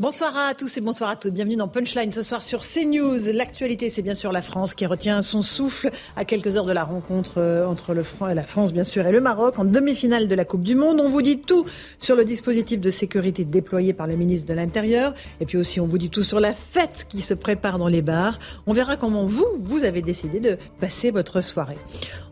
Bonsoir à tous et bonsoir à toutes. Bienvenue dans Punchline ce soir sur CNews. L'actualité, c'est bien sûr la France qui retient son souffle à quelques heures de la rencontre euh, entre la France, bien sûr, et le Maroc en demi-finale de la Coupe du Monde. On vous dit tout sur le dispositif de sécurité déployé par le ministre de l'Intérieur. Et puis aussi, on vous dit tout sur la fête qui se prépare dans les bars. On verra comment vous, vous avez décidé de passer votre soirée.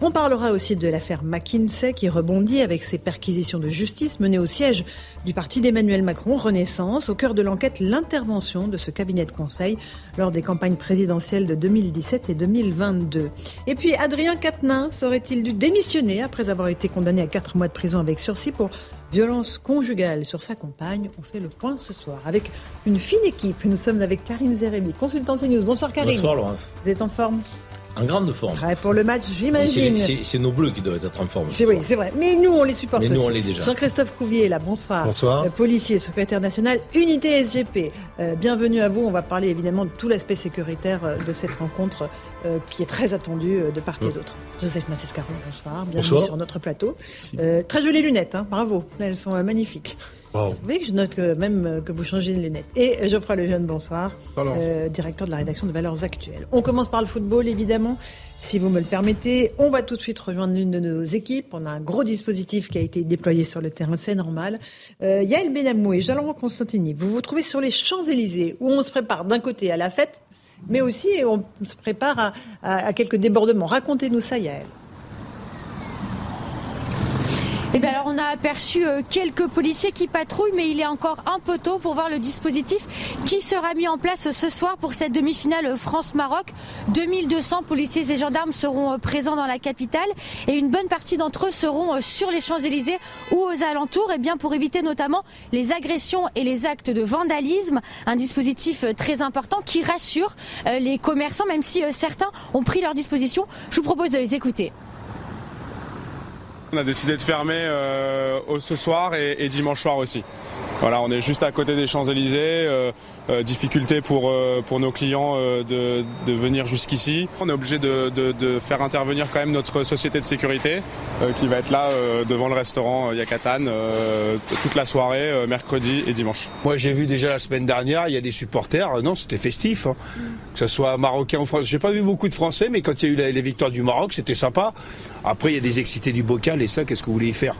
On parlera aussi de l'affaire McKinsey qui rebondit avec ses perquisitions de justice menées au siège du parti d'Emmanuel Macron, Renaissance, au cœur de l'enquête l'intervention de ce cabinet de conseil lors des campagnes présidentielles de 2017 et 2022. Et puis Adrien Quatennens serait-il dû démissionner après avoir été condamné à 4 mois de prison avec sursis pour violence conjugale sur sa compagne? On fait le point ce soir avec une fine équipe. Nous sommes avec Karim Zerebi, consultant CNews. Bonsoir Karim. Bonsoir Laurence. Vous êtes en forme? En grande forme. pour le match, j'imagine. C'est nos bleus qui doivent être en forme. C'est oui, c'est vrai. Mais nous, on les supporte Mais nous, aussi. on l'est déjà. Jean-Christophe Couvier, là, bonsoir. Bonsoir. Euh, policier, secrétaire national, unité SGP. Euh, bienvenue à vous. On va parler évidemment de tout l'aspect sécuritaire euh, de cette rencontre euh, qui est très attendue euh, de part et d'autre. Joseph Massescaron, bonsoir. Bienvenue Bonsoir. sur notre plateau. Euh, très jolies lunettes, hein, bravo. Elles sont euh, magnifiques. Wow. Vous voyez que je note que même euh, que vous changez de lunettes. Et Geoffroy Lejeune, bonsoir. Euh, directeur de la rédaction de Valeurs Actuelles. On commence par le football, évidemment. Si vous me le permettez, on va tout de suite rejoindre l'une de nos équipes. On a un gros dispositif qui a été déployé sur le terrain, c'est normal. Euh, Yael Benamou et Jean-Laurent Constantini, vous vous trouvez sur les Champs-Élysées, où on se prépare d'un côté à la fête, mais aussi on se prépare à, quelques débordements. Racontez-nous ça, Yael. Eh bien alors on a aperçu euh, quelques policiers qui patrouillent, mais il est encore un peu tôt pour voir le dispositif qui sera mis en place ce soir pour cette demi-finale France-Maroc. 2200 policiers et gendarmes seront euh, présents dans la capitale et une bonne partie d'entre eux seront euh, sur les Champs-Élysées ou aux alentours, et bien pour éviter notamment les agressions et les actes de vandalisme. Un dispositif très important qui rassure les commerçants, même si certains ont pris leur disposition. Je vous propose de les écouter. On a décidé de fermer euh, ce soir et, et dimanche soir aussi. Voilà, on est juste à côté des Champs-Élysées. euh, euh, difficulté pour, euh, pour nos clients euh, de, de venir jusqu'ici. On est obligé de, de- faire intervenir quand même notre société de sécurité qui va être là devant le restaurant Yakatan toute la soirée, mercredi et dimanche. Moi, j'ai vu déjà la semaine dernière, il y a des supporters. Non, c'était festif. hein. Que ce soit marocain ou français. J'ai pas vu beaucoup de Français, mais quand il y a eu la- les victoires du Maroc, c'était sympa. Après, il y a des excités du bocal et ça, qu'est-ce que vous voulez y faire?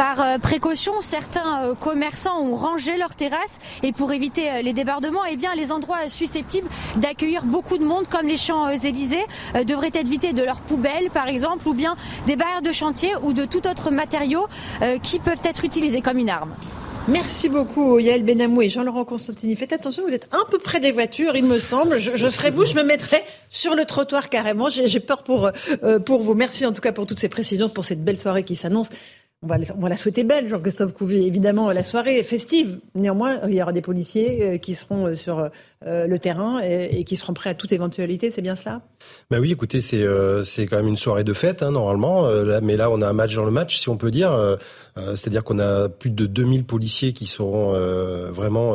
Par euh, précaution, certains euh, commerçants ont rangé leurs terrasses et pour éviter euh, les débordements, eh bien, les endroits susceptibles d'accueillir beaucoup de monde, comme les Champs-Élysées, devraient être vidés de leurs poubelles, par exemple, ou bien des barrières de chantier ou de tout autre matériau qui peuvent être utilisés comme une arme. Merci beaucoup, Yael Benamou et Jean-Laurent Constantini. Faites attention, vous êtes un peu près des voitures, il me semble. Je, je serais vous, je me mettrais sur le trottoir carrément. J'ai peur pour, pour vous. Merci en tout cas pour toutes ces précisions, pour cette belle soirée qui s'annonce. On va, la- on va la souhaiter belle, Jean-Christophe Couvier. Évidemment, la soirée est festive. Néanmoins, il y aura des policiers euh, qui seront euh, sur euh, le terrain et, et qui seront prêts à toute éventualité. C'est bien cela? Bah oui, écoutez, c'est euh, c'est quand même une soirée de fête hein, normalement. Là, mais là, on a un match dans le match, si on peut dire. Euh, C'est-à-dire qu'on a plus de 2000 policiers qui seront euh, vraiment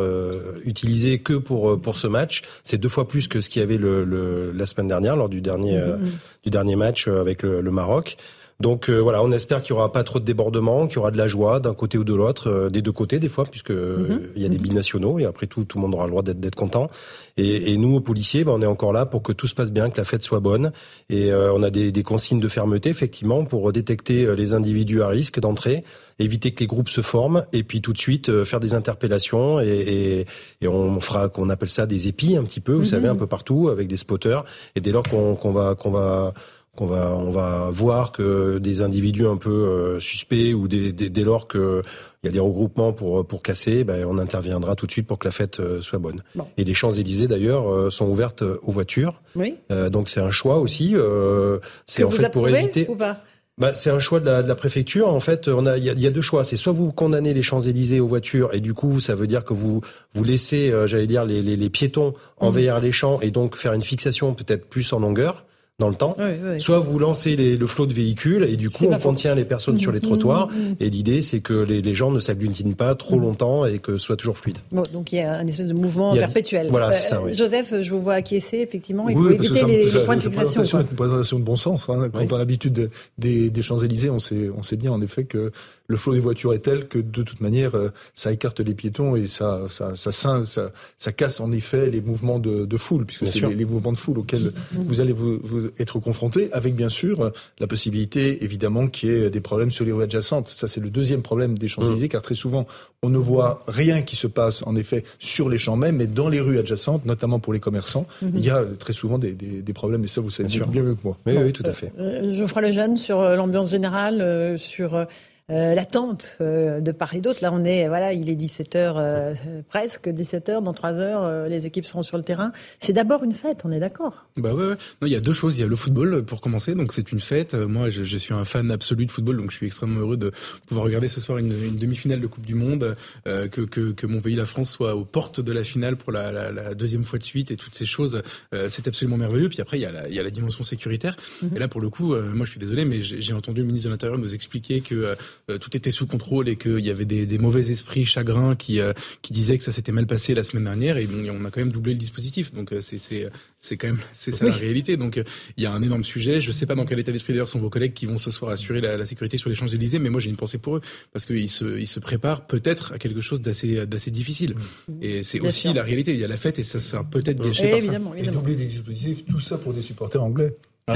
utilisés que pour pour ce match. C'est deux fois plus que ce qu'il y avait le, le- la semaine dernière lors du dernier euh, du dernier match avec le, le Maroc. Donc euh, voilà, on espère qu'il y aura pas trop de débordements, qu'il y aura de la joie d'un côté ou de l'autre, euh, des deux côtés des fois, puisque euh, il y a des binationaux et après tout, tout le monde aura le droit d'être content. Et, et nous, aux policiers, ben, on est encore là pour que tout se passe bien, que la fête soit bonne. Et euh, on a des, des consignes de fermeté, effectivement, pour détecter euh, les individus à risque d'entrée, éviter que les groupes se forment, et puis tout de suite euh, faire des interpellations. Et, et, et on fera, qu'on appelle ça des épis, un petit peu, vous savez, un peu partout, avec des spotters. Et dès lors qu'on qu'on va qu'on va qu'on va on va voir que des individus un peu euh, suspects ou dès, dès, dès lors que il y a des regroupements pour pour casser, ben, on interviendra tout de suite pour que la fête euh, soit bonne. Bon. Et les Champs Élysées d'ailleurs euh, sont ouvertes aux voitures, Oui Euh, donc c'est un choix aussi. Euh, c'est en vous fait pour éviter. ou pas? Bah, c'est un choix de la, de la, préfecture. En fait, on a, il y, a, deux choix. C'est soit vous condamnez les Champs Élysées aux voitures et du coup, ça veut dire que vous vous laissez, euh, j'allais dire, les, les, les piétons mmh. envahir les champs et donc faire une fixation peut-être plus en longueur dans le temps. Soit vous lancez le flot de véhicules et du coup on contient les personnes sur les mmh, trottoirs. Mmh, mmh. Et l'idée c'est que les, les, gens ne s'agglutinent pas trop longtemps et que ce soit toujours fluide. Bon, donc il y a un espèce de mouvement perpétuel. Voilà, c'est ça. Oui. Joseph, je vous vois acquiescer. Effectivement, il faut éviter les, les, points de fixation. C'est une présentation de bon sens. Hein. Quand on a l'habitude des, des Champs Élysées, on sait, on sait bien en effet que le flot des voitures est tel que de toute manière, euh, ça écarte les piétons et ça, ça, ça, ça, ça casse en effet les mouvements de, de foule, puisque c'est les, mouvements de foule auxquels vous allez vous, vous être confrontés, avec bien sûr la possibilité évidemment qu'il y ait des problèmes sur les rues adjacentes. Ça, c'est le deuxième problème des Champs-Élysées, mmh. car très souvent, on ne voit rien qui se passe en effet sur les champs mêmes, mais dans les rues adjacentes, notamment pour les commerçants, mmh. il y a très souvent des, des, des, problèmes, et ça, vous savez bien, mieux que moi. Oui, oui, tout à fait. Euh, Geoffroy Lejeune, sur euh, l'ambiance générale, euh, sur euh, l'attente euh, de part et d'autre. Là, on est, voilà, il est 17h euh, presque, 17h, dans 3 heures, les équipes seront sur le terrain. C'est d'abord une fête, on est d'accord Bah ouais, ouais. Non, il y a deux choses. Il y a le football pour commencer, donc c'est une fête. Moi, je, je, suis un fan absolu de football, donc je suis extrêmement heureux de pouvoir regarder ce soir une, une demi-finale de Coupe du Monde, que, que, que, mon pays, la France, soit aux portes de la finale pour la, la, la deuxième fois de suite et toutes ces choses. c'est absolument merveilleux. Puis après, il y a la, il y a la dimension sécuritaire. Mm-hmm. Et là, pour le coup, moi, je suis désolé, mais j'ai entendu le ministre de l'Intérieur nous expliquer que tout était sous contrôle et qu'il y avait des, des, mauvais esprits chagrins qui, euh, qui disaient que ça s'était mal passé la semaine dernière et donc on a quand même doublé le dispositif. Donc euh, c'est c'est c'est quand même c'est ça la réalité. Donc il y a un énorme sujet. Je sais pas dans quel état d'esprit d'ailleurs sont vos collègues qui vont ce soir assurer la, la sécurité sur les Champs Élysées, mais moi j'ai une pensée pour eux parce qu'ils se ils se préparent peut-être à quelque chose d'assez d'assez difficile. Et c'est aussi la réalité. Il y a la fête et ça sera peut-être gâché par évidemment, ça. Et doubler des dispositifs, tout ça pour des supporters anglais. Ah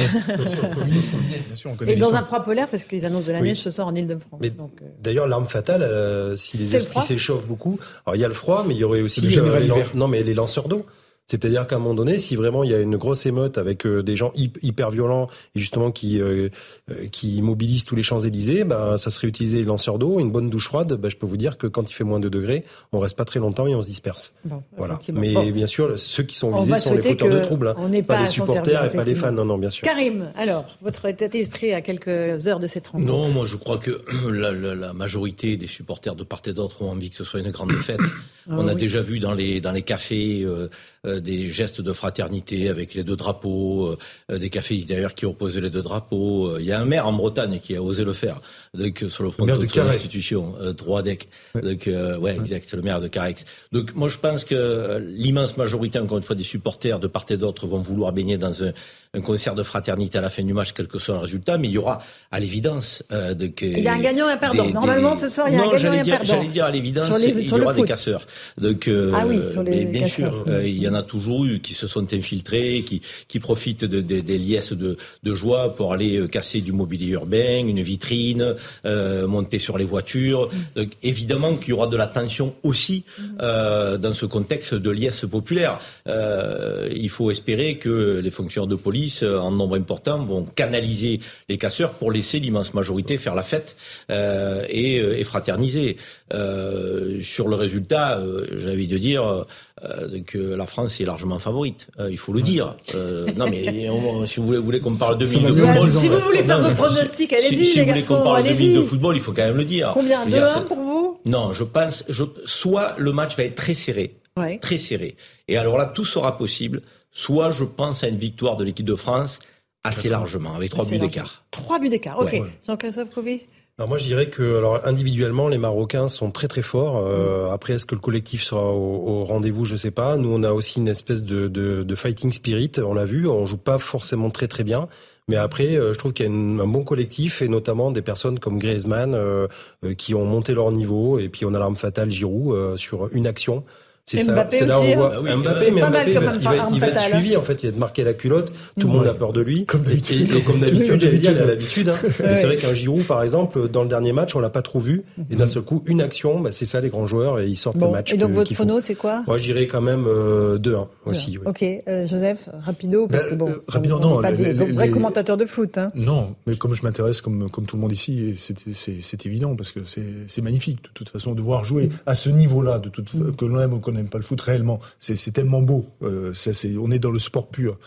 et dans un froid polaire, parce qu'ils annoncent de la neige ce soir en Ile-de-France. Euh. D'ailleurs, l'arme fatale, euh, si les esprits s'échauffent beaucoup, alors il y a le froid, mais il y aurait aussi le euh, non, mais les lanceurs d'eau. C'est-à-dire qu'à un moment donné, si vraiment il y a une grosse émeute avec euh, des gens hyper violents et justement qui euh, euh, qui mobilisent tous les Champs Élysées, ben ça serait utiliser les lanceurs d'eau, une bonne douche froide. Ben, je peux vous dire que quand il fait moins de degrés, on reste pas très longtemps et on se disperse. voilà. Mais bien sûr, ceux qui sont visés sont les fauteurs de troubles, hein. pas, les supporters et pas les fans. Non, non, bien sûr. Karim, alors votre état d'esprit à quelques heures de cette rencontre? Non, moi je crois que la, la, la majorité des supporters de part et d'autre ont envie que ce soit une grande fête. Ah on a déjà vu dans les dans les cafés. Euh, des gestes de fraternité avec les deux drapeaux, euh, des cafés d'ailleurs qui opposaient les deux drapeaux. Il y a un maire en Bretagne qui a osé le faire, donc sur le front de, l'institution, euh, droit deck. Donc ouais, exact, le maire de Carex. Donc moi je pense que l'immense majorité, encore une fois, des supporters de part et d'autre vont vouloir baigner dans un, un concert de fraternité à la fin du match, quel que soit le résultat, mais il y aura à l'évidence euh, de que il y a un gagnant et un perdant. Normalement, ce soir, il y a un gagnant et un perdant. J'allais dire à l'évidence, il y aura des casseurs. Donc, euh, ah oui, sur les mais bien sûr, euh, il y en a toujours eu qui se sont infiltrés, qui qui profitent de, de, des liesses de, de joie pour aller euh, casser du mobilier urbain, une vitrine, euh, monter sur les voitures. Mm. Donc, évidemment qu'il y aura de la tension aussi mm. euh, dans ce contexte de liesse populaire. il faut espérer que les fonctionnaires de police euh, en nombre important, vont canaliser les casseurs pour laisser l'immense majorité faire la fête euh, et, euh, et, fraterniser. Euh, sur le résultat, euh, j'ai envie de dire que la France est largement favorite. il faut le dire. non, mais si vous voulez, voulez qu'on parle de minutes de football, si vous voulez faire vos pronostics, allez-y. Si, si vous voulez qu'on parle de minutes de football, il faut quand même le dire. Combien de 1 pour vous Non, je pense. Je, soit le match va être très serré, ouais. très serré, et alors là, tout sera possible soit je pense à une victoire de l'équipe de France assez largement, avec trois buts d'écart. Trois buts d'écart, ok. Jean-Christophe alors moi je dirais que alors individuellement les Marocains sont très très forts. Euh, mm. Après est-ce que le collectif sera au, au rendez-vous Je sais pas. Nous on a aussi une espèce de, de, de fighting spirit. On l'a vu. On joue pas forcément très très bien. Mais après, euh, je trouve qu'il y a une, un bon collectif et notamment des personnes comme Griezmann euh, euh qui ont monté leur niveau. Et puis on a l'arme fatale Giroud euh, sur une action. C'est ça, c'est là où on voit hein. Mbappé, mais Mbappé, il va, il va, il va être suivi en fait. Il va de marquer la culotte. Tout le monde a peur de lui. Comme d'habitude. Et, comme d'habitude, j'allais dire, il a l'habitude. Hein. C'est vrai qu'un Giroud, par exemple, dans le dernier match, on l'a pas trop vu. Et d'un seul coup, une action, bah, c'est ça les grands joueurs et ils sortent le match. Et donc votre prono, c'est quoi? Moi, j'irais quand même euh, 2-1 aussi. Oui. Ok, euh, Joseph, rapido, parce bah, que bon, euh, rapido, non, pas les, des vrais commentateurs de foot. Hein. Non, mais comme je m'intéresse, comme comme tout le monde ici, c'est évident parce que c'est magnifique de toute façon de voir jouer à ce niveau-là, de toute que l'on aime ou qu'on n'aime pas le foot réellement c'est tellement beau. Euh, ça, c'est, on est dans le sport pur.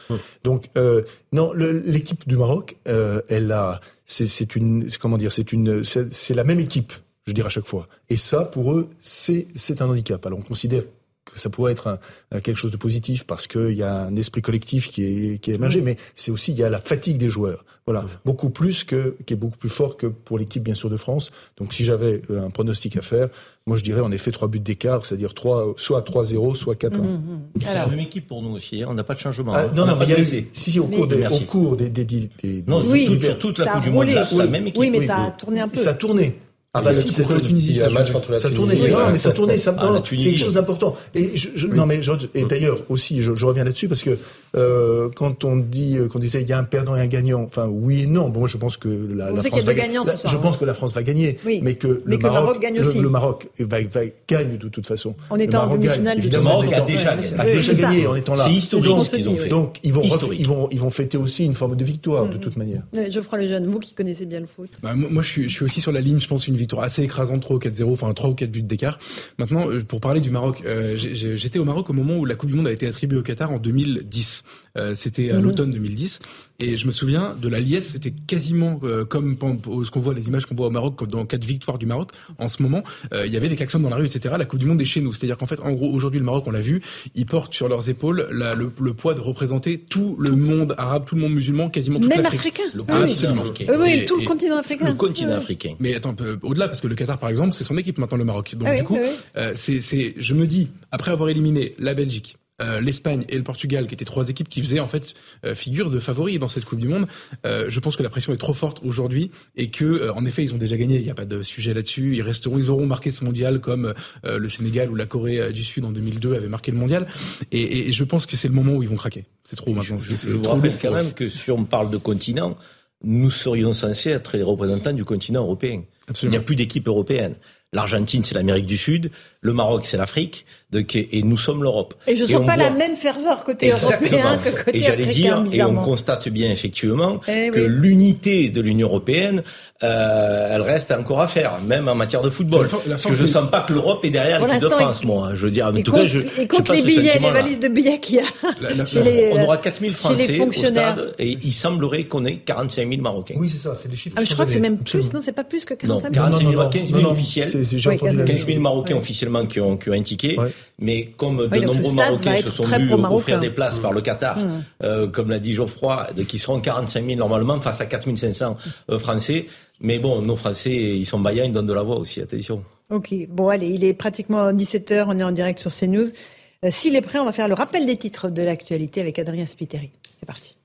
Donc, euh, non, l'équipe du Maroc, euh, elle a c'est une, comment dire, c'est une, c'est la même équipe, je dirais à chaque fois. Et ça, pour eux, c'est un handicap. Alors on considère que ça pourrait être quelque chose de positif parce qu'il y a un esprit collectif qui est, qui est émergé, mais c'est aussi il y a la fatigue des joueurs. Voilà, beaucoup plus que qui est beaucoup plus fort que pour l'équipe bien sûr de France. Donc si j'avais un pronostic à faire, moi je dirais en effet trois buts d'écart, c'est-à-dire trois, soit 3-0, soit 4-1. Mmh, mmh. C'est la même équipe pour nous aussi. Hein. On n'a pas de changement. Ah, hein. non, non, mais il y a eu, si, si, au cours des, au cours des, des, des, non, oui, sur, toute la Coupe du Monde, c'est la même équipe. Oui, mais ça a tourné un peu. Ça a tourné. Ah bah si, c'est contre la Tunisie, ça, match contre la ça tournait. non, mais ça tournait. Ça, ah, c'est quelque chose d'important. Et je, je non, mais je, et d'ailleurs aussi, je, je reviens là-dessus parce que euh, quand on dit, qu'on disait il y a un perdant et un gagnant. Enfin, oui et non. Bon, moi, je pense que la, la France va gagner. Je pense que la France va gagner, oui. mais que mais le, que Maroc, Maroc gagne aussi. Le, le Maroc va, va, gagne de toute façon. En étant en demi-finale, le Maroc a déjà gagné. A déjà gagné en étant là. C'est historique ce qu'ils ont fait. Donc ils vont ils vont ils vont fêter aussi une forme de victoire de toute manière. Geoffroy Lejeune, vous qui connaissez bien le foot. Moi, je suis aussi sur la ligne. Je pense une victoire assez écrasante 3 4-0, enfin 3 ou 4 buts d'écart. Maintenant, euh, pour parler du Maroc, euh, j'étais au Maroc au moment où la Coupe du Monde a été attribuée au Qatar en 2010. Euh, c'était à mhm. l'automne 2010. Et je me souviens de la liesse, c'était quasiment comme ce qu'on voit, les images qu'on voit au Maroc dans quatre victoires du Maroc. En ce moment, il y avait des klaxons dans la rue, etc. La Coupe du Monde est chez nous. C'est-à-dire qu'en fait, en gros, aujourd'hui, le Maroc, on l'a vu, ils portent sur leurs épaules la, le, le, poids de représenter tout le monde arabe, tout le monde musulman, quasiment toute Même l'Afrique. africain. Le Absolument. Oui, oui, tout le continent africain. Le continent africain. Mais attends, au-delà, parce que le Qatar, par exemple, c'est son équipe maintenant le Maroc. Donc ah du coup, oui, euh, c'est, c'est, je me dis, après avoir éliminé la Belgique, euh, l'Espagne et le Portugal, qui étaient trois équipes qui faisaient en fait euh, figure de favoris dans cette Coupe du Monde. Euh, je pense que la pression est trop forte aujourd'hui et que, en effet, ils ont déjà gagné. Il n'y a pas de sujet là-dessus. Ils resteront, ils auront marqué ce mondial comme le Sénégal ou la Corée du Sud en 2002 avaient marqué le mondial. Et, et je pense que c'est le moment où ils vont craquer. C'est trop maintenant. Je, je, je vous rappelle quand même que si on parle de continent, nous serions censés être les représentants du continent européen. Absolument. Il n'y a plus d'équipe européenne. L'Argentine, c'est l'Amérique du Sud. Le Maroc, c'est l'Afrique. Et nous sommes l'Europe. Et je ne sens pas voit... la même ferveur côté Exactement. européen que côté Et j'allais dire, et on constate bien effectivement eh que oui. l'unité de l'Union européenne, euh, elle reste encore à faire, même en matière de football. La, Parce que je ne sens pas que l'Europe est derrière l'équipe de France, moi. Je veux dire, en et tout compte, cas, je. Et contre les billets, les valises de billets qu'il y a. La, la, les, on aura 4000 Français au stade et il semblerait qu'on ait 45 000 Marocains. Oui, c'est ça, c'est les chiffres. Ah, je crois que c'est même plus, non, c'est pas plus que 45 000. Non, 45 000, 15 000 officiels. 15 000 Marocains officiellement qui ont un ticket. Mais comme de nombreux Marocains se sont vus offrir des places par le Qatar, mmh. comme l'a dit Geoffroy, qui seront 45 000 normalement face à 4 500 Français. Mais bon, nos Français, ils sont baillants, ils donnent de la voix aussi, attention. Ok, bon allez, il est pratiquement 17h, on est en direct sur CNews. Euh, S'il est prêt, on va faire le rappel des titres de l'actualité avec Adrien Spiteri. C'est parti.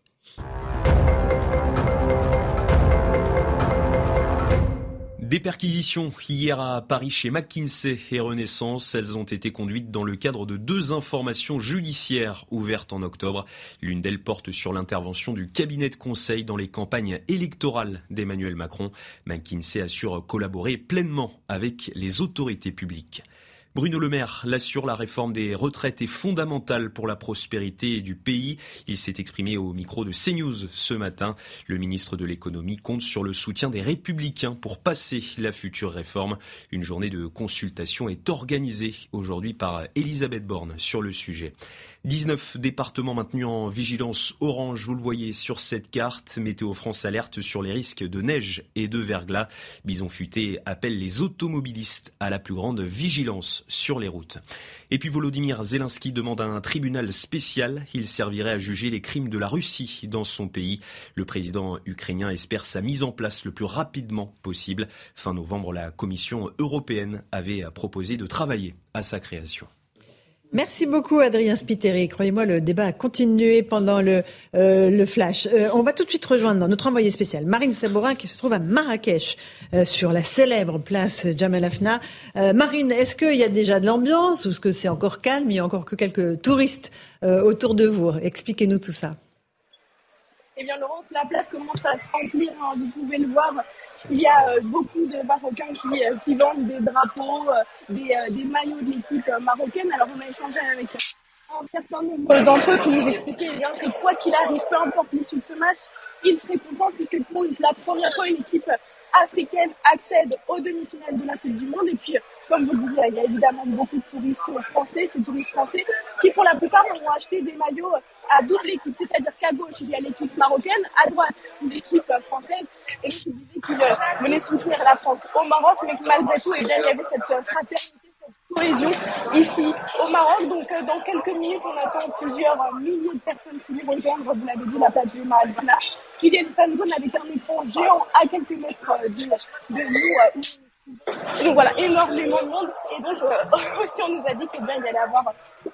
Des perquisitions hier à Paris chez McKinsey et Renaissance. Elles ont été conduites dans le cadre de deux informations judiciaires ouvertes en octobre. L'une d'elles porte sur l'intervention du cabinet de conseil dans les campagnes électorales d'Emmanuel Macron. McKinsey assure collaborer pleinement avec les autorités publiques. Bruno Le Maire l'assure, la réforme des retraites est fondamentale pour la prospérité du pays. Il s'est exprimé au micro de CNews ce matin. Le ministre de l'économie compte sur le soutien des républicains pour passer la future réforme. Une journée de consultation est organisée aujourd'hui par Elisabeth Borne sur le sujet. 19 départements maintenus en vigilance orange, vous le voyez sur cette carte. Météo France alerte sur les risques de neige et de verglas. Bison Futé appelle les automobilistes à la plus grande vigilance sur les routes. Et puis Volodymyr Zelensky demande un tribunal spécial. Il servirait à juger les crimes de la Russie dans son pays. Le président ukrainien espère sa mise en place le plus rapidement possible. Fin novembre, la Commission européenne avait proposé de travailler à sa création. Merci beaucoup Adrien Spiteri. Croyez-moi, le débat a continué pendant le, euh, le flash. Euh, on va tout de suite rejoindre notre envoyé spécial, Marine Sabourin, qui se trouve à Marrakech, euh, sur la célèbre place Jamal Afna. Marine, est-ce qu'il y a déjà de l'ambiance ou est-ce que c'est encore calme? Il y a encore que quelques touristes autour de vous. Expliquez-nous tout ça. Eh bien, Laurence, la place commence à se remplir. Hein, vous pouvez le voir. Il y a euh, beaucoup de Marocains qui, euh, qui vendent des drapeaux, euh, des, des, maillots de l'équipe marocaine. Alors on a échangé avec un certain nombre d'entre eux qui nous expliquaient eh que quoi qu'il arrive, peu importe l'issue de ce match, ils seraient contents puisque pour la première fois, une équipe africaine accède aux demi-finales de la Coupe du Monde. Et puis, comme vous le disiez, il y a évidemment beaucoup de touristes français, ces touristes français qui, pour la plupart, ont acheté des maillots à double équipe. C'est-à-dire qu'à gauche, il y a l'équipe marocaine, à droite, l'équipe française. et donc il disait qu'il venait soutenir la France au Maroc, mais que malgré tout, eh bien, il y avait cette fraternité, cohésion ici au Maroc. Donc dans quelques minutes, on attend plusieurs milliers de personnes qui nous rejoindre, vous l'avez dit, la place du Mahalbana, qui faire une zone avec un écran géant à quelques mètres de, de nous. Donc voilà, énormément de monde. Et donc euh, aussi on nous a dit qu'il allait avoir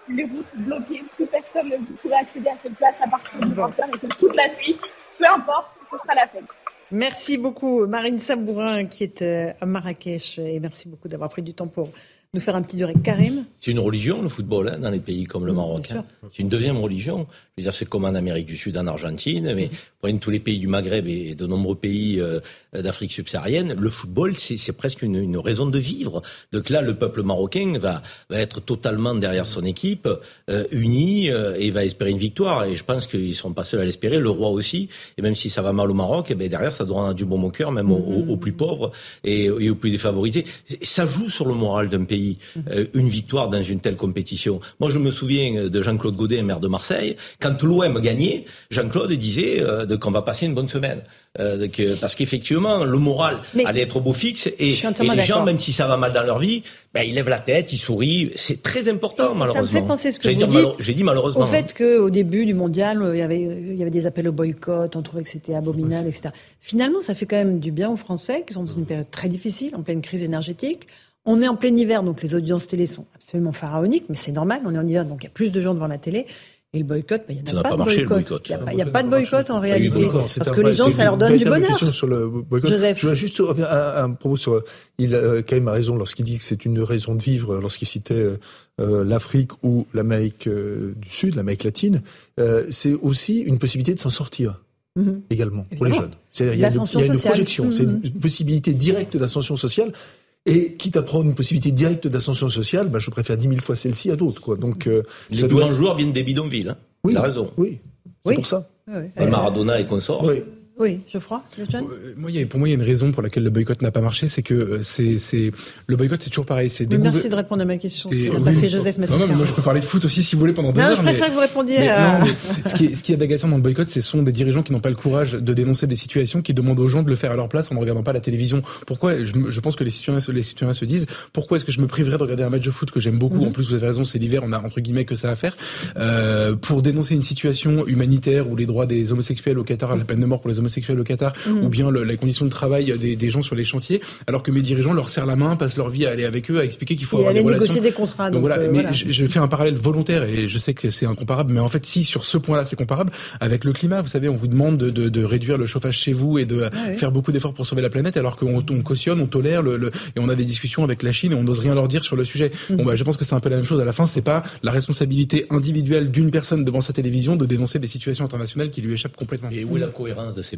les routes bloquées, plus personne ne pourrait accéder à cette place à partir du 20 et que toute la nuit, peu importe, ce sera la fête. Merci beaucoup Marine Sabourin qui est euh, à Marrakech et merci beaucoup d'avoir pris du temps pour nous faire un petit durée. Karim C'est une religion, le football, hein, dans les pays comme le Maroc. Hein. C'est une deuxième religion. Je veux dire, c'est comme en Amérique du Sud, en Argentine, mais pour tous les pays du Maghreb et de nombreux pays euh, d'Afrique subsaharienne, le football, c'est presque une, une, raison de vivre. Donc là, le peuple marocain va, va être totalement derrière son équipe, euh, uni, euh, et va espérer une victoire. Et je pense qu'ils ne seront pas seuls à l'espérer, le roi aussi. Et même si ça va mal au Maroc, et eh bien derrière, ça doit du bon au cœur, même aux, aux, plus pauvres et, et, aux plus défavorisés. Ça joue sur le moral d'un pays, euh, une victoire dans une telle compétition. Moi, je me souviens de Jean-Claude Godet, maire de Marseille, quand l'OM gagnait, Jean-Claude disait euh, qu'on va passer une bonne semaine. Euh, que, parce qu'effectivement, le moral allait être au beau fixe et, et les gens, même si ça va mal dans leur vie, ben, ils lèvent la tête, ils sourient. C'est très important, malheureusement. Ça me fait penser ce que j'ai dit, malheureusement. Au fait qu'au début du mondial, il y, avait, il y avait des appels au boycott, on trouvait que c'était abominable, etc. Finalement, ça fait quand même du bien aux Français qui sont dans une période très difficile, en pleine crise énergétique. On est en plein hiver, donc les audiences télé sont absolument pharaoniques, mais c'est normal, on est en hiver, donc il y a plus de gens devant la télé. Et le boycott, ben, il n'y a, pas, de boycott. Il n'y a, pas de boycott en réalité. Parce que les gens, ça leur donne du bonheur. Question sur le boycott. Joseph. Je voudrais juste revenir à un, propos sur. Il euh, quand même a raison lorsqu'il dit que c'est une raison de vivre, lorsqu'il citait euh, euh l'Afrique ou l'Amérique euh, du Sud, l'Amérique latine. Euh, c'est aussi une possibilité de s'en sortir. Mm -hmm. également pour les jeunes. C'est-à-dire il y a, une, il y a une projection, mm -hmm. c'est une possibilité directe d'ascension sociale et quitte à prendre une possibilité directe d'ascension sociale, bah, je préfère dix mille fois celle-ci à d'autres. Quoi. Donc, euh, les grands joueurs viennent des bidonvilles. Hein. Oui, Il a raison. Oui, c'est pour ça. Oui. Maradona et consorts. Oui. Oui, je crois. Moi, il y a, pour moi, il y a une raison pour laquelle le boycott n'a pas marché, c'est que euh, c'est, le boycott, c'est toujours pareil. C'est merci de répondre à ma question. Tu n'as pas fait Joseph non, non, mais moi, je peux parler de foot aussi si vous voulez pendant deux non, heures. Je préfère mais, que vous répondiez. Mais, à... non, mais ce qui est, ce qui est d'agaçant dans le boycott, ce sont des dirigeants qui n'ont pas le courage de dénoncer des situations, qui demandent aux gens de le faire à leur place en ne regardant pas la télévision. Pourquoi je, je pense que les citoyens, les citoyens se disent pourquoi est-ce que je me priverais de regarder un match de foot que j'aime beaucoup? Mm -hmm. En plus, vous avez raison, c'est l'hiver, on a entre guillemets que ça à faire euh, pour dénoncer une situation humanitaire où les droits des homosexuels au Qatar, la peine de mort pour les homosexuels au Qatar, mm -hmm. ou bien le, la conditions de travail des, des, gens sur les chantiers, alors que mes dirigeants leur serrent la main, passent leur vie à aller avec eux, à expliquer qu'il faut et avoir des négocier relations. des contrats. Donc, donc voilà, euh, mais voilà. je, je, fais un parallèle volontaire et je sais que c'est incomparable, mais en fait, si sur ce point-là c'est comparable avec le climat, vous savez, on vous demande de, de, de réduire le chauffage chez vous et de Ah oui. faire beaucoup d'efforts pour sauver la planète, alors qu'on on cautionne, on tolère le, le, et on a des discussions avec la Chine et on n'ose rien leur dire sur le sujet. Mhm. Bon, bah, je pense que c'est un peu la même chose. À la fin, c'est pas la responsabilité individuelle d'une personne devant sa télévision de dénoncer des situations internationales qui lui échappent complètement. Et où est la cohérence de ces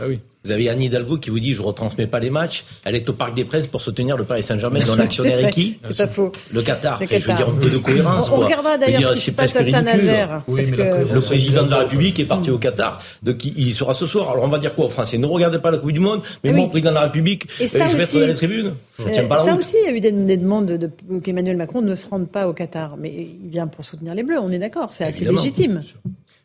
Ah oui. Vous avez Anne Hidalgo qui vous dit je retransmets pas les matchs. Elle est au Parc des Princes pour soutenir le Paris Saint-Germain dont l'actionnaire est qui C'est pas faux. Le Qatar. Le je veux dire un peu de cohérence. On, quoi. regardera d'ailleurs ce qui se passe à. Saint-Nazaire. Oui, que- Le président de la République est parti au Qatar, donc il, il sera ce soir. Alors on va dire quoi aux Français? Ne regardez pas la Coupe du Monde, mais Eh moi, président de la République, Et euh, ça je vais aussi- être dans les tribunes. Ça Euh, tient pas la ça route. aussi, il y a eu des, des demandes de, de- qu'Emmanuel Macron ne se rende pas au Qatar. Mais il vient pour soutenir les Bleus, on est d'accord, c'est assez légitime.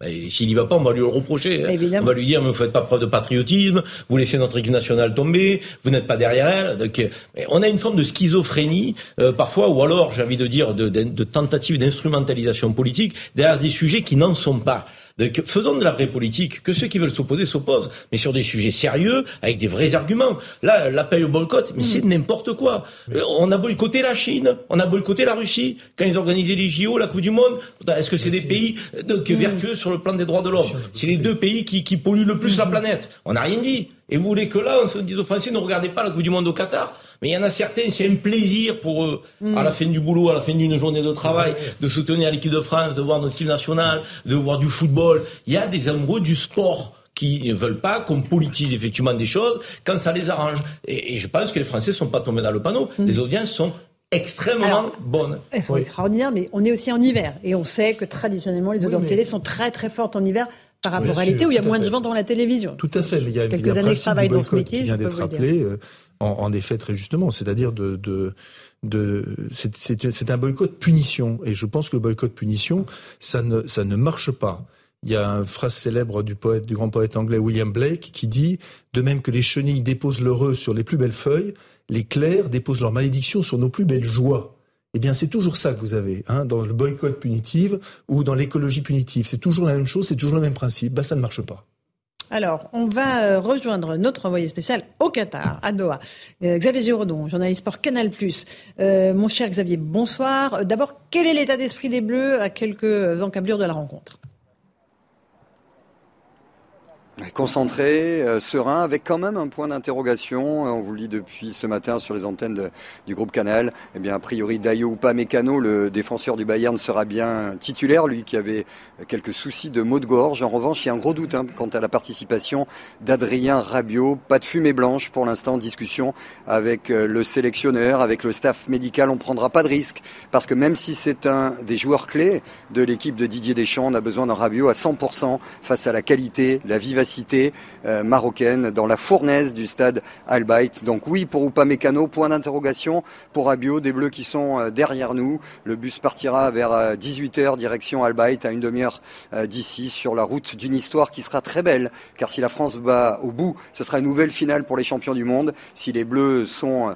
Et S'il y va pas, on va lui le reprocher. hein. Évidemment. On va lui dire, mais vous faites pas preuve de patriotisme, vous laissez notre équipe nationale tomber, vous n'êtes pas derrière elle. Donc, euh, on a une forme de schizophrénie, euh, parfois, ou alors, j'ai envie de dire, de, de, de tentative d'instrumentalisation politique derrière des sujets qui n'en sont pas. Donc, faisons de la vraie politique, que ceux qui veulent s'opposer s'opposent, mais sur des sujets sérieux, avec des vrais arguments. Là, l'appel au boycott, mais c'est n'importe quoi. Euh, On a boycotté la Chine, on a boycotté la Russie, quand ils organisaient les JO, la Coupe du Monde. Est-ce que c'est des pays euh, donc, vertueux sur le plan des droits de l'homme? C'est les deux pays qui, qui polluent le plus la planète. On n'a rien dit. Et vous voulez que là, on se dise aux Français, ne regardez pas la Coupe du Monde au Qatar? Mais il y en a certains, c'est un plaisir pour eux, à la fin du boulot, à la fin d'une journée de travail, de soutenir l'équipe de France, de voir notre équipe nationale, de voir du football. Il y a des amoureux du sport qui ne veulent pas qu'on politise effectivement des choses quand ça les arrange. Et, et je pense que les Français sont pas tombés dans le panneau. Les audiences sont extrêmement Alors, bonnes. Elles sont extraordinaires, mais on est aussi en hiver. Et on sait que traditionnellement, les audiences mais- télé sont très très fortes en hiver par rapport Bien à l'été où il y a moins de gens devant la télévision. Tout à fait. Il y a, il y a Quelques années que je principe travaille du dans ce métier, qui vient d'être rappelé, euh, en, effet très justement, c'est-à-dire de, de, c'est- un boycott punition et je pense que le boycott punition ça ne ça ne marche pas. Il y a une phrase célèbre du poète, du grand poète anglais William Blake qui dit De même que les chenilles déposent l'heureux sur les plus belles feuilles, les clercs déposent leur malédiction sur nos plus belles joies. Eh bien, c'est toujours ça que vous avez, hein, dans le boycott punitif ou dans l'écologie punitive. C'est toujours la même chose, c'est toujours le même principe. Bah, ça ne marche pas. Alors, on va euh, rejoindre notre envoyé spécial au Qatar, à Doha. Euh, Xavier Giraudon, journaliste sport Canal+. Euh, mon cher Xavier, bonsoir. D'abord, quel est l'état d'esprit des Bleus à quelques encablures de la rencontre? Concentré, euh, serein, avec quand même un point d'interrogation. On vous lit depuis ce matin sur les antennes du groupe Canal. Eh bien, a priori, Dayo Mécano, le défenseur du Bayern, sera bien titulaire, lui qui avait quelques soucis de maux de gorge. En revanche, il y a un gros doute hein, quant à la participation d'Adrien Rabiot. Pas de fumée blanche pour l'instant. Discussion avec euh, le sélectionneur, avec le staff médical. On prendra pas de risque parce que même si c'est un des joueurs clés de l'équipe de Didier Deschamps, on a besoin d'un Rabiot à 100% face à la qualité, la vivacité cité euh, marocaine dans la fournaise du stade Al Donc oui pour Upamecano, point d'interrogation pour Abio, des Bleus qui sont euh, derrière nous. Le bus partira vers 18h euh, direction Al à une demi-heure d'ici sur la route d'une histoire qui sera très belle car si la France va au bout, ce sera une nouvelle finale pour les champions du monde. Si les Bleus sont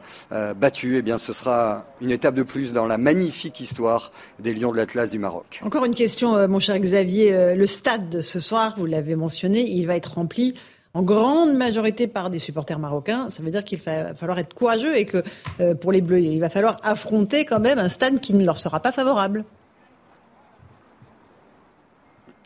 battus, eh bien ce sera une étape de plus dans la magnifique histoire des Lions de l'Atlas du Maroc. Encore une question, mon cher Xavier. Le stade de ce soir, vous l'avez mentionné, il va être rempli en grande majorité par des supporters marocains. Ça veut dire qu'il va falloir être courageux et que euh, pour les Bleus, il va falloir affronter quand même un stade qui ne leur sera pas favorable.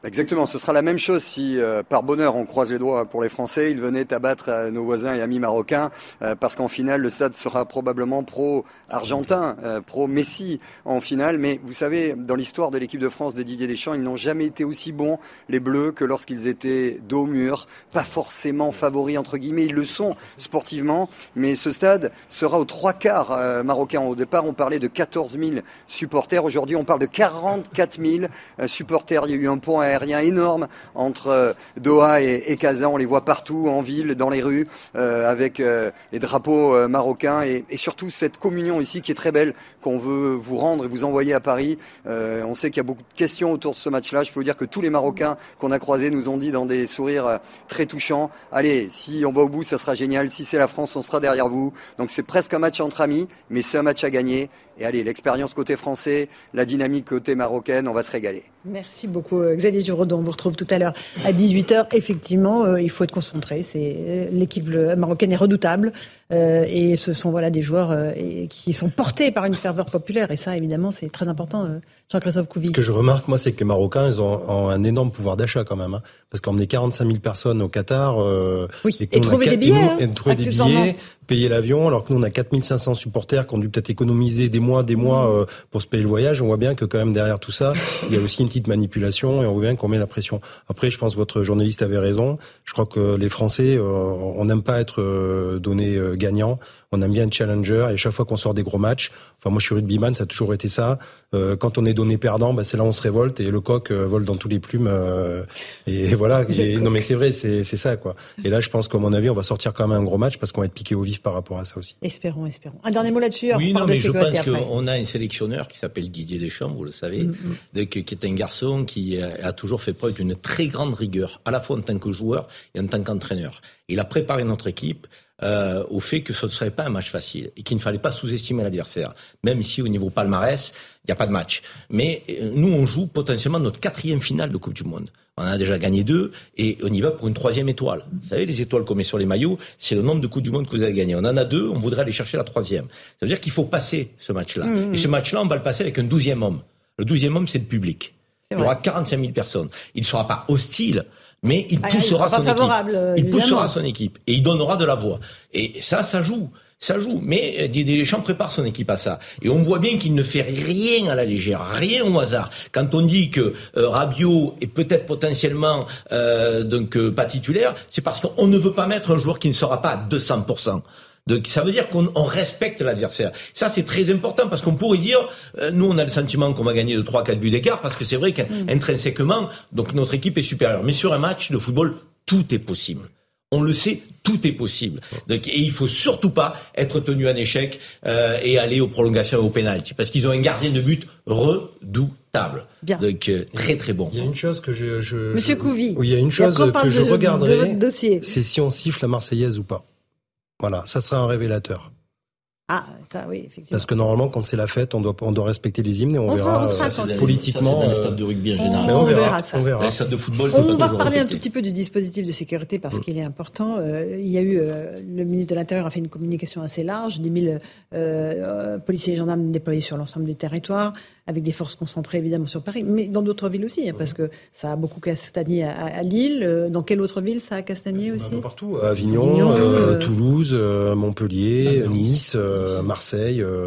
Exactement, ce sera la même chose si euh, par bonheur on croise les doigts pour les Français, ils venaient abattre euh, nos voisins et amis marocains euh, parce qu'en finale le stade sera probablement pro-argentin, pro-Messi en finale. Mais vous savez, dans l'histoire de l'équipe de France de Didier Deschamps, ils n'ont jamais été aussi bons les Bleus que lorsqu'ils étaient dos au mur, pas forcément favoris entre guillemets, ils le sont sportivement, mais ce stade sera aux trois quarts marocains. Au départ, on parlait de 14 000 supporters, aujourd'hui on parle de 44 000 supporters. Il y a eu un point aérien énorme entre euh, Doha et, et Kazan. On les voit partout, en ville, dans les rues, euh, avec euh, les drapeaux marocains et, surtout cette communion ici qui est très belle, qu'on veut vous rendre et vous envoyer à Paris. on sait qu'il y a beaucoup de questions autour de ce match-là. Je peux vous dire que tous les Marocains qu'on a croisés nous ont dit dans des sourires très touchants, allez, si on va au bout, ça sera génial. Si c'est la France, on sera derrière vous. Donc c'est presque un match entre amis, mais c'est un match à gagner. Et allez, l'expérience côté français, la dynamique côté marocaine, on va se régaler. Merci beaucoup Xavier Giraudon. On vous retrouve tout à l'heure à 18h. Effectivement, euh, il faut être concentré. Euh, l'équipe marocaine est redoutable euh, et ce sont voilà des joueurs qui sont portés par une ferveur populaire et ça évidemment c'est très important. Jean-Christophe Couvi. Ce que je remarque moi c'est que les Marocains ils ont, un énorme pouvoir d'achat quand même hein, parce qu'emmener 45 000 personnes au Qatar oui. et, trouver des billets, hein, et, trouver des billets, payer l'avion alors que nous on a 4500 supporters qui ont dû peut-être économiser des mois des mois pour se payer le voyage. On voit bien que quand même derrière tout ça il y a aussi une petite manipulation et on voit bien qu'on met la pression. Après, je pense que votre journaliste avait raison. Je crois que les Français, euh, on n'aime pas être euh, donné euh, gagnant. On aime bien être challenger. Et chaque fois qu'on sort des gros matchs, enfin moi je suis rugbyman, ça a toujours été ça. quand on est donné perdant, bah, c'est là où on se révolte et le coq vole dans tous les plumes. et voilà. non mais c'est vrai, c'est ça quoi. Et là, je pense qu'à mon avis, on va sortir quand même un gros match parce qu'on va être piqué au vif par rapport à ça aussi. Espérons, espérons. Un dernier mot là-dessus. Oui, non, mais je pense qu'on a un sélectionneur qui s'appelle Didier Deschamps, vous le savez, mm, mm. qui est un garçon qui a toujours fait preuve d'une très grande rigueur, à la fois en tant que joueur et en tant qu'entraîneur. Il a préparé notre équipe euh, au fait que ce ne serait pas un match facile et qu'il ne fallait pas sous-estimer l'adversaire, même si au niveau palmarès, il n'y a pas de match. Mais euh, nous, on joue potentiellement notre quatrième finale de Coupe du Monde. On a déjà gagné deux et on y va pour une troisième étoile. Vous savez, les étoiles qu'on met sur les maillots, c'est le nombre de Coupes du Monde que vous avez gagné. On en a deux, on voudrait aller chercher la troisième. Ça veut dire qu'il faut passer ce match-là. Mmh. Et ce match-là, on va le passer avec un douzième homme. Le douzième homme, c'est le public. Il y aura 45 000 personnes. Il ne sera pas hostile, mais il ah, poussera son équipe. Euh, il poussera son équipe et il donnera de la voix. Et ça, ça joue. Ça joue, mais euh, Didier Deschamps prépare son équipe à ça. Et on voit bien qu'il ne fait rien à la légère, rien au hasard. Quand on dit que euh, Rabiot est peut-être potentiellement donc pas titulaire, c'est parce qu'on ne veut pas mettre un joueur qui ne sera pas à 200 ça veut dire qu'on respecte l'adversaire. Ça, c'est très important parce qu'on pourrait dire, euh, nous, on a le sentiment qu'on va gagner de 3-4 buts d'écart parce que c'est vrai qu'intrinsèquement, donc notre équipe est supérieure. Mais sur un match de football, tout est possible. On le sait, tout est possible. Donc, et il faut surtout pas être tenu en échec euh, et aller aux prolongations et au pénalty, parce qu'ils ont un gardien de but redoutable. Bien. Donc euh, très très bon. Il y a une chose que je, je Monsieur je- Couvi. Oui, il y a une chose que je de- de regarderai, c'est si on siffle la Marseillaise ou pas. Voilà, ça sera un révélateur. Ah, ça, oui, effectivement. Parce que normalement, quand c'est la fête, on doit, on doit respecter les hymnes et on, On verra on sera euh, politiquement. Ça, dans les euh, stades de rugby en on- général. on, on verra, verra ça. on verra. Les stades de football, On pas va reparler un tout petit peu du dispositif de sécurité parce Mm. qu'il est important. Euh, il y a eu, euh, le ministre de l'Intérieur a fait une communication assez large, 10 000 euh, euh, policiers et gendarmes déployés sur l'ensemble du territoire, avec des forces concentrées évidemment sur Paris, mais dans d'autres villes aussi, hein, parce que ça a beaucoup castagné à, à Lille. Euh, Dans quelle autre ville ça a castagné Un aussi peu partout, à Avignon, Avignon, euh, euh, Toulouse, euh, Montpellier, Ah, Nice. Euh, Marseille. euh,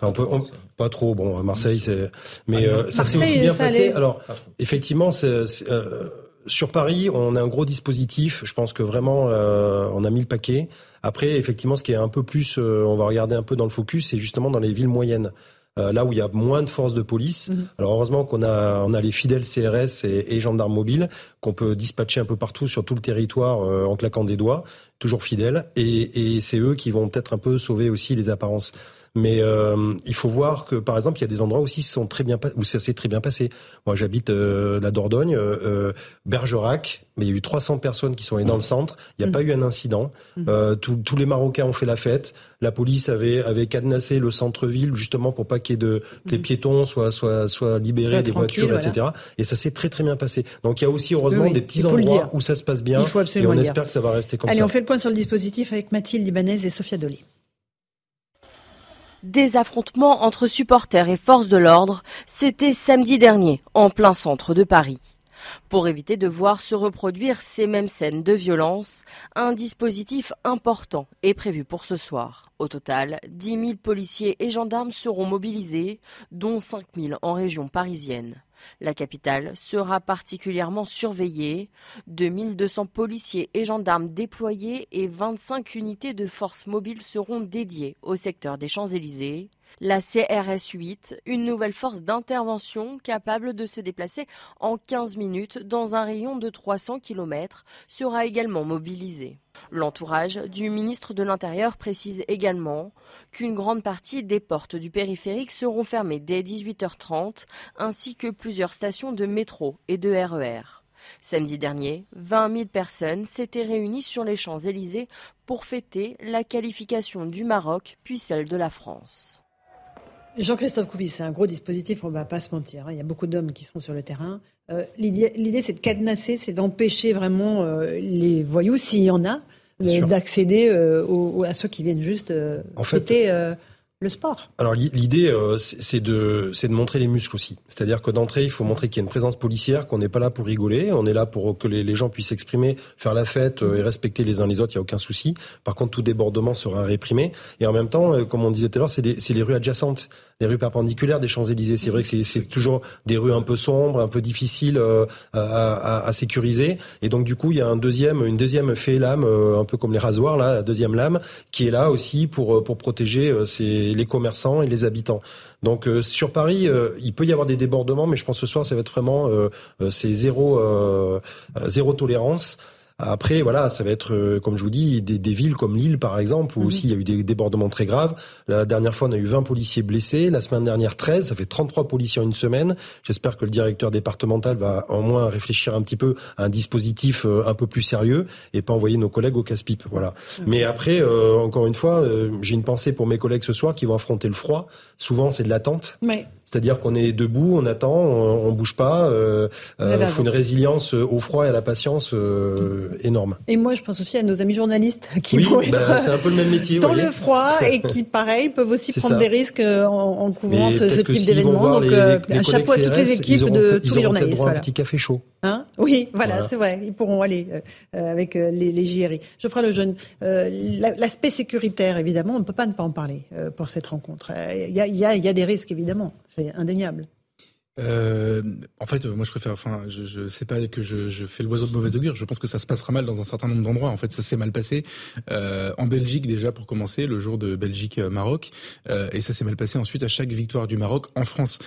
Enfin, on peut, on- pas trop. Bon, Marseille, c'est. Mais euh, ça s'est aussi bien passé. allait. Alors, effectivement, c'est, euh, sur Paris, on a un gros dispositif. Je pense que vraiment, euh, on a mis le paquet. Après, effectivement, ce qui est un peu plus, euh, on va regarder un peu dans le focus, c'est justement dans les villes moyennes. Euh, là où il y a moins de forces de police. Mhm. Alors heureusement qu'on a on a les fidèles CRS et, et gendarmes mobiles qu'on peut dispatcher un peu partout sur tout le territoire euh, en claquant des doigts, toujours fidèles. Et, et c'est eux qui vont peut-être un peu sauver aussi les apparences. Mais euh, il faut voir que, par exemple, il y a des endroits aussi qui sont très bien, où ça s'est très bien passé. Moi, j'habite euh, la Dordogne, euh, euh, Bergerac, mais il y a eu 300 personnes qui sont allées dans le centre. Il n'y a Mhm. pas eu un incident. Mhm. Euh, tous- tous les Marocains ont fait la fête. La police avait, avait cadenassé le centre-ville justement pour pas qu'il y ait de que les piétons soient soient soient libérés des voitures, voilà. etc. Et ça s'est très très bien passé. Donc il y a aussi heureusement Oui, oui, des petits endroits où ça se passe bien. Il faut et absolument on le dire. espère que ça va rester comme Allez, ça. on fait le point sur le dispositif avec Mathilde Ibanez et Sophia Dolly. Des affrontements entre supporters et forces de l'ordre, c'était samedi dernier, en plein centre de Paris. Pour éviter de voir se reproduire ces mêmes scènes de violence, un dispositif important est prévu pour ce soir. Au total, 10 000 policiers et gendarmes seront mobilisés, dont 5 000 en région parisienne. La capitale sera particulièrement surveillée. 2200 policiers et gendarmes déployés et 25 unités de forces mobiles seront dédiées au secteur des Champs-Élysées. La CRS 8, une nouvelle force d'intervention capable de se déplacer en 15 minutes dans un rayon de 300 km, sera également mobilisée. L'entourage du ministre de l'Intérieur précise également qu'une grande partie des portes du périphérique seront fermées dès 18h30, ainsi que plusieurs stations de métro et de RER. Samedi dernier, 20 000 personnes s'étaient réunies sur les Champs-Élysées pour fêter la qualification du Maroc puis celle de la France. Jean-Christophe Couvis, c'est un gros dispositif, on ne va pas se mentir. hein. Il y a beaucoup d'hommes qui sont sur le terrain. Euh, L'idée, l'idée, c'est de cadenasser, c'est d'empêcher vraiment euh, les voyous, s'il y en a, d'accéder euh, aux- à ceux qui viennent juste euh, En fait- fêter euh, le sport. Alors l'i- l'idée, euh, c'est de, c'est de montrer les muscles aussi. C'est-à-dire que d'entrée, il faut montrer qu'il y a une présence policière, qu'on n'est pas là pour rigoler, on est là pour que les, les gens puissent s'exprimer, faire la fête euh, et respecter les uns les autres. Il y a aucun souci. Par contre, tout débordement sera réprimé. Et en même temps, euh, comme on disait tout à l'heure, c'est les rues adjacentes, les rues perpendiculaires des Champs Élysées. C'est vrai que c'est- toujours des rues un peu sombres, un peu difficiles à, à- à sécuriser. Et donc du coup, il y a un deuxième, une deuxième fée lame, un peu comme les rasoirs là, la deuxième lame, qui est là aussi pour pour protéger ces- les commerçants et les habitants. Donc euh, sur Paris, euh, il peut y avoir des débordements, mais je pense que ce soir, ça va être vraiment euh, euh, c'est zéro euh, euh, zéro tolérance. Après, voilà, ça va être, euh, comme je vous dis, des, des villes comme Lille, par exemple, où Mhm. aussi il y a eu des débordements très graves. La dernière fois, on a eu 20 policiers blessés. La semaine dernière, 13. Ça fait 33 policiers en une semaine. J'espère que le directeur départemental va au moins réfléchir un petit peu à un dispositif euh, un peu plus sérieux et pas envoyer nos collègues au casse-pipe. Voilà. Mais après, euh, encore une fois, euh, j'ai une pensée pour mes collègues ce soir qui vont affronter le froid. Souvent, c'est de l'attente. Mais C'est-à-dire qu'on est debout, on attend, on, on bouge pas. Euh, avez euh, raison. faut une résilience euh, au froid et à la patience euh, énorme. et moi, je pense aussi à nos amis journalistes qui oui, vont être bah, c'est un peu le même métier. dans le froid et qui, pareil, peuvent aussi prendre ça. des risques euh, en, en couvrant ce, type d'événement. Donc, les- euh, les un chapeau à toutes les équipes ils auront de tous ils les journalistes. peut-être droit à un voilà. petit café chaud. Hein? Oui, voilà, Voilà. c'est vrai. Ils pourront aller euh, euh, avec euh, les, les JRI. Geoffroy Lejeune, euh, la- l'aspect sécuritaire, évidemment, on ne peut pas ne pas en parler euh, pour cette rencontre. Euh, Il y, a, il y a- il y a des risques, évidemment. C'est indéniable. euh, en fait, moi je préfère. Enfin, je, je sais pas que je, je fais l'oiseau de mauvaise augure. Je pense que ça se passera mal dans un certain nombre d'endroits. En fait, ça s'est mal passé euh, en Belgique déjà pour commencer le jour de Belgique-Maroc, euh, et ça s'est mal passé ensuite à chaque victoire du Maroc en France.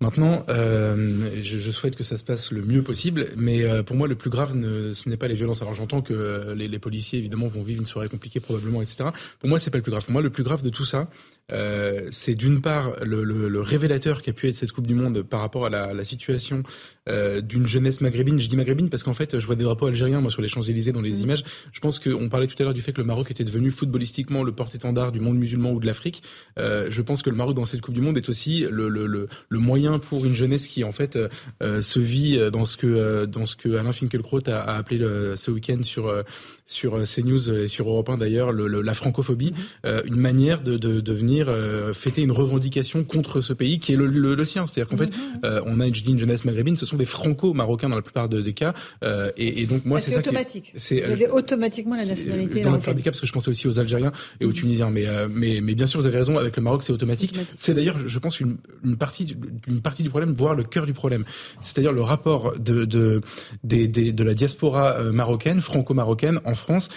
Maintenant, euh, je, souhaite que ça se passe le mieux possible, mais euh, pour moi le plus grave, ce n'est pas les violences. Alors j'entends que les, les, policiers évidemment vont vivre une soirée compliquée probablement, etc. Pour moi, c'est pas le plus grave. Pour moi, le plus grave de tout ça, euh, c'est d'une part le, le, le, révélateur qui a pu être cette Coupe du Monde par rapport à la, la situation euh, d'une jeunesse maghrébine. Je dis maghrébine parce qu'en fait, je vois des drapeaux algériens moi sur les Champs-Élysées dans les mmh. images. Je pense qu'on parlait tout à l'heure du fait que le Maroc était devenu footballistiquement le porte-étendard du monde musulman ou de l'Afrique. Euh, je pense que le Maroc dans cette Coupe du Monde est aussi le, le, le, le moyen pour une jeunesse qui en fait euh, se vit dans ce que dans ce que Alain Finkielkraut a, a appelé ce week-end sur sur CNews et sur Europe 1 d'ailleurs la francophobie, mmh. une manière de, de, de venir euh, fêter une revendication contre ce pays qui est le, le, le sien. C'est-à-dire qu'en fait, mhm. euh, on a une, une jeunesse maghrébine, ce sont des franco-marocains dans la plupart des cas. Euh, et, et, donc moi, c'est ça automatique. C'est euh, automatiquement la nationalité. Dans la plupart des cas, parce que je pensais aussi aux Algériens et aux mhm. Tunisiens. Mais, mais, mais bien sûr, vous avez raison. Avec le Maroc, c'est automatique. C'est d'ailleurs, je pense, une, une partie, une partie du problème, voire le cœur du problème. C'est-à-dire le rapport de, de, de, de, de la diaspora marocaine, franco-marocaine, en France,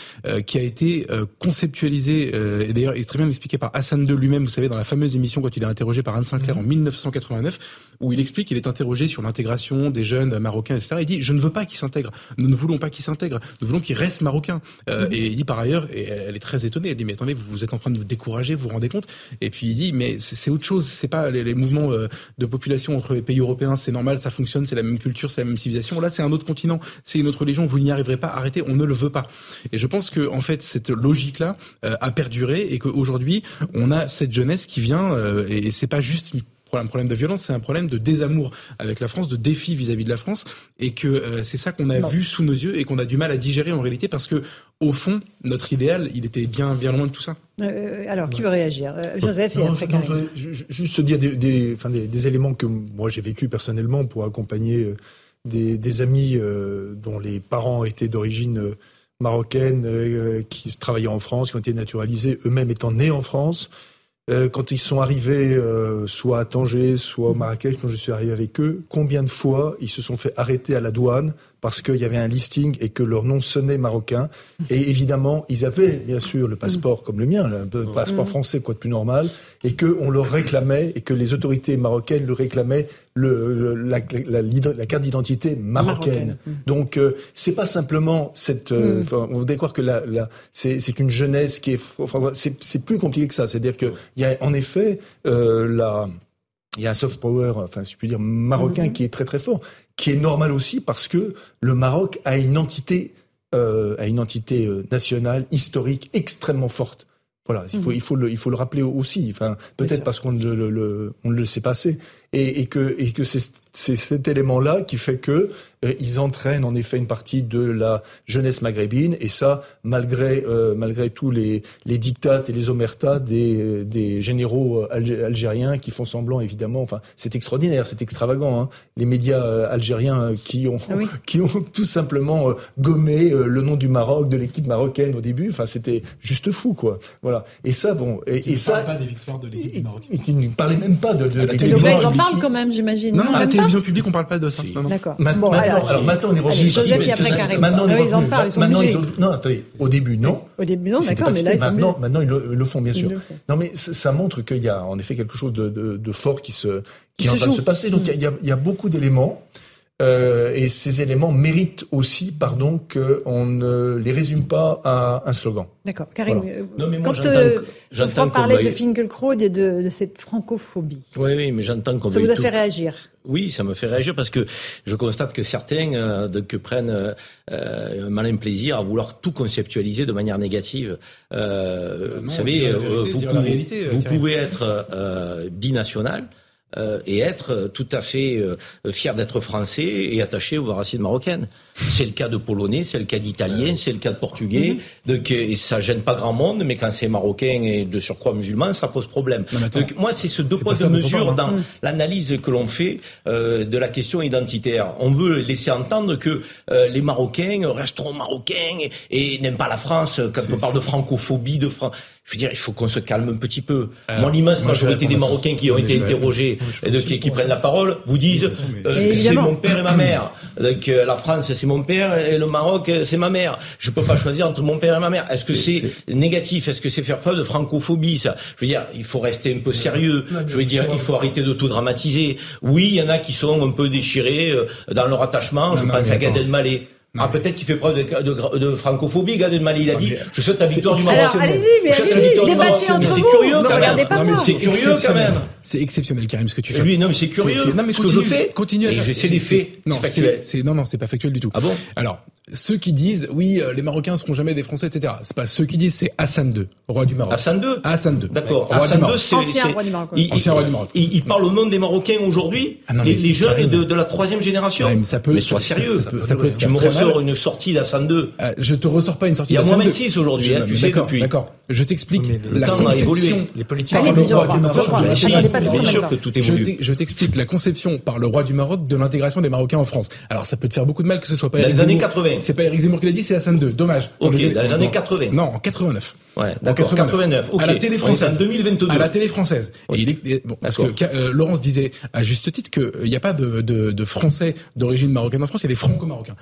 qui a été conceptualisé et d'ailleurs est très bien expliqué par Hassan II lui-même. Vous savez, dans la fameuse émission quand il est interrogé par Anne Sinclair en 1989, où il explique qu'il est interrogé sur l'intégration des jeunes marocains, etc. Il dit je ne veux pas qu'ils s'intègrent. Nous ne voulons pas qu'ils s'intègrent. Nous voulons qu'ils restent marocains. Euh, et il dit par ailleurs, et elle est très étonnée. Elle dit mais attendez, vous, êtes en train de nous décourager, vous vous rendez compte? Et puis il dit mais c'est autre chose. C'est pas les, mouvements euh, de population entre les pays européens. C'est normal, ça fonctionne, c'est la même culture, c'est la même civilisation. Là, c'est un autre continent, c'est une autre religion. Vous n'y arriverez pas. Arrêtez, on ne le veut pas. Et je pense que en fait cette logique-là euh, a perduré et qu'aujourd'hui on a cette jeunesse qui vient et c'est pas juste un problème de violence, c'est un problème de désamour avec la France, de défi vis-à-vis de la France, et que euh, c'est ça qu'on a vu sous nos yeux et qu'on a du mal à digérer en réalité parce que au fond, notre idéal, il était bien bien loin de tout ça. Euh, alors, qui veut réagir? Joseph et après Juste se dire des, des, enfin, des, éléments que moi j'ai vécu personnellement pour accompagner des, des amis dont les parents étaient d'origine marocaine, qui travaillaient en France, qui ont été naturalisés, eux-mêmes étant nés en France. Euh, quand ils sont arrivés euh, soit à Tanger, soit au Marrakech, quand je suis arrivé avec eux, combien de fois ils se sont fait arrêter à la douane parce qu'il y avait un listing et que leur nom sonnait marocain. Et évidemment, ils avaient bien sûr le passeport comme le mien, le passeport français, quoi de plus normal, et qu'on leur réclamait, et que les autorités marocaines leur réclamaient le, la, la, la, carte d'identité marocaine. Donc, euh, c'est pas simplement cette. Euh, mm. on voudrait croire que la, c'est une jeunesse qui est. Enfin, c'est plus compliqué que ça. C'est-à-dire qu'il y a en effet euh, la il y a un soft power, enfin, si je puis dire, marocain qui est très très fort qui est normal aussi parce que le Maroc a une entité, euh, a une entité euh, nationale historique extrêmement forte. Voilà, il faut, mhm. il faut le, il faut le rappeler aussi. Enfin, peut-être parce qu'on ne le, le, on ne le sait pas assez, et, et que, et que c'est c'est cet élément-là qui fait que euh, ils entraînent en effet une partie de la jeunesse maghrébine. Et ça malgré euh, malgré tous les les dictats et les omertats des des généraux euh, algériens qui font semblant évidemment. Enfin c'est extraordinaire c'est extravagant hein, les médias algériens qui ont ah qui ont tout simplement gommé le nom du Maroc de l'équipe marocaine au début. Enfin c'était juste fou quoi. Voilà. Et ça bon et, et ça pas des victoires de l'équipe marocaine. qui ne parlait même pas de, de, de ils en parlent quand même j'imagine. Non, non, télévision publique, on parle pas de ça. D'accord. Maintenant, bon, alors, alors, maintenant, on est revenu. Maintenant, ah ils en parlent. Ils sont maintenant, ils ont, non, attendez, au début, non. Au début, non, d'accord, mais là, maintenant, maintenant, ils le, font, bien sûr. Non, mais ça montre qu'il y a en effet quelque chose de, fort qui se, qui, est en train de se passer. Donc, il y a, il y a beaucoup d'éléments. Euh, et ces éléments méritent aussi, pardon, qu'on ne les résume pas à un slogan. D'accord. Karim, voilà. Euh, non, mais moi, quand euh, j'entends parler de Finkelkraut et de, de, cette francophobie. Oui, oui, mais j'entends qu'on Ça vous a fait réagir oui, ça me fait réagir parce que je constate que certains euh, que prennent euh, un malin plaisir à vouloir tout conceptualiser de manière négative. Euh, non, vous savez, vous, pouvez, vous pouvez être binational, euh, et être tout à fait euh, fier d'être français et attaché aux racines marocaines. C'est le cas de Polonais, c'est le cas d'Italiens, c'est le cas de Portugais. Donc, et ça gêne pas grand monde, mais quand c'est marocain et de surcroît musulman, ça pose problème. Donc, moi, c'est ce deux poids deux mesures dans l'analyse que l'on fait euh, de la question identitaire. On veut laisser entendre que euh, les Marocains restent trop marocains et, n'aiment pas la France euh, quand on parle de francophobie, de France. Je veux dire, il faut qu'on se calme un petit peu. Moi, l'immense majorité des Marocains qui ont été interrogés et de, qui, qui prennent la parole vous disent euh, c'est mon père et ma mère. Donc la France, c'est mon père et le Maroc, c'est ma mère. Je peux pas choisir entre mon père et ma mère. Est-ce que c'est négatif? Est-ce que c'est faire preuve de francophobie ça? Je veux dire, il faut rester un peu sérieux. Je veux dire, il faut arrêter de tout dramatiser. Oui, il y en a qui sont un peu déchirés euh, dans leur attachement. Je pense à Gadelmale. Ah, peut-être qu'il fait preuve de, de, de francophobie, Gad Elmaleh. Il a dit Je souhaite la victoire du Maroc. Allez-y, mais allez-y, débattez entre vous. C'est curieux quand même. Non, mais c'est curieux quand même. C'est exceptionnel, Karim, ce que tu eh fais. Lui, non, mais c'est curieux. Non, mais ce que je fais. Continue à C'est des faits. Non, c'est non, non, c'est pas factuel du tout. Ah bon? Alors, ceux qui disent oui, euh, les Marocains seront jamais des Français, etc. C'est pas ceux qui disent, c'est Hassan II, roi du Maroc. Hassan II. Hassan II. D'accord. Hassan II, c'est ancien roi du Maroc. Ancien roi du Maroc. Il, parle au nom des Marocains aujourd'hui, ah les, jeunes de, de, la troisième génération. Ça. Mais sois sérieux. Ça, peut sors une sortie d'Assane 2. Euh, je te ressors pas une sortie d'Assane 2. Il y a moins 26 aujourd'hui, hein, bah, tu sais depuis. D'accord, je t'explique. La conception... Les politiques par le roi du Maroc... Bien sûr que tout évolue. Je t'explique la conception par le roi du Maroc de l'intégration des Marocains en France. Alors ça peut te faire beaucoup de mal que ce soit pas... Dans les années 80. C'est pas Eric Zemmour qui l'a dit, c'est Assane 2. Dommage. Ok, dans les années 80. Non, en 89. Ouais, d'accord, 89. 89. Okay. À la télé française. 2022. À la télé française. Et il est, bon, parce que euh, Laurence disait à juste titre qu'il euh, n'y a pas de, de, de Français d'origine marocaine en France, il y a des Franco-Marocains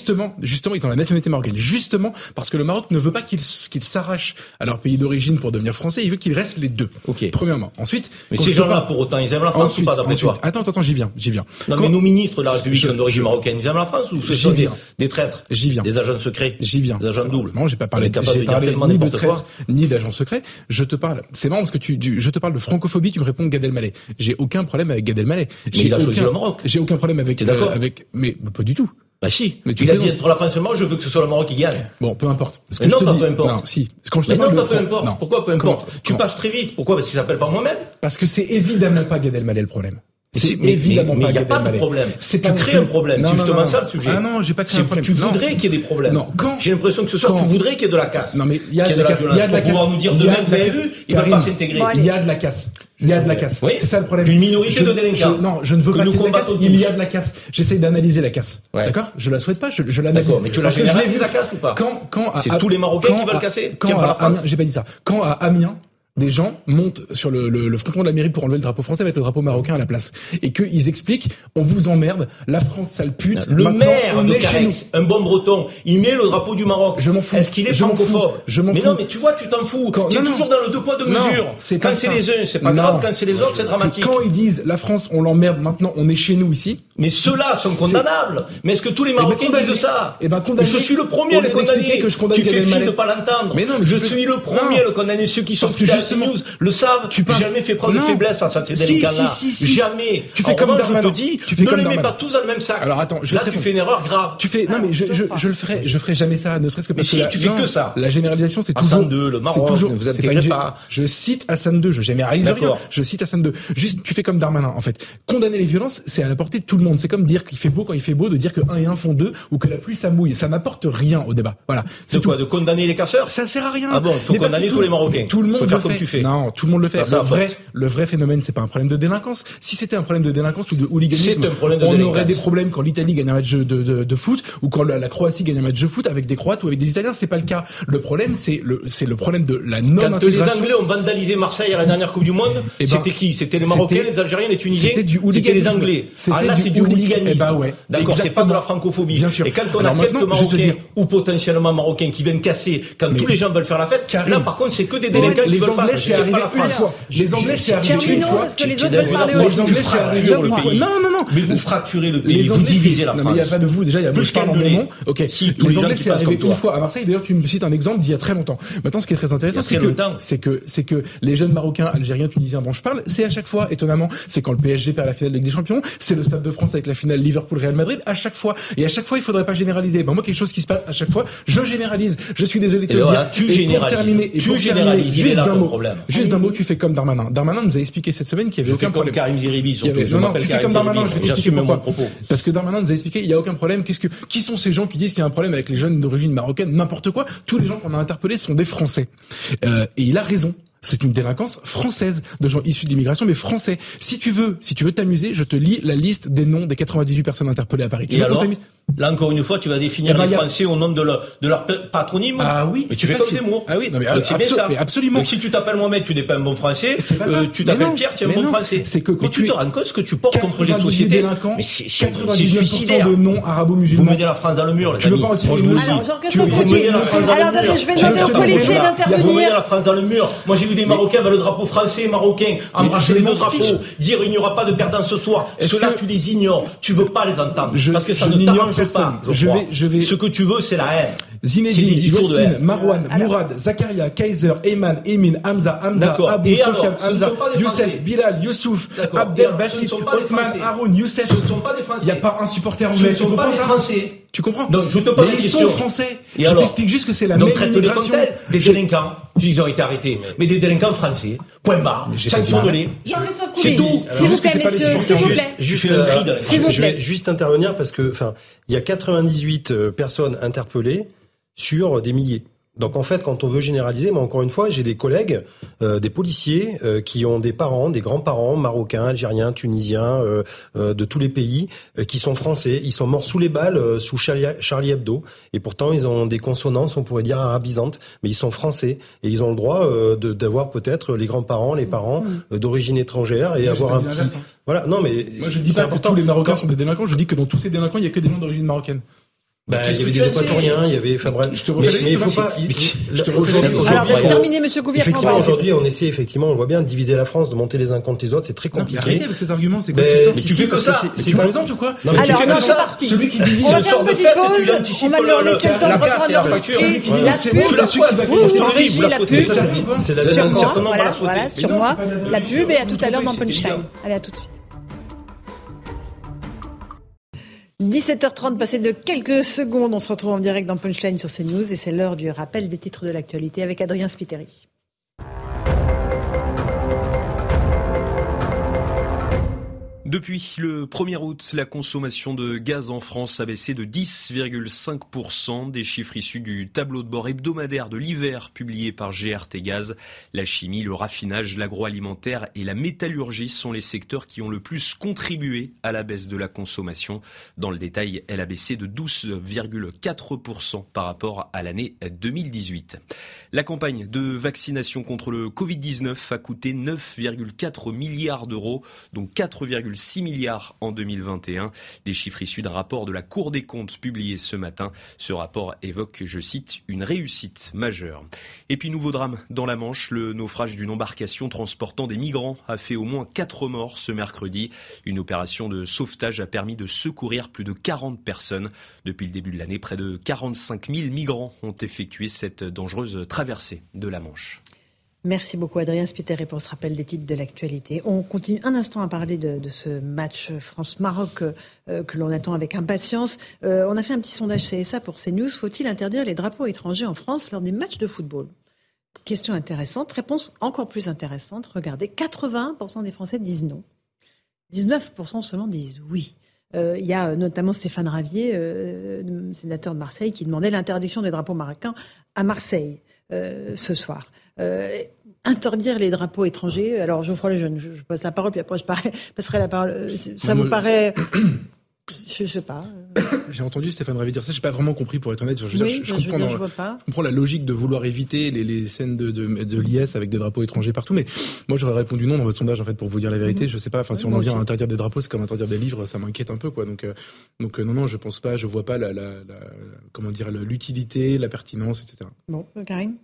justement, justement, ils ont la nationalité marocaine, justement parce que le Maroc ne veut pas qu'ils qu'ils s'arrachent à leur pays d'origine pour devenir français, il veut qu'ils restent les deux. Ok. Premièrement. Ensuite. Mais ces gens-là, pour autant, ils aiment la France ou pas d'après toi Attends, attends, j'y viens, j'y viens. Non, mais nos ministres de la République sont d'origine marocaine, ils aiment la France ou ce sont des, traîtres J'y viens. Des agents secrets J'y viens. Des agents doubles Non, j'ai pas parlé, j'ai parlé ni de traîtres, ni d'agents secrets. Je te parle, c'est marrant parce que tu, je te parle de francophobie, tu me réponds Gad Elmaleh. J'ai aucun problème avec Gad Elmaleh. J'ai aucun, J'ai aucun problème euh, avec, mais pas du tout. Bah si. Mais tu il a dit entre la France et moi, je veux que ce soit le Maroc qui gagne. Bon, peu importe. Mais non, pas peu importe. Non, si. Quand je te mais non, pas peu importe. Non. Pourquoi peu importe? Tu passes très vite. Pourquoi? Parce qu'il s'appelle par moi-même. Parce que c'est évidemment pas Gad Elmaleh le problème. C'est évidemment mais, mais, pas. Il n'y a pas de problème. C'est tu crées un problème. C'est justement non, non. ça le sujet. Ah non, j'ai pas créé un problème. Tu voudrais qu'il y ait des problèmes. Non. Quand J'ai l'impression que ce soir, quand, tu voudrais qu'il y ait de la casse. Non, mais il y a, de la casse. Il y a de la casse. Pouvoir nous dire demain, vous avez vu, il va pas s'intégrer. Il y a de la casse. Il y a de la casse. Oui. C'est ça le problème. Une minorité je, de délinquants. Je, non, je ne veux que pas qu'il y ait de la casse. Il y a de la casse. J'essaye d'analyser la casse. Ouais. D'accord? Je la souhaite pas, je, je l'analyse. D'accord, mais tu l'as que je l'ai vu la casse ou pas? Quand, quand, c'est tous les Marocains qui veulent casser Quand, j'ai pas dit ça. Quand à Amiens, des gens montent sur le, le, le, fronton de la mairie pour enlever le drapeau français, mettre le drapeau marocain à la place, et qu'ils expliquent on vous emmerde, la France sale pute. Le maire de Carex, un bon breton, il met le drapeau du Maroc. Je m'en fous. Est-ce qu'il est, je francophobe Je m'en fous. Mais non, mais tu vois, tu t'en fous. Quand... Toujours dans le deux poids deux mesures. Quand c'est les uns, c'est pas grave. Quand c'est les autres, c'est dramatique. Quand ils disent la France, on l'emmerde. Maintenant, on est chez nous ici. Mais ceux-là sont condamnables. Mais est-ce que tous les Marocains eh ben, disent ça Eh ben. Je suis le premier à les condamner. Tu fais fi de pas l'entendre. Mais non, je, suis le premier à le condamner. Ceux qui sont justement. News le savent. Tu parles... jamais fait preuve de faiblesse face à ces si, si, si, si, Jamais. Tu fais comme revanche, je te dis, tu fais ne les mets pas tous dans le même sac. Alors attends, je là tu fais une erreur grave. Tu fais non mais je, je, je le ferai, je ferai jamais ça, ne serait-ce que parce que tu fais que ça. La généralisation c'est toujours le Maroc, toujours vous intégrez pas. Je cite Hassan 2, je généralise rien. Je cite Hassan 2. Juste tu fais comme Darmanin en fait. Condamner les violences, c'est à la portée de tout le monde. C'est comme dire qu'il fait beau quand il fait beau de dire que 1 et 1 font 2 ou que la pluie ça mouille, ça n'apporte rien au débat. Voilà. C'est quoi de condamner les casseurs Ça sert à rien. Ah bon, il faut condamner tous les Marocains. Tout le monde non, tout le monde le fait. Le vrai, le vrai phénomène, c'est pas un problème de délinquance. Si c'était un problème de délinquance ou de hooliganisme, on aurait des problèmes quand l'Italie gagne un match de, foot ou quand la, Croatie gagne un match de foot avec des Croates ou avec des Italiens. C'est pas le cas. Le problème, c'est le, c'est le problème de la non Quand euh, les Anglais ont vandalisé Marseille à la dernière Coupe du Monde, eh ben, c'était qui? C'était les Marocains, les Algériens, les Tunisiens? C'était du hooliganisme. C'était les Anglais. Ah là, c'est du hooliganisme. Eh ben ouais. D'accord, c'est pas de la francophobie Bien sûr. Et quand on a quelques Marocains ou potentiellement Marocains qui viennent casser, quand tous les gens veulent faire la fête, là par contre, c'est que des délinquants Anglais, c'est arrivé une fois. Les Anglais, c'est arrivé une fois. Les Anglais, c'est arrivé une fois. Non, non, non. Mais vous fracturez le pays, vous divisez la France. Mais il n'y a pas de vous, déjà, il y a plus qu'un nom. Ok. Les Anglais, c'est arrivé une fois à Marseille. D'ailleurs, tu me cites un exemple d'il y a très longtemps. Maintenant, ce qui est très intéressant, c'est que, c'est que, c'est que les jeunes Marocains, Algériens, Tunisiens dont je parle, c'est à chaque fois, étonnamment, c'est quand le PSG perd la finale de Ligue des Champions, c'est le Stade de France avec la finale Liverpool-Real Madrid, à chaque fois. Et à chaque fois, il faudrait pas généraliser. Ben, moi, quelque chose qui se passe à chaque fois, je généralise. Je suis désolé de te le dire. Tu. Pour terminer, tu généralises. Juste d'un mot problème. juste d'un mot, tu fais comme Darmanin. Darmanin nous a expliqué cette semaine qu'il y avait Je aucun fais comme problème. Karim Zeribi, surtout. avait- non, non, tu fais Karim comme Darmanin, Zeribi. je vais t'expliquer pourquoi. mon propos. Parce que Darmanin nous a expliqué, il y a aucun problème. Qu'est-ce que, qui sont ces gens qui disent qu'il y a un problème avec les jeunes d'origine marocaine, n'importe quoi. Tous les gens qu'on a interpellés sont des Français. Euh, et il a raison. C'est une délinquance française de gens issus de l'immigration, mais français. Si tu veux, si tu veux t'amuser, je te lis la liste des noms des 98 personnes interpellées à Paris. Tu Et alors? Là, encore une fois, tu vas définir Eh ben, les a- Français au nom de leur, de leur patronyme. Ah oui, mais c'est tu fais facile. comme Zemmour. Ah oui, non, mais Donc, bien abso- ça. mais absolument. Donc, si tu t'appelles Mohamed, tu n'es pas un bon Français. C'est pas ça. Euh, tu t'appelles Pierre, tu es un bon non. Français. C'est que quand mais tu tu te rends compte ce que tu portes comme projet de 98 société. Mais c'est c'est- c'est 99% suicidaire. de non Vous arabo-musulmans. menez la France dans le mur, les Tu veux amis. Moi, je vous le dis. Alors, Jean-Christophe Tu veux Gaultier. mener la France dans Alors, le attendez, je vais demander aux policiers d'intervenir. Vous menez la France dans le mur. Moi, j'ai vu des Marocains avec le drapeau français et marocain embrasser les deux drapeaux, dire il n'y aura pas de perdants ce soir. Cela, tu les ignores. Tu veux pas les entendre. Parce que ça ne t'arrange personne. pas. Je vais- je vais- Ce que tu veux, c'est la haine. Zinedine, Yassine. Marwan, Mourad, Zakaria, Kaiser, Eyman, Emin, Hamza, Hamza. Abou, Sofiane, ce ne Hamza, Youssef. Bilal, Youssouf, Abdel, ce ne des Othman, Français. Haroun, Youssef. Ce ne sont pas des Français. Il n'y a pas un supporter Ce anglais. ne Tu sont pas des ça Français. Tu comprends Donc, je te pose Mais la ils question. sont français. Et je t'explique juste que c'est la Donc, même traite-les comme immigration. tels, des délinquants. Tu dis, Ils ont été arrêtés. Mais des délinquants français. Point barre. Jean-Christophe C'est tout. S'il vous plaît, les messieurs, s'il plaît. Juste, euh, les je vais plaît. juste intervenir parce que, enfin, il y a 98 euh, personnes interpellées sur des milliers. Donc en fait, quand on veut généraliser, moi encore une fois, j'ai des collègues, euh, des policiers euh, qui ont des parents, des grands-parents marocains, algériens, tunisiens, euh, euh, de tous les pays, euh, qui sont français. Ils sont morts sous les balles, euh, sous Charlie, Charlie Hebdo, et pourtant ils ont des consonances, on pourrait dire arabisantes, mais ils sont français et ils ont le droit euh, de- d'avoir peut-être les grands-parents, les parents euh, d'origine étrangère et avoir un petit. hein. Voilà, non mais Moi, je dis c'est pas que important. tous les Marocains Quand- sont des délinquants. Je dis que dans tous ces délinquants, il y a que des gens d'origine marocaine. Bah, il y avait des équatoriens, il y avait, enfin bref. Je te mais, refais mais il faut pas. Alors, terminez, monsieur on Effectivement, aujourd'hui, on essaie, effectivement, on voit bien de diviser la France, de monter les uns contre les autres, c'est très Non, mais compliqué. arrêtez avec cet argument, c'est quoi mais Si, tu fais que ça. c'est- fais- exemple ou quoi Non, mais tu fais non, que c'est ça. parti. Celui qui divise On va le faire sort une de petite fête, tu pause. l'anticipes On va le- leur le- laisser le temps la de casse reprendre et la leur facture. Celui qui La c'est pub, bon, c'est celui qui va vous la pub. Ça, ça C'est la Sur dernière moi, sur non, moi. pas la- La pub et à tout à l'heure dans Punchline. Allez, à tout de suite. 17h30, passé de quelques secondes, on se retrouve en direct dans Punchline sur CNews et c'est l'heure du rappel des titres de l'actualité avec Adrien Spiteri. Depuis le 1er août, la consommation de gaz en France a baissé de 10,5%, des chiffres issus du tableau de bord hebdomadaire de l'hiver publié par GRT Gaz. La chimie, le raffinage, l'agroalimentaire et la métallurgie sont les secteurs qui ont le plus contribué à la baisse de la consommation. Dans le détail, elle a baissé de 12,4% par rapport à l'année 2018. La campagne de vaccination contre le Covid-19 a coûté 9,4 milliards d'euros, dont 4,6 milliards en 2021. Des chiffres issus d'un rapport de la Cour des comptes publié ce matin. Ce rapport évoque, je cite, une réussite majeure. Et puis nouveau drame dans la Manche, le naufrage d'une embarcation transportant des migrants a fait au moins 4 morts ce mercredi. Une opération de sauvetage a permis de secourir plus de 40 personnes. Depuis le début de l'année, près de 45 000 migrants ont effectué cette dangereuse traversée de la Manche. Merci beaucoup Adrien Spiteri pour ce rappel des titres de l'actualité. On continue un instant à parler de, ce match France-Maroc euh, que l'on attend avec impatience. Euh, on a fait un petit sondage CSA pour CNews. Faut-il interdire les drapeaux étrangers en France lors des matchs de football? Question intéressante. Réponse encore plus intéressante. Regardez, 80% des Français disent non. 19% seulement disent oui. Euh, il y a notamment Stéphane Ravier, sénateur de Marseille, qui demandait l'interdiction des drapeaux marocains à Marseille ce soir. Euh, interdire les drapeaux étrangers. Alors, Geoffroy Lejeune, je, je passe la parole, puis après je passerai la parole. Euh, Ça vous paraît Je sais pas. J'ai entendu Stéphane Ravier dire ça, j'ai pas vraiment compris pour être honnête. Je, veux dire, Oui, je- je je veux comprends dire, dans- je vois pas. je comprends la logique de vouloir éviter les, les scènes de, de, de l'IS avec des drapeaux étrangers partout, mais moi j'aurais répondu non dans votre sondage en fait pour vous dire la vérité. Mhm. Je sais pas, enfin si Oui, on en vient à interdire des drapeaux, c'est comme interdire des livres, ça m'inquiète un peu quoi. Donc euh, donc euh, non non, je pense pas, je vois pas la, la, la- comment dire l'utilité, la pertinence, etc. Bon, Karine?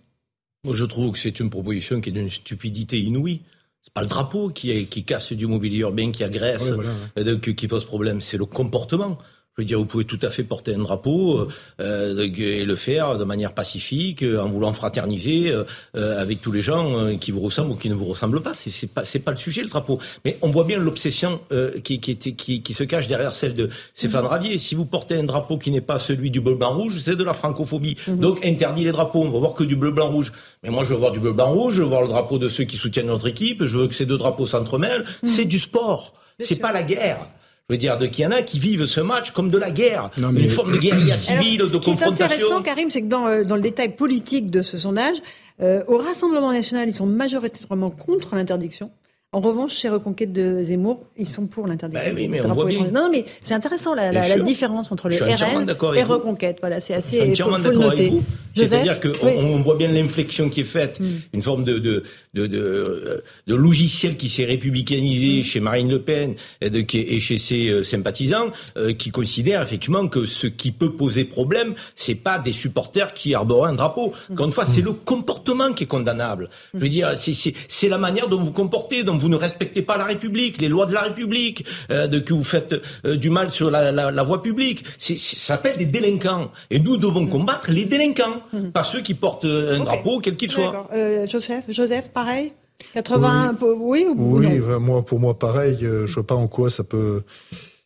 Moi, je trouve que c'est une proposition qui est d'une stupidité inouïe. C'est pas le drapeau qui, est- qui casse du mobilier urbain, qui agresse, Ouais, voilà, ouais. euh, donc, qui pose problème. C'est le comportement. Je veux dire, vous pouvez tout à fait porter un drapeau euh, euh, et le faire de manière pacifique, euh, en voulant fraterniser euh, euh, avec tous les gens euh, qui vous ressemblent ou qui ne vous ressemblent pas. C'est c'est pas c'est pas le sujet le drapeau. Mais on voit bien l'obsession euh, qui, qui, qui, qui se cache derrière celle de Stéphane Ravier. Si vous portez un drapeau qui n'est pas celui du bleu blanc rouge, c'est de la francophobie. Donc interdit les drapeaux. On va voir que du bleu blanc rouge. Mais moi je veux voir du bleu blanc rouge. Je veux voir le drapeau de ceux qui soutiennent notre équipe. Je veux que ces deux drapeaux s'entremêlent. C'est du sport. C'est pas la guerre. Je veux dire, de qu'il y en a qui vivent ce match comme de la guerre, Non, mais- une forme de guérilla Alors, civile, de ce qui est confrontation. intéressant, Karim, c'est que dans, euh, dans le détail politique de ce sondage, euh, au Rassemblement national, ils sont majoritairement contre l'interdiction. En revanche, chez Reconquête de Zemmour, ils sont pour l'interdiction. Bah oui, mais on voit bien. Non, mais c'est intéressant la, la, différence entre le RN et vous. Reconquête. Voilà, c'est assez. Je suis entièrement d'accord avec noter. vous. C'est-à-dire qu'on Oui. on voit bien l'inflexion qui est faite, une forme de, de, de, de, de logiciel qui s'est républicanisé chez Marine Le Pen et, de, qui- et chez ses euh, sympathisants, euh, qui considèrent effectivement que ce qui peut poser problème, c'est pas des supporters qui arborent un drapeau. Encore une fois, c'est le comportement qui est condamnable. Je veux dire, c'est- c'est c'est la manière dont vous vous comportez, dont vous ne respectez pas la République, les lois de la République, euh, de que vous faites euh, du mal sur la, la, la voie publique. C'est- c'est- Ça s'appelle des délinquants. Et nous devons combattre les délinquants, pas ceux qui portent un drapeau, quel qu'il soit. Euh, Joseph, Joseph, pareil 80, oui, ou ou Oui, non? euh, moi, pour moi, pareil. euh, Je vois pas en quoi ça peut,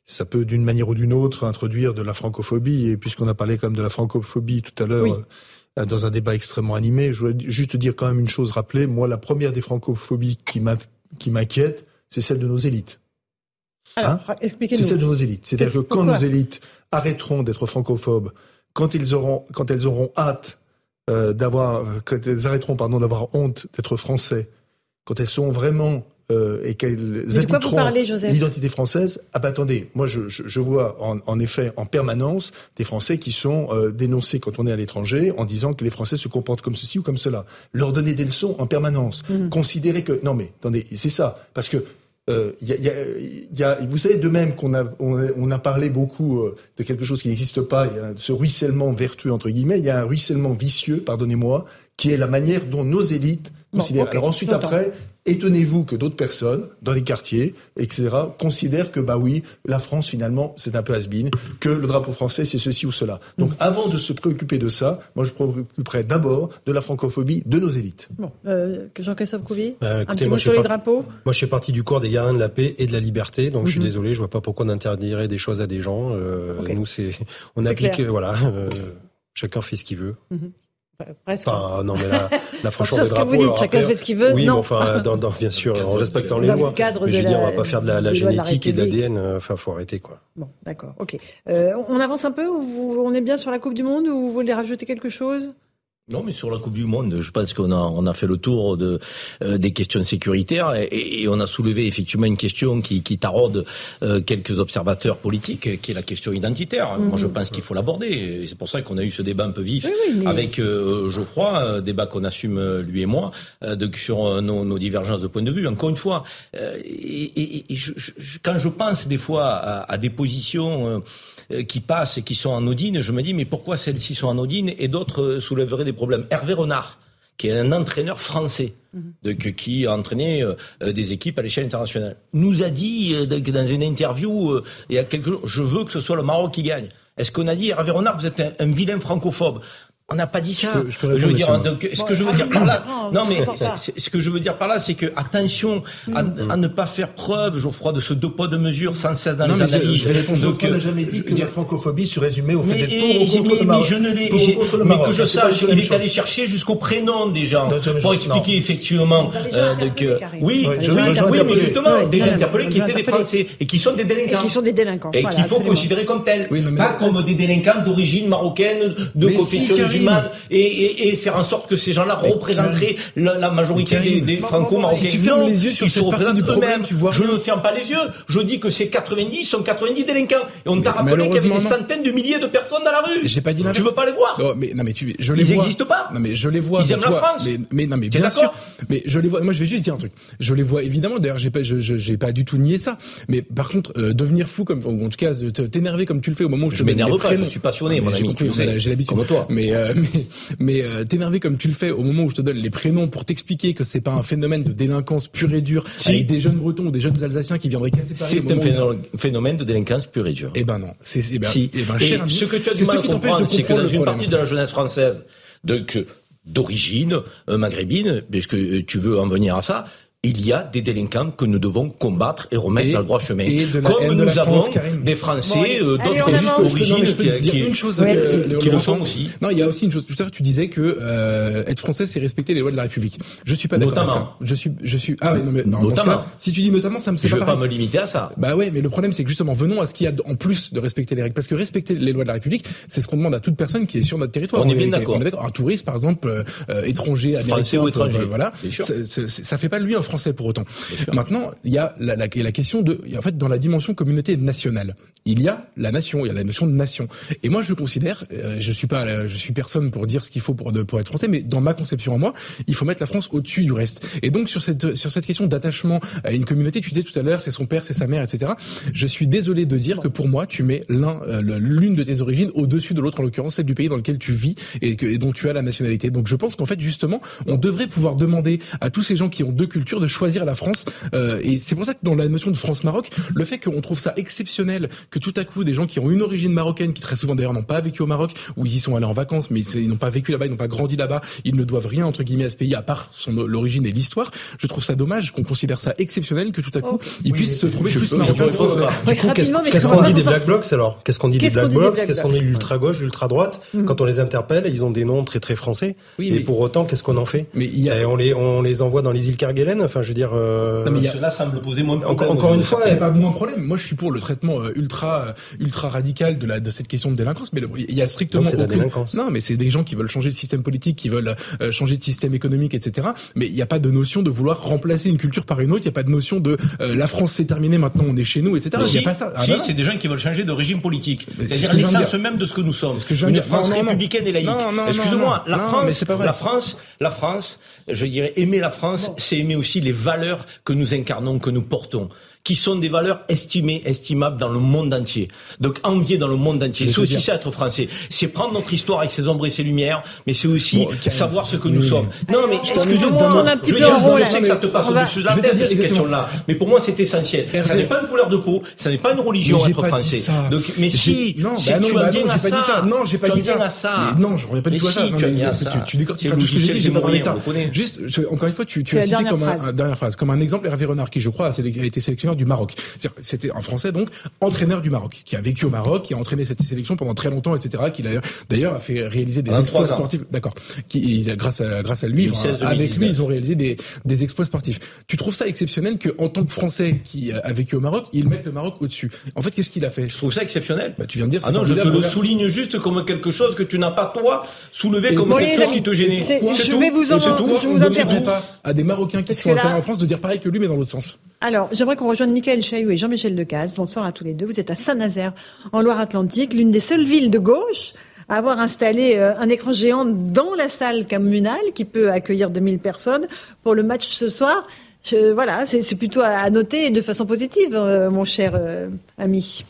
ça peut d'une manière ou d'une autre introduire de la francophobie. Et puisqu'on a parlé quand même de la francophobie tout à l'heure. Oui. Dans un débat extrêmement animé, je voulais juste dire quand même une chose, rappeler, moi, la première des francophobies qui m'inquiète, c'est celle de nos élites. Alors, Hein? C'est celle de nos élites. C'est-à-dire que quand nos élites arrêteront d'être francophobes, quand ils auront, quand elles auront hâte euh, d'avoir, quand elles arrêteront pardon d'avoir honte d'être français, quand elles sont vraiment euh, et qu'elles habiteront parlez, Joseph l'identité française, ah ben attendez, moi je, je, je vois en, en effet en permanence des Français qui sont euh, dénoncés quand on est à l'étranger en disant que les Français se comportent comme ceci ou comme cela. Leur donner des leçons en permanence. Mhm. Considérer que non mais attendez, c'est ça parce que euh, il y a, il y a- il y a- vous savez de même qu'on a, on a, on a parlé beaucoup euh, de quelque chose qui n'existe pas, il y a ce ruissellement vertueux entre guillemets, il y a un ruissellement vicieux, pardonnez-moi, qui est la manière dont nos élites Bon, considèrent. Alors ensuite après, étonnez-vous que d'autres personnes dans les quartiers, etc., considèrent que bah oui, la France finalement c'est un peu has-been, que le drapeau français c'est ceci ou cela. Mm. Donc avant de se préoccuper de ça, moi je me préoccuperais d'abord de la francophobie de nos élites. Bon, euh, Jean-Christophe Couvier Bah, Un petit moi, mot je sur les drapeaux Moi, je fais partie du corps des gardiens de la paix et de la liberté, donc je suis Mhm. désolé, je vois pas pourquoi on interdirait des choses à des gens. Euh. Nous, c'est, on applique, clair. euh, voilà, euh, chacun fait ce qu'il veut. Enfin, Presque. Enfin, non, mais là, la franchement, des ce que vous drapeaux, dites, chacun après, fait ce qu'il veut, Oui, non. mais enfin, dans, dans- bien sûr, en respectant les Dans le lois. cadre Mais je veux dire, on va pas faire de la, la lois de la génétique et de l'ADN. euh, Enfin, faut arrêter, quoi. Bon, d'accord, ok. Euh, on avance un peu ou vous- on est bien sur la Coupe du Monde ou vous voulez rajouter quelque chose? Non, mais sur la Coupe du Monde, je pense qu'on a on a fait le tour de euh, des questions sécuritaires et, et on a soulevé effectivement une question qui, qui taraude euh, quelques observateurs politiques, qui est la question identitaire. Mhm. Moi, je pense qu'il faut l'aborder. C'est pour ça qu'on a eu ce débat un peu vif Oui, oui, mais- avec euh, Geoffroy, euh, débat qu'on assume euh, lui et moi, euh, de, sur nos, nos divergences de point de vue. Encore une fois, euh, et, et- et je- je- quand je pense des fois à, à des positions qui passent et qui sont anodines, je me dis mais pourquoi celles-ci sont anodines et d'autres soulèveraient des problèmes Hervé Renard, qui est un entraîneur français. de- que- qui a entraîné euh, euh, des équipes à l'échelle internationale, nous a dit euh, dans une interview euh, il y a quelques jours, je veux que ce soit le Maroc qui gagne. Est-ce qu'on a dit Hervé Renard, vous êtes un, un vilain francophobe On n'a pas dit ça. peux- je peux veux répondre dire, donc, ce Bon, que je veux dire par là, non, mais ce que je veux dire par là, c'est que attention à, à ne pas faire preuve, Geoffroy, de ce deux poids deux mesures sans cesse dans Non, les je- analyses. Je vais répondre, Donc, Geoffroy euh, n'a jamais dit je que veux la dire- francophobie se résumait au fait mais, d'être pour ou contre mais- le Maroc. mais je ne l'ai, mais Maroc. que je sache, il est allé chercher jusqu'au prénom des gens pour expliquer effectivement. Euh, euh, oui, oui, mais justement, des gens interpellés qui étaient des. Français et qui sont des délinquants. qui sont des délinquants. Et qu'il faut considérer comme tels, pas comme des délinquants d'origine marocaine, de confession. Musulmane, et, et, et faire en sorte que ces gens-là représenteraient la, la majorité des, des franco-marocains. si tu fermes Non, les yeux sur ils cette se partie représentent du problème, tu vois Je ne ferme pas les yeux. Je dis que ces 90 sont 90 délinquants. Et on t'a rappelé qu'il y avait des centaines de milliers de personnes dans la rue. J'ai pas dit Tu veux pas les voir Non, mais non mais tu je les Ils n'existent pas. Non mais je les vois. Ils aiment la France. Mais, mais non mais bien sûr. Mais je les vois. Moi je vais juste dire un truc. Je les vois évidemment. D'ailleurs j'ai pas je j'ai pas du tout nié ça. Mais par contre euh, devenir fou comme ou en tout cas t'énerver comme tu le fais au moment où je, Je te les pas, je suis passionné, mon j'ai ami, l'habitude. comme toi. Mais euh, mais mais euh, t'énerver comme tu le fais au moment où je te donne les prénoms pour t'expliquer que c'est pas un phénomène de délinquance pure et dure Si. avec des jeunes Bretons ou des jeunes Alsaciens qui viendraient casser Paris. C'est un phénomène- de délinquance pure et dure. Eh ben non. C'est eh ben, si. eh ben, cher ami, ce que tu as c'est du mal à de comprendre, c'est que dans une partie de la jeunesse française, donc euh, d'origine euh, maghrébine, puisque euh, tu veux en venir à ça, il y a des délinquants que nous devons combattre et remettre Et- dans le droit chemin. et de la haine Comme de nous la avons des Français, Bon, euh, d'autres origines qui, qui- une chose Ouais, que, qui euh, le font aussi. Non, il y a aussi une chose. Tout à l'heure, tu disais que euh, être français, c'est respecter les lois de la République. Je suis pas d'accord avec Notamment. ça. Je suis, je suis. Ah oui, non mais non, Notamment. si tu dis notamment, ça me c'est Je veux pas me limiter à ça. Bah ouais, mais le problème c'est que justement, venons à ce qu'il y a en plus de respecter les règles, parce que respecter les lois de la République, c'est ce qu'on demande à toute personne qui est sur notre territoire. On est En bien d'accord. Un touriste, par exemple, euh, euh, étranger, américain, Français ou euh, étranger, voilà, bien sûr. c'est- c'est- ça fait pas de lui un français pour autant. Maintenant, il y a la, la, la, question de, en fait, dans la dimension communauté nationale, il y a la nation, il y a la notion de nation. Et moi, je considère, euh, je suis pas, je suis personne pour dire ce qu'il faut pour, pour être français, mais dans ma conception à moi, il faut mettre la France au-dessus du reste. Et donc sur cette sur cette question d'attachement à une communauté, tu disais tout à l'heure, c'est son père, c'est sa mère, etc. Je suis désolé de dire que pour moi, tu mets l'un, euh, l'une de tes origines au-dessus de l'autre, en l'occurrence celle du pays dans lequel tu vis et, que, et dont tu as la nationalité. Donc je pense qu'en fait, justement, on devrait pouvoir demander à tous ces gens qui ont deux cultures de choisir la France. Euh, et c'est pour ça que dans la notion de France-Maroc, le fait qu'on trouve ça exceptionnel que tout à coup des gens qui ont une origine marocaine, qui très souvent d'ailleurs n'ont pas vécu au Maroc, ou ils y sont allés en vacances, mais ils n'ont pas vécu là-bas, ils n'ont pas grandi là-bas, ils ne doivent rien entre guillemets à ce pays à part son l'origine et l'histoire. Je trouve ça dommage qu'on considère ça exceptionnel que tout à coup oh. ils puissent se trouver plus marocains que français. Qu'est-ce qu'on dit des black blocs alors? Qu'est-ce qu'on dit des black blocs? Qu'est-ce qu'on dit? De l'ultra gauche, l'ultra droite mm. Quand on les interpelle, ils ont des noms très très français. Et pour autant, qu'est-ce qu'on en fait? Mais on les on les envoie dans les îles Kerguelen? Enfin, je veux dire. Euh, cela semble poser moins de problème. Encore une fois, c'est pas moins problème. Moi, je suis pour le traitement euh, ultra euh, ultra radical de la de cette question de délinquance. Mais il y a strictement aucune... la délinquance. Non, mais c'est des gens qui veulent changer le système politique, qui veulent changer de système économique, etc. Mais il n'y a pas de notion de vouloir remplacer une culture par une autre. Il n'y a pas de notion de la France c'est terminé, maintenant on est chez nous, etc. Il n'y a pas ça. Ah, si, bah c'est des gens qui veulent changer de régime politique. C'est-à-dire l'essence même de ce que nous sommes. Ce que je une France républicaine et laïque. Excusez-moi, la France, la France, la France, je dirais aimer la France, c'est aimer aussi les valeurs que nous incarnons, que nous portons qui sont des valeurs estimées, estimables dans le monde entier. Donc envier dans le monde entier. C'est aussi ça être français. C'est prendre notre histoire avec ses ombres et ses lumières, mais c'est aussi savoir ce que nous sommes. Non, mais excusez-moi, je, je sais que ça te passe au-dessus de la tête ces questions-là, mais pour moi c'est essentiel. Ça n'est pas une couleur de peau, ça n'est pas une religion être français. Donc, mais si, non, si tu en viens à ça, non, j'ai pas dit ça. Non, je pas dit ça. Tu décortiques tout ce que j'ai dit, j'ai pas parlé de ça. Juste, encore une fois, tu as cité comme dernière phrase, comme un exemple Hervé Renard qui, je crois, a été sélectionné du Maroc. C'était en français donc entraîneur du Maroc, qui a vécu au Maroc, qui a entraîné cette sélection pendant très longtemps, etc. Qui d'ailleurs a fait réaliser des exploits sportifs. D'accord. Qui grâce à grâce à lui, avec lui, ils ont réalisé des, des exploits sportifs. Tu trouves ça exceptionnel que en tant que Français qui a vécu au Maroc, il mette le Maroc au-dessus? En fait, qu'est-ce qu'il a fait? Je trouve ça exceptionnel. Bah, tu viens de dire. Ah non, je te le souligne juste comme quelque chose que tu n'as pas toi soulevé comme quelque chose qui te gênait. Je vais vous en, je vous interromps. pas à des Marocains qui sont installés en France de dire pareil que lui, mais dans l'autre sens. Alors, j'aimerais qu'on rejoigne Michael Chaillou et Jean-Michel Decaze. Bonsoir à tous les deux. Vous êtes à Saint-Nazaire, en Loire-Atlantique, l'une des seules villes de gauche à avoir installé euh, un écran géant dans la salle communale qui peut accueillir 2000 personnes pour le match ce soir. voilà, c'est plutôt à noter de façon positive, euh, mon cher euh, ami.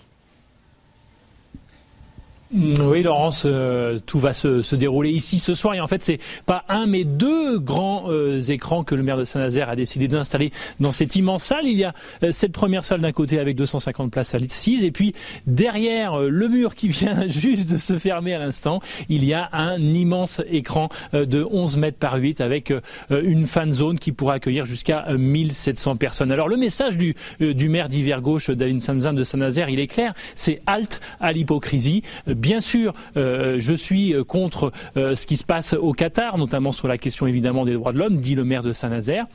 Mm, oui, Laurence, euh, tout va se, se, dérouler ici ce soir. Et en fait, c'est pas un, mais deux grands euh, écrans que le maire de Saint-Nazaire a décidé d'installer dans cette immense salle. Il y a euh, cette première salle d'un côté avec 250 places assises, et puis derrière le mur qui vient juste de se fermer à l'instant, il y a un immense écran de 11 mètres par 8 avec une fan zone qui pourra accueillir jusqu'à 1700 personnes. Alors le message du, du maire d'hiver gauche, David Samzin de Saint-Nazaire, il est clair, c'est halte à l'hypocrisie Bien sûr, euh, je suis euh, contre euh, ce qui se passe au Qatar, notamment sur la question évidemment des droits de l'homme, dit le maire de Saint-Nazaire.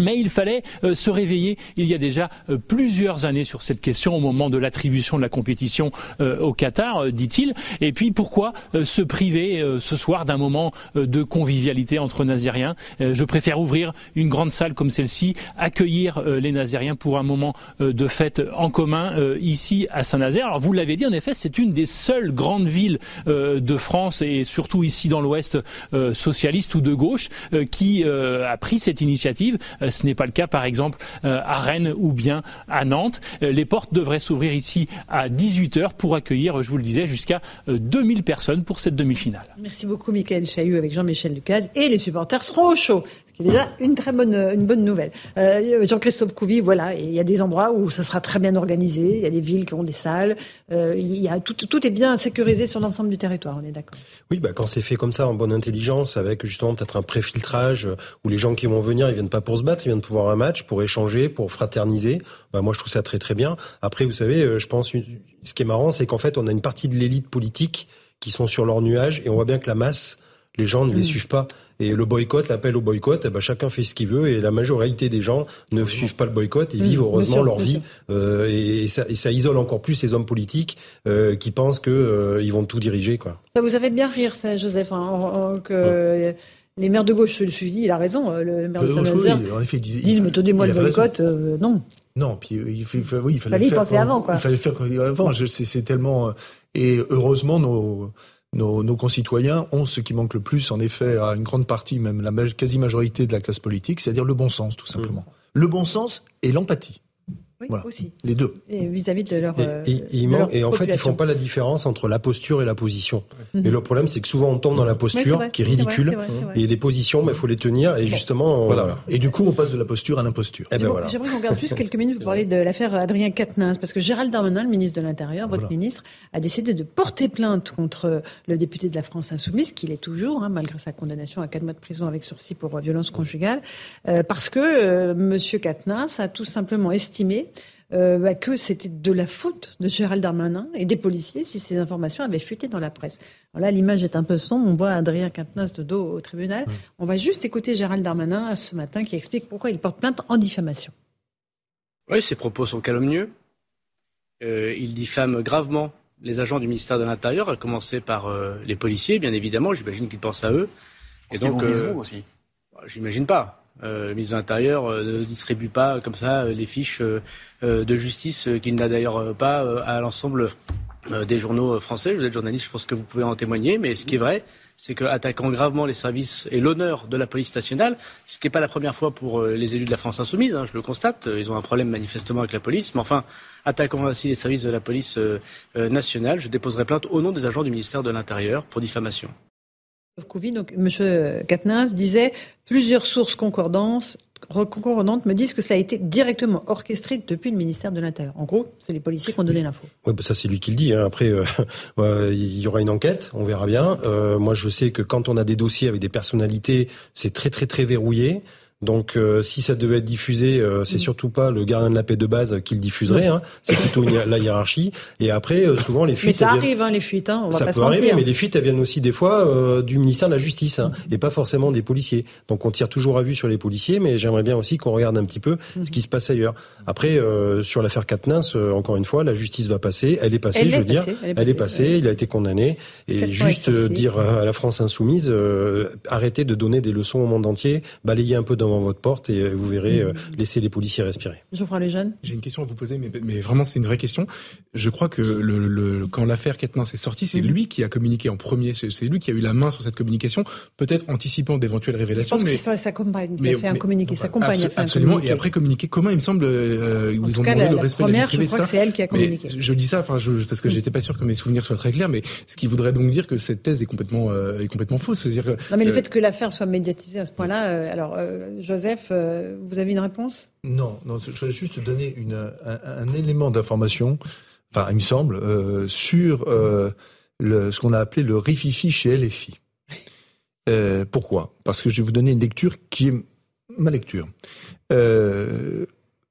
Mais il fallait euh, se réveiller il y a déjà euh, plusieurs années sur cette question au moment de l'attribution de la compétition euh, au Qatar, dit-il. Et puis pourquoi se priver ce soir d'un moment de convivialité entre Nazériens? Je préfère ouvrir une grande salle comme celle-ci, accueillir les Nazériens pour un moment de fête en commun ici à Saint-Nazaire. Alors vous l'avez dit, en effet, c'est une des seules grandes villes de France et surtout ici dans l'Ouest socialiste ou de gauche qui a pris cette initiative euh, ce n'est pas le cas, par exemple, euh, à Rennes ou bien à Nantes. Euh, les portes devraient s'ouvrir ici à 18h pour accueillir, je vous le disais, jusqu'à 2000 personnes pour cette demi-finale. Merci beaucoup, Michael Chailloux, avec Jean-Michel Ducaze. Et les supporters seront au chaud ce qui est déjà une très bonne, une bonne nouvelle. Euh, Jean-Christophe Couvi, voilà, il y a des endroits où ça sera très bien organisé, il y a des villes qui ont des salles, euh, il y a tout, tout est bien sécurisé sur l'ensemble du territoire, on est d'accord. Oui, bah, quand c'est fait comme ça, en bonne intelligence, avec justement peut-être un préfiltrage, où les gens qui vont venir, ils viennent pas pour se battre, ils viennent pour voir un match, pour échanger, pour fraterniser, bah, moi je trouve ça très très bien. Après, vous savez, euh, je pense, ce qui est marrant, c'est qu'en fait, on a une partie de l'élite politique qui sont sur leur nuage, et on voit bien que la masse, les gens ne les mmh. suivent pas. Et le boycott, l'appel au boycott, eh ben, chacun fait ce qu'il veut et la majorité des gens ne suivent pas le boycott et vivent heureusement leur vie. Euh, et, ça, et, ça, isole encore plus les hommes politiques euh, qui pensent que euh, ils vont tout diriger. Quoi. Ça vous avez bien rire, ça, Joseph, hein, que Les maires de gauche, je suis dit, il a raison, euh, le maire de, De Saint-Nazaire. oui, en effet, ils disent, Disent, mais tenez-moi le avait boycott, euh, non. Non, puis euh, il, fait- oui, il fallait, Fallait y le faire penser quand- avant, quoi. Il fallait le faire quand- avant. Je- C'est c'est tellement euh, et heureusement nos, nos nos concitoyens ont ce qui manque le plus, en effet, à une grande partie, même la ma- quasi-majorité de la classe politique, c'est-à-dire le bon sens, tout simplement. Le bon sens et l'empathie. Oui, Voilà. aussi. Les deux. Et vis-à-vis de leur. Et, euh, et- de ils leur et en fait, ils population. font pas la différence entre la posture et la position. Mhm. Et le problème, c'est que souvent, on tombe dans la posture vrai, qui est ridicule. c'est vrai, c'est vrai. Et les positions, il faut les tenir. Et justement, on- Voilà. voilà. Et du coup, on passe de la posture à l'imposture. Eh ben J'aimerais voilà. j'aimerais qu'on garde juste quelques minutes pour parler de l'affaire Adrien Quatennens, parce que Gérald Darmanin, le ministre de l'Intérieur, votre Voilà. ministre, a décidé de porter plainte contre le député de la France Insoumise, qu'il est toujours, hein, malgré sa condamnation à quatre mois de prison avec sursis pour violence conjugale, euh, parce que euh, Monsieur Quatennens a tout simplement estimé euh, bah, que c'était de la faute de Gérald Darmanin et des policiers si ces informations avaient fuité dans la presse. Alors là, l'image est un peu sombre. On voit Adrien Quatennens de dos au tribunal. On va juste écouter Gérald Darmanin ce matin qui explique pourquoi il porte plainte en diffamation. Oui, ses propos sont calomnieux. Euh, il diffame gravement les agents du ministère de l'Intérieur, à commencer par euh, les policiers, bien évidemment. J'imagine qu'il pense à eux. Et visent, euh, vous, aussi? bah, J'imagine pas. Euh, le ministre de l'Intérieur euh, ne distribue pas comme ça euh, les fiches euh, euh, de justice euh, qu'il n'a d'ailleurs euh, pas euh, à l'ensemble euh, des journaux euh, français. Vous êtes journaliste, je pense que vous pouvez en témoigner. Mais ce qui est vrai, c'est qu'attaquant gravement les services et l'honneur de la police nationale, ce qui n'est pas la première fois pour euh, les élus de la France insoumise, hein, je le constate, euh, ils ont un problème manifestement avec la police, mais enfin, attaquant ainsi les services de la police euh, euh, nationale, je déposerai plainte au nom des agents du ministère de l'Intérieur pour diffamation. Donc M. Quatennens disait plusieurs sources concordantes, me disent que ça a été directement orchestré depuis le ministère de l'Intérieur. En gros, c'est les policiers qui ont donné l'info. Ouais, bah ça c'est lui qui le dit. hein. Après, euh, bah, il y aura une enquête, on verra bien. Euh, moi, je sais que quand on a des dossiers avec des personnalités, c'est très très très verrouillé. Donc, euh, si ça devait être diffusé, euh, c'est surtout pas le gardien de la paix de base qui le diffuserait. Hein. C'est plutôt une- la hiérarchie. Et après, euh, souvent les fuites. Mais ça viennent- arrive, hein, les fuites, hein, on va ça pas se peut arriver, mentir. mais les fuites, elles viennent aussi des fois euh, du ministère de la Justice, hein, et pas forcément des policiers. Donc on tire toujours à vue sur les policiers, mais j'aimerais bien aussi qu'on regarde un petit peu ce qui se passe ailleurs. Après, euh, sur l'affaire Katnins, euh, encore une fois, la justice va passer, elle est passée, Elle je veux dire, passée, elle est elle est passée, passée, il a été condamné, et juste dire à la France insoumise, euh, arrêtez de donner des leçons au monde entier, balayez un peu devant votre porte, et euh, vous verrez, euh, laissez les policiers respirer. Geoffroy Lejeune J'ai une question à vous poser, mais, mais vraiment c'est une vraie question. Je crois que le, le- quand l'affaire Quatennens est sortie, c'est Mhm. lui qui a communiqué en premier. C'est lui qui a eu la main sur cette communication, peut-être anticipant d'éventuelles Je révélations. pense que mais c'est sa, compagne qui mais- a fait un communiqué. Sa compagne Abso- a fait un absolument. communiqué. Et après communiquer, comment il me semble, euh, En ils ont cas, demandé la- le la respect de la vie première, je privée, crois que c'est elle qui a Mais communiqué. je dis ça, enfin, je, parce que j'étais pas sûr que mes souvenirs soient très clairs, mais ce qui voudrait donc dire que cette thèse est complètement, euh, est complètement fausse. C'est-à-dire, que, Non, mais le euh, fait que l'affaire soit médiatisée à ce point-là, euh, alors euh, Joseph, euh, vous avez une réponse? Non, non, je voulais juste donner une, un, un élément d'information, enfin, il me semble, euh, sur euh, le, ce qu'on a appelé le rififi chez LFI. Euh, pourquoi? Parce que je vais vous donner une lecture qui est ma lecture.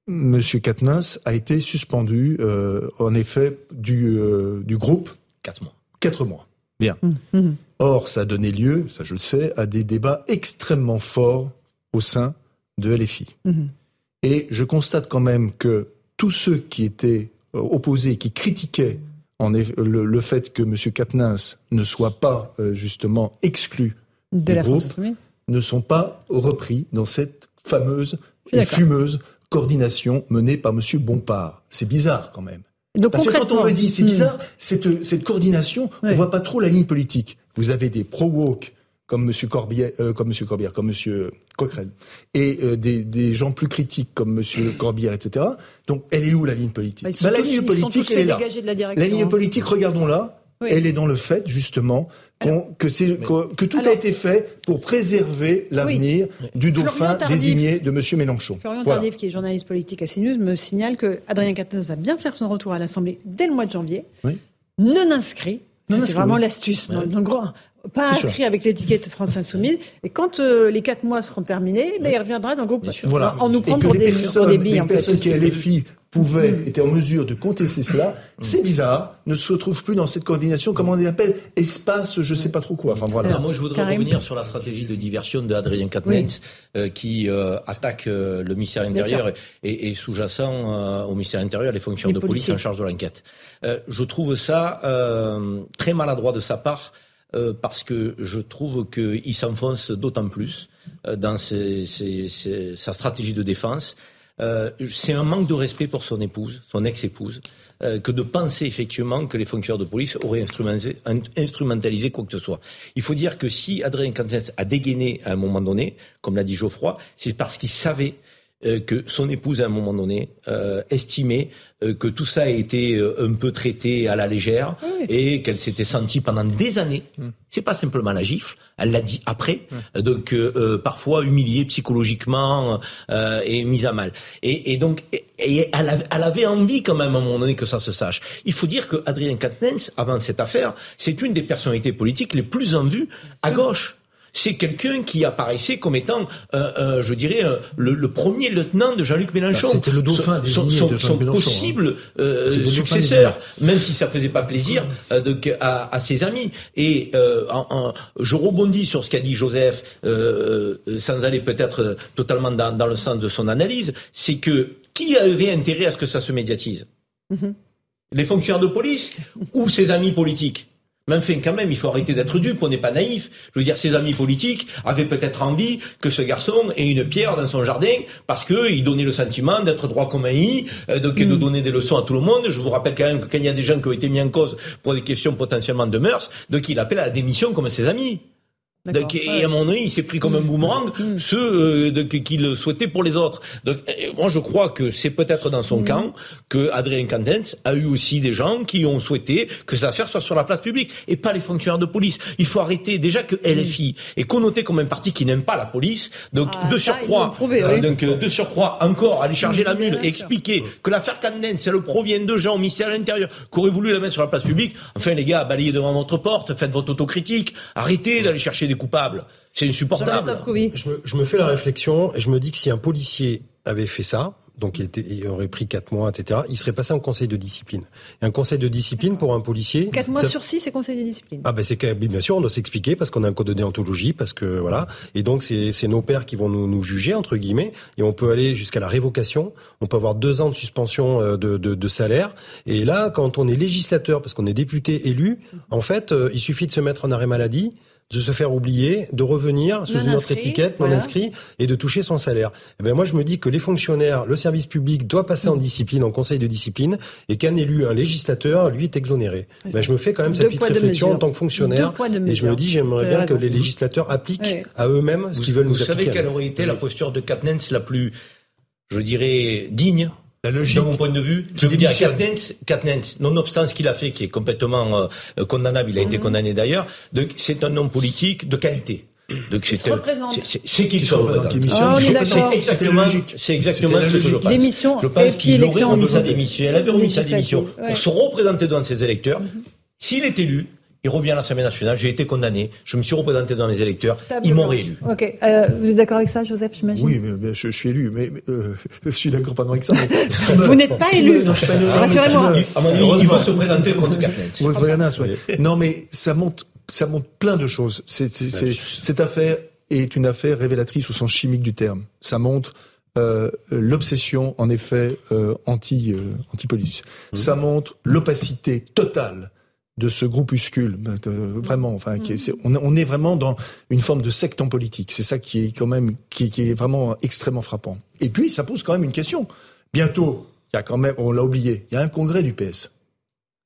Monsieur Katnins a été suspendu, euh, en effet, du, euh, du groupe. Quatre mois. Quatre mois. Bien. Mhm. Or, ça a donné lieu, ça je le sais, à des débats extrêmement forts au sein de LFI. Mhm. Et je constate quand même que tous ceux qui étaient euh, opposés, qui critiquaient en le, le fait que M. Katnins ne soit pas euh, justement exclu De du la groupe, ne sont pas repris dans cette fameuse et fumeuse coordination menée par M. Bompard. C'est bizarre quand même. Donc, Parce que quand on me dit c'est Hmm. bizarre, cette, cette coordination, on voit pas trop la ligne politique. Vous avez des pro-woke comme M. Corbière, euh, comme M. Corbière, comme M. Et euh, des, des gens plus critiques comme M. Corbière, etc. Donc, elle est où la ligne politique? Bah, Bah, La tous- ligne politique, elle est là. la ligne politique, regardons-la. Oui. Elle est dans le fait, justement, que, c'est, que, que tout a été fait pour préserver l'avenir du dauphin Tardif. désigné de M. Mélenchon. Florian Voilà. Tardif, qui est journaliste politique à CNews, me signale que Adrien Quatennens va bien faire son retour à l'Assemblée dès le mois de janvier. Oui. Non inscrit. C'est vraiment oui. l'astuce. Dans, dans le pas inscrit avec l'étiquette France Insoumise. Et quand euh, les quatre mois seront terminés, ben, il reviendra dans le groupe Voilà. en nous que pour les des, personnes, pour des billes. les en fait. personnes qui, à LFI, pouvaient, étaient en mesure de contester cela, c'est bizarre, ne se retrouvent plus dans cette coordination, comment on l'appelle, espace, je sais pas trop quoi. Enfin voilà. Alors, moi, je voudrais Karim. revenir sur la stratégie de diversion de Adrien Quatennens, euh, qui euh, attaque euh, le ministère intérieur et, et sous-jacent euh, au ministère intérieur les fonctions Les de policiers. police en charge de l'enquête. Euh, je trouve ça euh, très maladroit de sa part. Euh, parce que je trouve qu'il s'enfonce d'autant plus euh, dans sa stratégie de défense. Euh, c'est un manque de respect pour son épouse, son ex-épouse, que de penser effectivement que les fonctionnaires de police auraient instrumentalisé, quoi que ce soit. Il faut dire que si Adrien Quatennens a dégainé à un moment donné, comme l'a dit Geoffroy, c'est parce qu'il savait que son épouse, à un moment donné, euh, estimait euh, que tout ça a été euh, un peu traité à la légère Oui. et qu'elle s'était sentie pendant des années. C'est pas simplement la gifle, elle l'a dit après, euh, donc euh, euh, parfois humiliée psychologiquement euh, et mise à mal. Et, et donc, et, et elle, avait, elle avait envie quand même à un moment donné que ça se sache. Il faut dire que Adrien Quatennens, avant cette affaire, c'est une des personnalités politiques les plus en vue à gauche c'est quelqu'un qui apparaissait comme étant, euh, euh, je dirais, euh, le, le, premier lieutenant de Jean-Luc Mélenchon. Bah, C'était le dauphin son, désigné son, de son Mélenchon, possible euh, successeur, même si ça faisait pas plaisir euh, de, à, à, ses amis. Et euh, en, en, je rebondis sur ce qu'a dit Joseph, euh, sans aller peut-être totalement dans, dans, le sens de son analyse, c'est que qui avait intérêt à ce que ça se médiatise? Mm -hmm. Les fonctionnaires de police ou ses amis politiques? Mais enfin, quand même, il faut arrêter d'être dupe, on n'est pas naïf. Je veux dire, ses amis politiques avaient peut-être envie que ce garçon ait une pierre dans son jardin parce qu'il donnait le sentiment d'être droit comme un i, donc mm. de donner des leçons à tout le monde. Je vous rappelle quand même que quand il y a des gens qui ont été mis en cause pour des questions potentiellement de mœurs, donc il appelle à la démission comme ses amis. Donc, et à mon avis, il s'est pris comme un boomerang mmh. ceux euh, qu'il souhaitait pour les autres. Donc, moi, je crois que c'est peut-être dans son mmh. camp que Adrien Candens a eu aussi des gens qui ont souhaité que cette affaire soit sur la place publique et pas les fonctionnaires de police. Il faut arrêter déjà que LFI est connoté comme un parti qui n'aime pas la police. Donc, ah, de surcroît, prouvé, euh, oui. donc de surcroît encore aller charger la mule et expliquer que l'affaire Candens, c'est le provient de gens au ministère de l'Intérieur qui auraient voulu la mettre sur la place publique. Enfin, les gars, balayez devant votre porte, faites votre autocritique, arrêtez d'aller chercher des coupables. C'est insupportable. Je me, je me, fais la réflexion et je me dis que si un policier avait fait ça, donc il, était, il aurait pris quatre mois, etc., il serait passé en conseil de discipline. Et un conseil de discipline pour un policier... Quatre mois ça... sur six, c'est conseil de discipline. Ah ben c'est bien sûr, on doit s'expliquer parce qu'on a un code de déontologie, parce que voilà, et donc c'est nos pères qui vont nous, nous, juger entre guillemets, et on peut aller jusqu'à la révocation. On peut avoir deux ans de suspension de, de, de salaire. Et là, quand on est législateur, parce qu'on est député élu, en fait, il suffit de se mettre en arrêt maladie de se faire oublier, de revenir sous non une autre inscrit, étiquette, non voilà. inscrit, et de toucher son salaire. Eh ben moi, je me dis que les fonctionnaires, le service public doit passer en discipline, en conseil de discipline, et qu'un élu, un législateur, lui, est exonéré. Ben, je me fais quand même cette petite réflexion en tant que fonctionnaire, et je me dis, j'aimerais bien que les législateurs appliquent oui. à eux-mêmes ce qu'ils veulent vous nous appliquer. Vous savez quelle aurait été la posture de Katnens la plus, je dirais, digne la logique, de mon point de vue, je veux dire, Katnens, Katnens, nonobstant ce qu'il a fait, qui est complètement euh, condamnable, il a mmh. été condamné d'ailleurs, c'est un homme politique de qualité. Donc c'est c'est qu'il se représente. Oh, c'est exactement, c'est exactement ce que je pense. Démission je pense qu'il aurait remis sa démission. Elle avait remis sa démission pour se représenter devant ses électeurs. S'il est élu, il revient à l'Assemblée nationale, j'ai été condamné, je me suis représenté dans les électeurs, ils m'ont réélu. Ok, euh, vous êtes d'accord avec ça, Joseph, j'imagine? Oui, mais, mais je, je, suis élu, mais, mais euh, je suis d'accord pas avec ça. Mais vous n'êtes pas élu. Non, je suis pas élu. Rassurez-moi. Il faut se présenter contre Katnetz. Ouais. Non, mais ça montre, ça montre plein de choses. C'est, c'est, cette affaire est une affaire révélatrice au sens chimique du terme. Ça montre euh, l'obsession, en effet, euh, anti, euh, anti-police. Mmh. Ça montre l'opacité totale de ce groupuscule, euh, vraiment. Enfin, qui est, on, on, est vraiment dans une forme de secte en politique. C'est ça qui est quand même, qui, qui, est vraiment extrêmement frappant. Et puis, ça pose quand même une question. Bientôt, il y a quand même, on l'a oublié, il y a un congrès du PS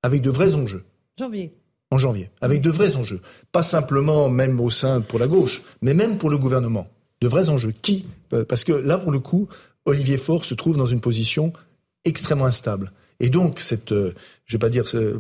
avec de vrais enjeux. Janvier. En janvier, avec de vrais enjeux. Pas simplement même au sein pour la gauche, mais même pour le gouvernement. De vrais enjeux. Qui Parce que là, pour le coup, Olivier Faure se trouve dans une position extrêmement instable. Et donc, cette, je vais pas dire, ce,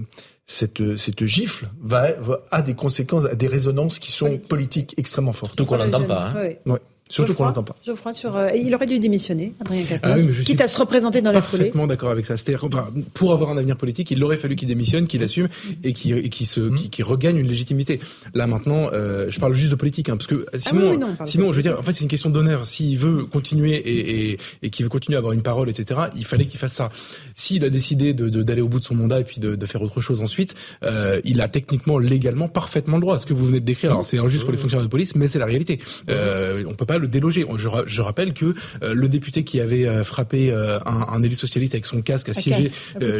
cette, cette gifle va, va, a des conséquences, a des résonances qui sont politiques, politiques extrêmement fortes. Surtout qu'on n'entend pas. Hein. Oui. Ouais. Surtout qu'on l'entend pas. Geoffroy sur, euh, il aurait dû démissionner, Adrien Quatennens, ah oui, quitte à se représenter dans la foulée. Parfaitement d'accord avec ça. C'est-à-dire, enfin, pour avoir un avenir politique, il aurait fallu qu'il démissionne, qu'il assume et qu'il qu se, mmh. qu regagne une légitimité. Là maintenant, euh, je parle juste de politique, hein, parce que sinon, ah oui, non, sinon, je veux dire, en fait, c'est une question d'honneur. S'il veut continuer et, et, et qu'il veut continuer à avoir une parole, etc., il fallait qu'il fasse ça. S'il a décidé d'aller de, de, au bout de son mandat et puis de, de faire autre chose ensuite, euh, il a techniquement, légalement, parfaitement le droit. Ce que vous venez de décrire, alors c'est injuste pour les fonctionnaires de police, mais c'est la réalité. Euh, on peut pas pas le déloger. Je, je rappelle que le député qui avait frappé un, un, élu socialiste avec son casque a siégé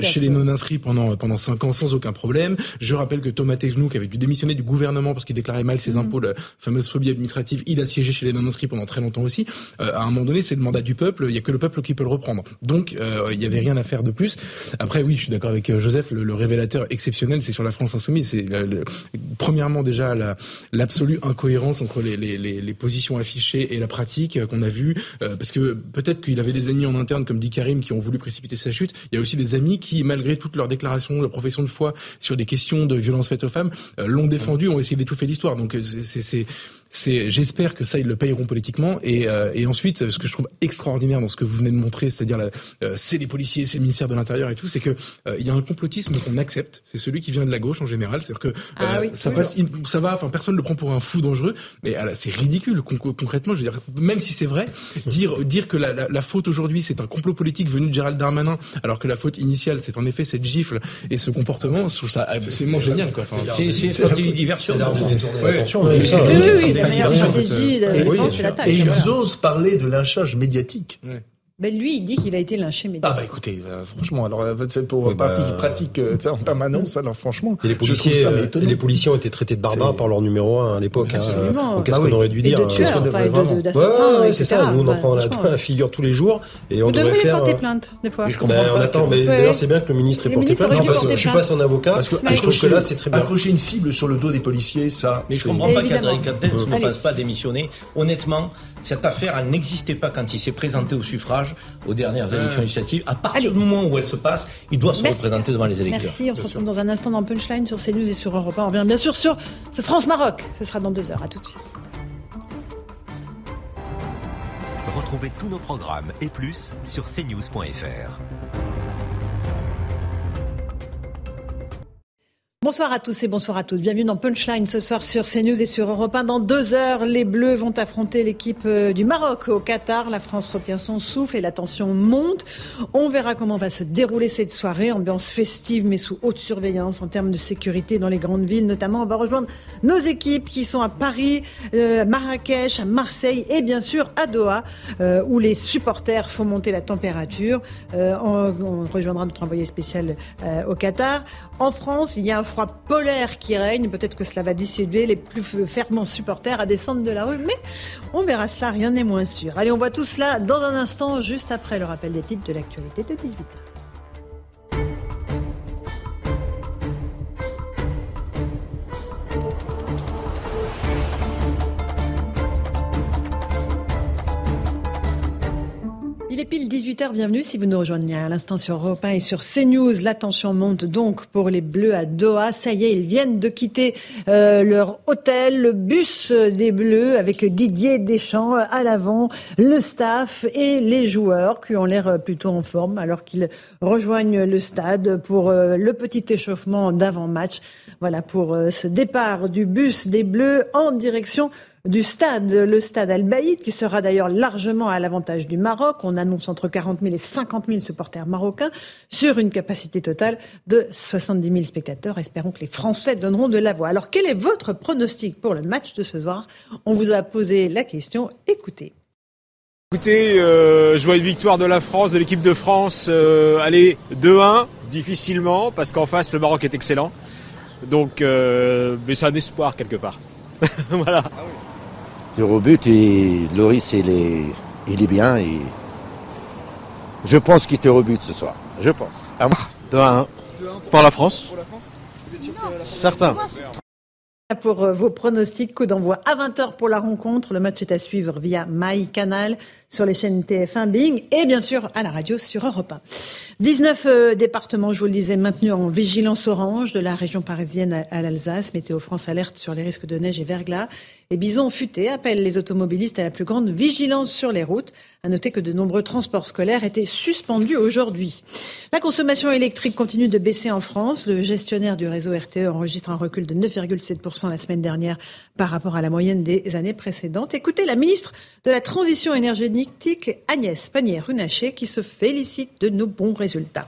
chez les non-inscrits pendant pendant cinq ans sans aucun problème. Je rappelle que Thomas Tejnou, qui avait dû démissionner du gouvernement parce qu'il déclarait mal ses mmh. impôts, la fameuse phobie administrative, il a siégé chez les non-inscrits pendant très longtemps aussi. à un moment donné, c'est le mandat du peuple. Il y a que le peuple qui peut le reprendre. Donc, il y avait rien à faire de plus. Après, oui, je suis d'accord avec Joseph. Le, révélateur exceptionnel, c'est sur la France insoumise. C'est premièrement déjà l'absolue incohérence entre les, les, les, positions affichées et la pratique qu'on a vue. parce que peut-être qu'il avait des ennemis en interne, comme dit Karim, qui ont voulu précipiter sa chute. Il y a aussi des amis qui, malgré toutes leurs déclarations, leur profession de foi sur des questions de violence faites aux femmes, l'ont défendu, ont essayé d'étouffer l'histoire. Donc c'est c'est, j'espère que ça ils le payeront politiquement. Et, euh, et ensuite, ce que je trouve extraordinaire dans ce que vous venez de montrer, c'est-à-dire euh, c'est les policiers, c'est le ministère de l'Intérieur et tout, c'est que euh, il y a un complotisme qu'on accepte. C'est celui qui vient de la gauche en général, c'est-à-dire que ah ça passe, ça va, enfin personne ne le prend pour un fou dangereux, mais c'est ridicule concrètement. Je veux dire, même si c'est vrai, dire dire que la, la, la faute aujourd'hui c'est un complot politique venu de Gérald Darmanin, alors que la faute initiale c'est en effet cette gifle et ce comportement, je trouve ça absolument génial. Quoi. Enfin, c'est c'est une diversion. Attention, et, ils osent parler de lynchage médiatique. Mais lui, il dit qu'il a été lynché médiatiquement. Ah bah écoutez, euh, franchement, alors euh, c'est pour oui, partie bah, qui pratique euh, en permanence, alors franchement, et les policiers, ça et les policiers ont été traités de barbares par leur numéro un à l'époque. Hein, Qu'est-ce bah qu'on aurait dû dire de tueurs, enfin, vraiment ouais, c'est ça. Nous, on en prend la figure tous les jours et on devrait faire. porter plainte des fois. Je comprends. On attend, mais d'ailleurs, c'est bien que le ministre ait porté plainte. Je suis pas son avocat. Parce que je trouve que là, c'est très bien. Accrocher une cible sur le dos des policiers, ça. Mais je comprends pas qu'Adrien ne passe pas démissionner. Honnêtement, cette affaire, elle n'existait pas quand il s'est présenté au suffrage aux dernières élections législatives. À partir du moment où elles se passent, il doit se représenter devant les électeurs. Merci, on se retrouve dans un instant dans Punchline sur CNews et sur Europe 1. On revient bien sûr sur ce France-Maroc. Ce sera dans deux heures. À tout de suite. Retrouvez tous nos programmes et plus sur cnews.fr. Bonsoir à tous et bonsoir à toutes. Bienvenue dans Punchline ce soir sur CNews et sur Europe 1. Dans deux heures, les Bleus vont affronter l'équipe euh, du Maroc au Qatar. La France retient son souffle et la tension monte. On verra comment va se dérouler cette soirée. Ambiance festive mais sous haute surveillance en termes de sécurité dans les grandes villes. Notamment, on va rejoindre nos équipes qui sont à Paris, euh, Marrakech, à Marseille et bien sûr à Doha euh, où les supporters font monter la température. on, on, rejoindra notre envoyé spécial au Qatar. En France, il y a un froid polaire qui règne. Peut-être que cela va dissuader les plus ferments supporters à descendre de la rue, mais on verra cela, rien n'est moins sûr. Allez, on voit tout cela dans un instant, juste après le rappel des titres de l'actualité de 18h. Il est pile 18h, bienvenue si vous nous rejoignez à l'instant sur Europe 1 et sur CNews. La tension monte donc pour les Bleus à Doha. Ça y est, ils viennent de quitter euh, leur hôtel, le bus des Bleus avec Didier Deschamps à l'avant, le staff et les joueurs qui ont l'air plutôt en forme alors qu'ils rejoignent le stade pour euh, le petit échauffement d'avant-match. Voilà pour euh, ce départ du bus des Bleus en direction du stade, le stade Al-Baïd, qui sera d'ailleurs largement à l'avantage du Maroc. On annonce entre 40 000 et 50 000 supporters marocains sur une capacité totale de 70 000 spectateurs. Espérons que les Français donneront de la voix. Alors, quel est votre pronostic pour le match de ce soir? On vous a posé la question. Écoutez. Écoutez, euh, je vois une victoire de la France, de l'équipe de France, euh, aller 2-1, difficilement, parce qu'en face, le Maroc est excellent. Donc, euh, mais c'est un espoir quelque part. voilà. Ah au but et Loris il est, il est bien et je pense qu'il te rebute ce soir. Je pense. À moi. 2 à 1. Pour la France. Pour la France Vous êtes sûr que Certain. Pour euh, vos pronostics, coup d'envoi à 20h pour la rencontre. Le match est à suivre via MyCanal sur les chaînes TF1, Bing et bien sûr à la radio sur Europe 1. 19 euh, départements, je vous le disais, maintenus en vigilance orange de la région parisienne à, l'Alsace. Météo France alerte sur les risques de neige et verglas. Et Bison Futé appelle les automobilistes à la plus grande vigilance sur les routes. À noter que de nombreux transports scolaires étaient suspendus aujourd'hui. La consommation électrique continue de baisser en France. Le gestionnaire du réseau RTE enregistre un recul de 9,7% la semaine dernière par rapport à la moyenne des années précédentes. Écoutez la ministre de la Transition énergétique, Agnès Pannier-Runacher, qui se félicite de nos bons résultats.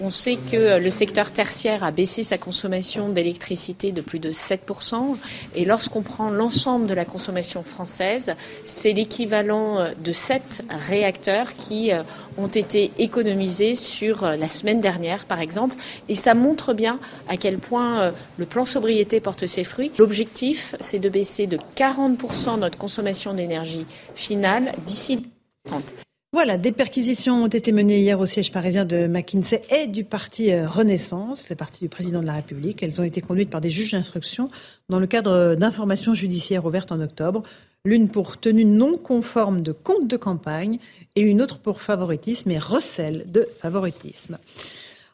On sait que le secteur tertiaire a baissé sa consommation d'électricité de plus de 7%. Et lorsqu'on prend l'ensemble de la consommation française, c'est l'équivalent de 7 réacteurs qui euh, ont été économisés sur euh, la semaine dernière, par exemple. Et ça montre bien à quel point euh, le plan sobriété porte ses fruits. L'objectif, c'est de baisser de 40% notre consommation d'énergie finale d'ici 2030. Voilà, des perquisitions ont été menées hier au siège parisien de McKinsey et du parti euh, Renaissance, le parti du président de la République. Elles ont été conduites par des juges d'instruction dans le cadre d'informations judiciaires ouvertes en octobre, l'une pour tenue non conforme de compte de campagne et une autre pour favoritisme et recel de favoritisme.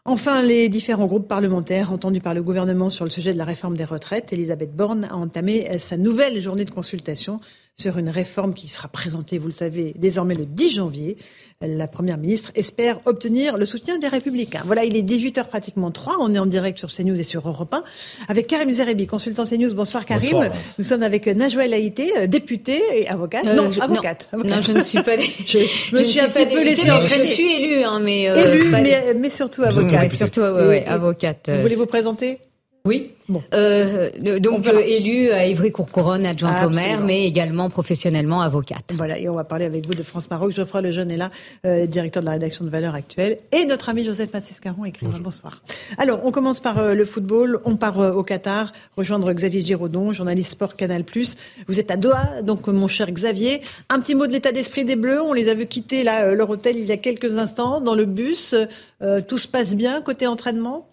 Enfin, les différents groupes parlementaires entendus par le gouvernement sur le sujet de la réforme des retraites, Elisabeth Borne a entamé sa nouvelle journée de consultation sur une réforme qui sera présentée, vous le savez, désormais le 10 janvier. La Première ministre espère obtenir le soutien des Républicains. Voilà, il est 18h pratiquement 3. On est en direct sur CNews et sur Europe 1 avec Karim Zerebi, consultant CNews. Bonsoir Karim. Bonsoir. Nous sommes avec Najwa El Haïté, euh, députée et avocate. Euh, non, je, avocate, non, avocate, non, je ne suis pas. je, je, me suis un petit peu laissée entraîner. Je suis élue, hein, mais. Euh, élue, mais, mais, surtout avocate. Ouais, surtout, ouais, ouais, avocate. Vous voulez vous présenter? Oui. Bon. Euh, donc euh, élue à Ivry-Courcouronne, adjointe au maire, mais également professionnellement avocate. Voilà, et on va parler avec vous de France Maroc. Geoffroy Lejeune est là, euh, directeur de la rédaction de Valeurs Actuelles, et notre ami Joseph Massescaron, écrivain. Bonsoir. Alors, on commence par euh, le football. On part euh, au Qatar, rejoindre Xavier Giraudon, journaliste sport Canal+. Vous êtes à Doha, donc mon cher Xavier. Un petit mot de l'état d'esprit des Bleus. On les a vus quitter là leur hôtel il y a quelques instants dans le bus. tout se passe bien côté entraînement?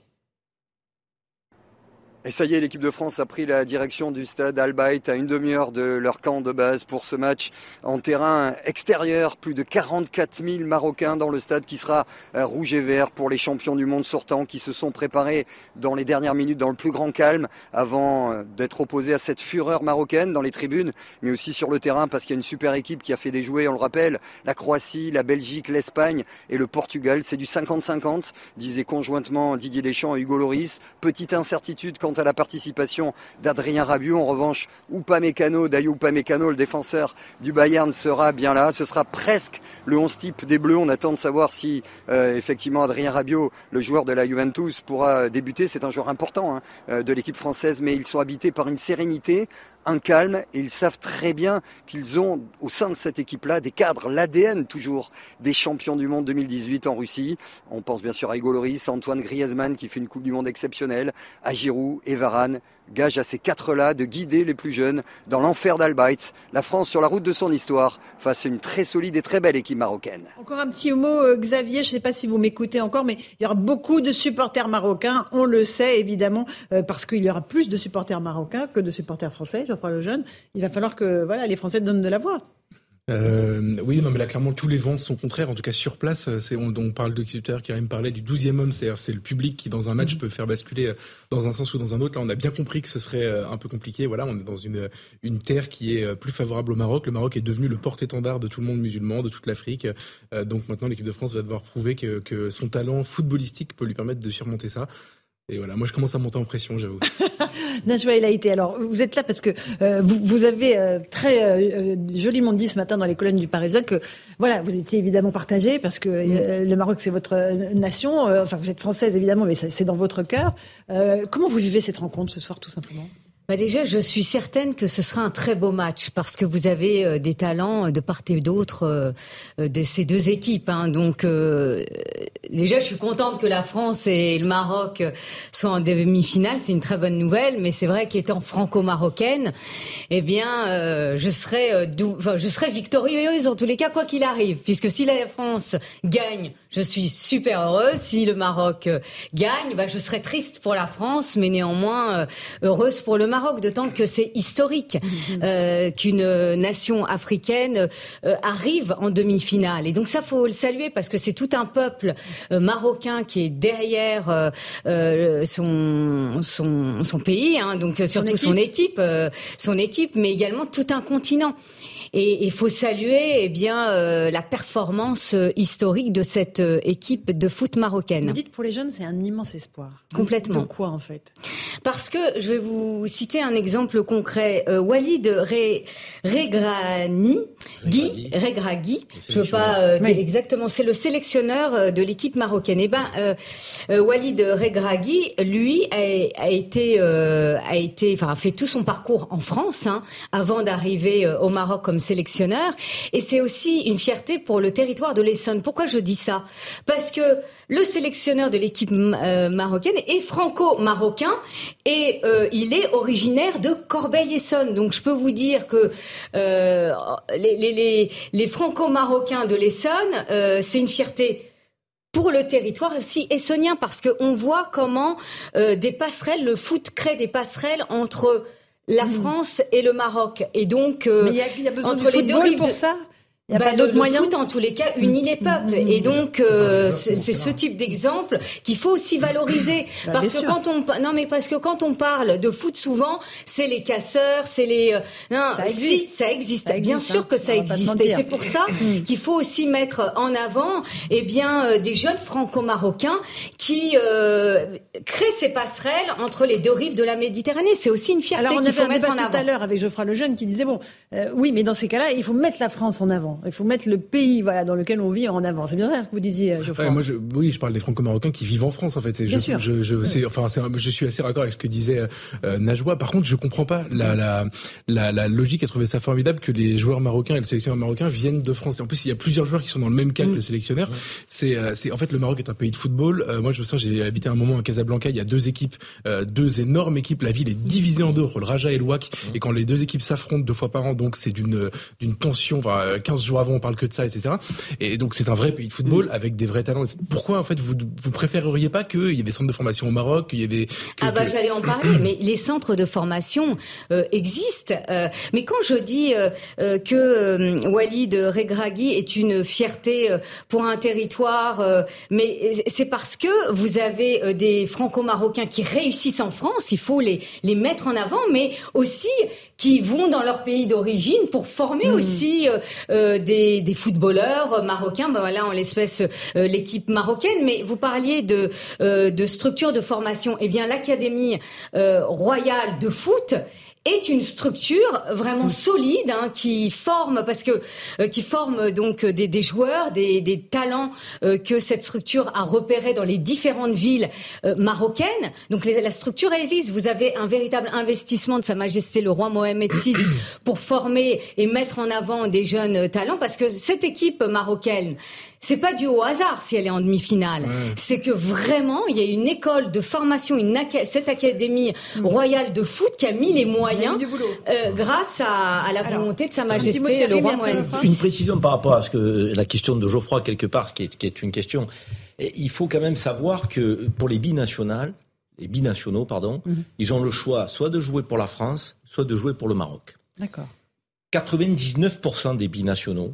Et ça y est, l'équipe de France a pris la direction du stade Albaït à une demi-heure de leur camp de base pour ce match en terrain extérieur. Plus de 44 000 Marocains dans le stade qui sera rouge et vert pour les champions du monde sortants qui se sont préparés dans les dernières minutes dans le plus grand calme avant d'être opposés à cette fureur marocaine dans les tribunes, mais aussi sur le terrain parce qu'il y a une super équipe qui a fait des jouets, on le rappelle, la Croatie, la Belgique, l'Espagne et le Portugal. C'est du 50-50, disait conjointement Didier Deschamps et Hugo Loris. Petite incertitude quand à la participation d'Adrien Rabiot. En revanche, Upamecano, Dayo Upamecano, le défenseur du Bayern, sera bien là. Ce sera presque le 11 type des Bleus. On attend de savoir si euh, effectivement Adrien Rabiot, le joueur de la Juventus, pourra débuter. C'est un joueur important hein, de l'équipe française, mais ils sont habités par une sérénité, un calme, et ils savent très bien qu'ils ont au sein de cette équipe-là des cadres, l'ADN toujours des champions du monde 2018 en Russie. On pense bien sûr à Hugo Loris, Antoine Griezmann qui fait une Coupe du Monde exceptionnelle, à Giroud et Varane gage à ces quatre-là de guider les plus jeunes dans l'enfer d'Albaït. La France sur la route de son histoire face à une très solide et très belle équipe marocaine. Encore un petit mot, Xavier, je ne sais pas si vous m'écoutez encore, mais il y aura beaucoup de supporters marocains, on le sait évidemment, euh, parce qu'il y aura plus de supporters marocains que de supporters français, Geoffroy Lejeune. Il va falloir que voilà, les Français donnent de la voix. Euh, oui, non, mais là, clairement, tous les vents sont contraires. En tout cas, sur place, c'est on, on parle de qui me parlait du 12e homme, c'est-à-dire c'est le public qui, dans un match, peut faire basculer dans un sens ou dans un autre. Là, on a bien compris que ce serait un peu compliqué. Voilà, on est dans une, une terre qui est plus favorable au Maroc. Le Maroc est devenu le porte-étendard de tout le monde musulman, de toute l'Afrique. Euh, donc maintenant, l'équipe de France va devoir prouver que, que son talent footballistique peut lui permettre de surmonter ça. Et voilà, moi je commence à monter en pression, j'avoue. Najwa El Haïté, alors vous êtes là parce que euh, vous, vous, avez euh, très euh, joliment dit ce matin dans les colonnes du Parisien que voilà, vous étiez évidemment partagé parce que mm. le Maroc c'est votre nation, enfin vous êtes française évidemment, mais c'est dans votre cœur. comment vous vivez cette rencontre ce soir tout simplement? Bah déjà, je suis certaine que ce sera un très beau match parce que vous avez euh, des talents de part et d'autre euh, de ces deux équipes. Hein. Donc, euh, déjà, je suis contente que la France et le Maroc soient en demi-finale. C'est une très bonne nouvelle. Mais c'est vrai qu'étant franco-marocaine, eh bien, je serai, enfin, je serai victorieuse en tous les cas, quoi qu'il arrive, puisque si la France gagne, je suis super heureuse. Si le Maroc gagne, bah, je serai triste pour la France, mais néanmoins heureuse pour le Maroc. Maroc, d'autant que c'est historique euh, qu'une nation africaine euh, arrive en demi-finale. Et donc ça, faut le saluer parce que c'est tout un peuple euh, marocain qui est derrière son, son, son pays, hein, donc surtout son équipe, son équipe, mais également tout un continent. Et il faut saluer eh bien euh, la performance euh, historique de cette euh, équipe de foot marocaine. Vous dites pour les jeunes, c'est un immense espoir. Complètement. De quoi en fait? Parce que je vais vous citer un exemple concret. Euh, Walid Re- Regrani, Guy Regragui, je veux pas euh, exactement, c'est le sélectionneur de l'équipe marocaine. Et ben Walid Regragui, lui, a, a été, euh, a été, enfin, a fait tout son parcours en France hein, avant d'arriver au Maroc comme sélectionneur. Et c'est aussi une fierté pour le territoire de l'Essonne. Pourquoi je dis ça? Parce que le sélectionneur de l'équipe euh, marocaine est franco-marocain et euh, il est originaire de Corbeil-Essonne. Donc je peux vous dire que euh, les, franco-marocains de l'Essonne, c'est une fierté pour le territoire aussi essonien parce qu'on voit comment des passerelles, le foot crée des passerelles entre la France et le Maroc. Et donc, euh, Mais il y a- il y a besoin entre du les deux football rives pour de- ça? Il y a Bah, pas le- d'autres le foot, en tous les cas, unit les peuples. Et donc, euh, c'est c'est ce type d'exemple qu'il faut aussi valoriser. Bah, parce bien que sûr. quand on, non, mais parce que quand on parle de foot, souvent, c'est les casseurs, c'est les, euh, non, Ça si, existe. ça existe. Ça bien existe, sûr hein. que ça On existe. Et c'est pour ça qu'il faut aussi mettre en avant, eh bien, euh, des jeunes franco-marocains qui, euh, créent ces passerelles entre les deux rives de la Méditerranée. C'est aussi une fierté Alors on qu'il faut un mettre débat en tout à avant. l'heure avec Geoffroy Lejeune qui disait bon euh, oui mais dans ces cas-là il faut mettre la France en avant il faut mettre le pays voilà dans lequel on vit en avant c'est bien ça ce que vous disiez euh, Geoffroy Ouais, moi, je, oui, je parle des franco-marocains qui vivent en France, en fait. Et Bien je, sûr. Je, enfin, un- je suis assez raccord avec ce que disait euh, Najwa. Par contre, je comprends pas la, la, la, la logique à trouver ça formidable que les joueurs marocains et le sélectionneur marocain viennent de France. Et en plus, il y a plusieurs joueurs qui sont dans le même cas que le sélectionneur. C'est, euh, c'est, en fait, le Maroc est un pays de football. Euh, moi, je me souviens, j'ai habité un moment à Casablanca. Il y a deux équipes, euh, deux énormes équipes. La ville est divisée en deux entre le Raja et le WAC. Et quand les deux équipes s'affrontent deux fois par an, donc c'est d'une, d'une tension. Enfin, euh, 15 jours avant, on parle que de ça, etc. Et donc, c'est un vrai pays de football avec des vrais talents. Pourquoi, en fait, vous, vous préféreriez pas qu'il y ait des centres de formation au Maroc, qu'il y ait des, que- Ah bah que- j'allais en parler, mais les centres de formation euh, existent. Euh, mais quand je dis euh, euh, que Walid Regragui est une fierté pour un territoire, mais c'est parce que vous avez des franco-marocains qui réussissent en France, il faut les, les mettre en avant, mais aussi qui vont dans leur pays d'origine pour former aussi euh, euh, des, des footballeurs euh, marocains. Ben voilà, en l'espèce euh, l'équipe marocaine. Mais vous parliez de euh, de structure de formation. Eh bien, l'académie euh, royale de foot est une structure vraiment solide hein, qui forme parce que euh, qui forme donc euh, des, des joueurs, des, des talents euh, que cette structure a repérés dans les différentes villes euh, marocaines. Donc les- la structure existe. Vous avez un véritable investissement de Sa Majesté le roi Mohamed VI pour former et mettre en avant des jeunes euh, talents parce que cette équipe marocaine c'est pas dû au hasard si elle est en demi-finale. C'est que vraiment, il y a une école de formation, une aca- cette académie royale de foot qui a mis les moyens euh, grâce à, à la volonté de Sa Majesté le roi Mohamed. Une précision par rapport à ce que la question de Geoffroy quelque part, qui est, qui est une question. Il faut quand même savoir que pour les binationales, les binationaux, pardon, Mhm. ils ont le choix soit de jouer pour la France, soit de jouer pour le Maroc. d'accord 99% des binationaux,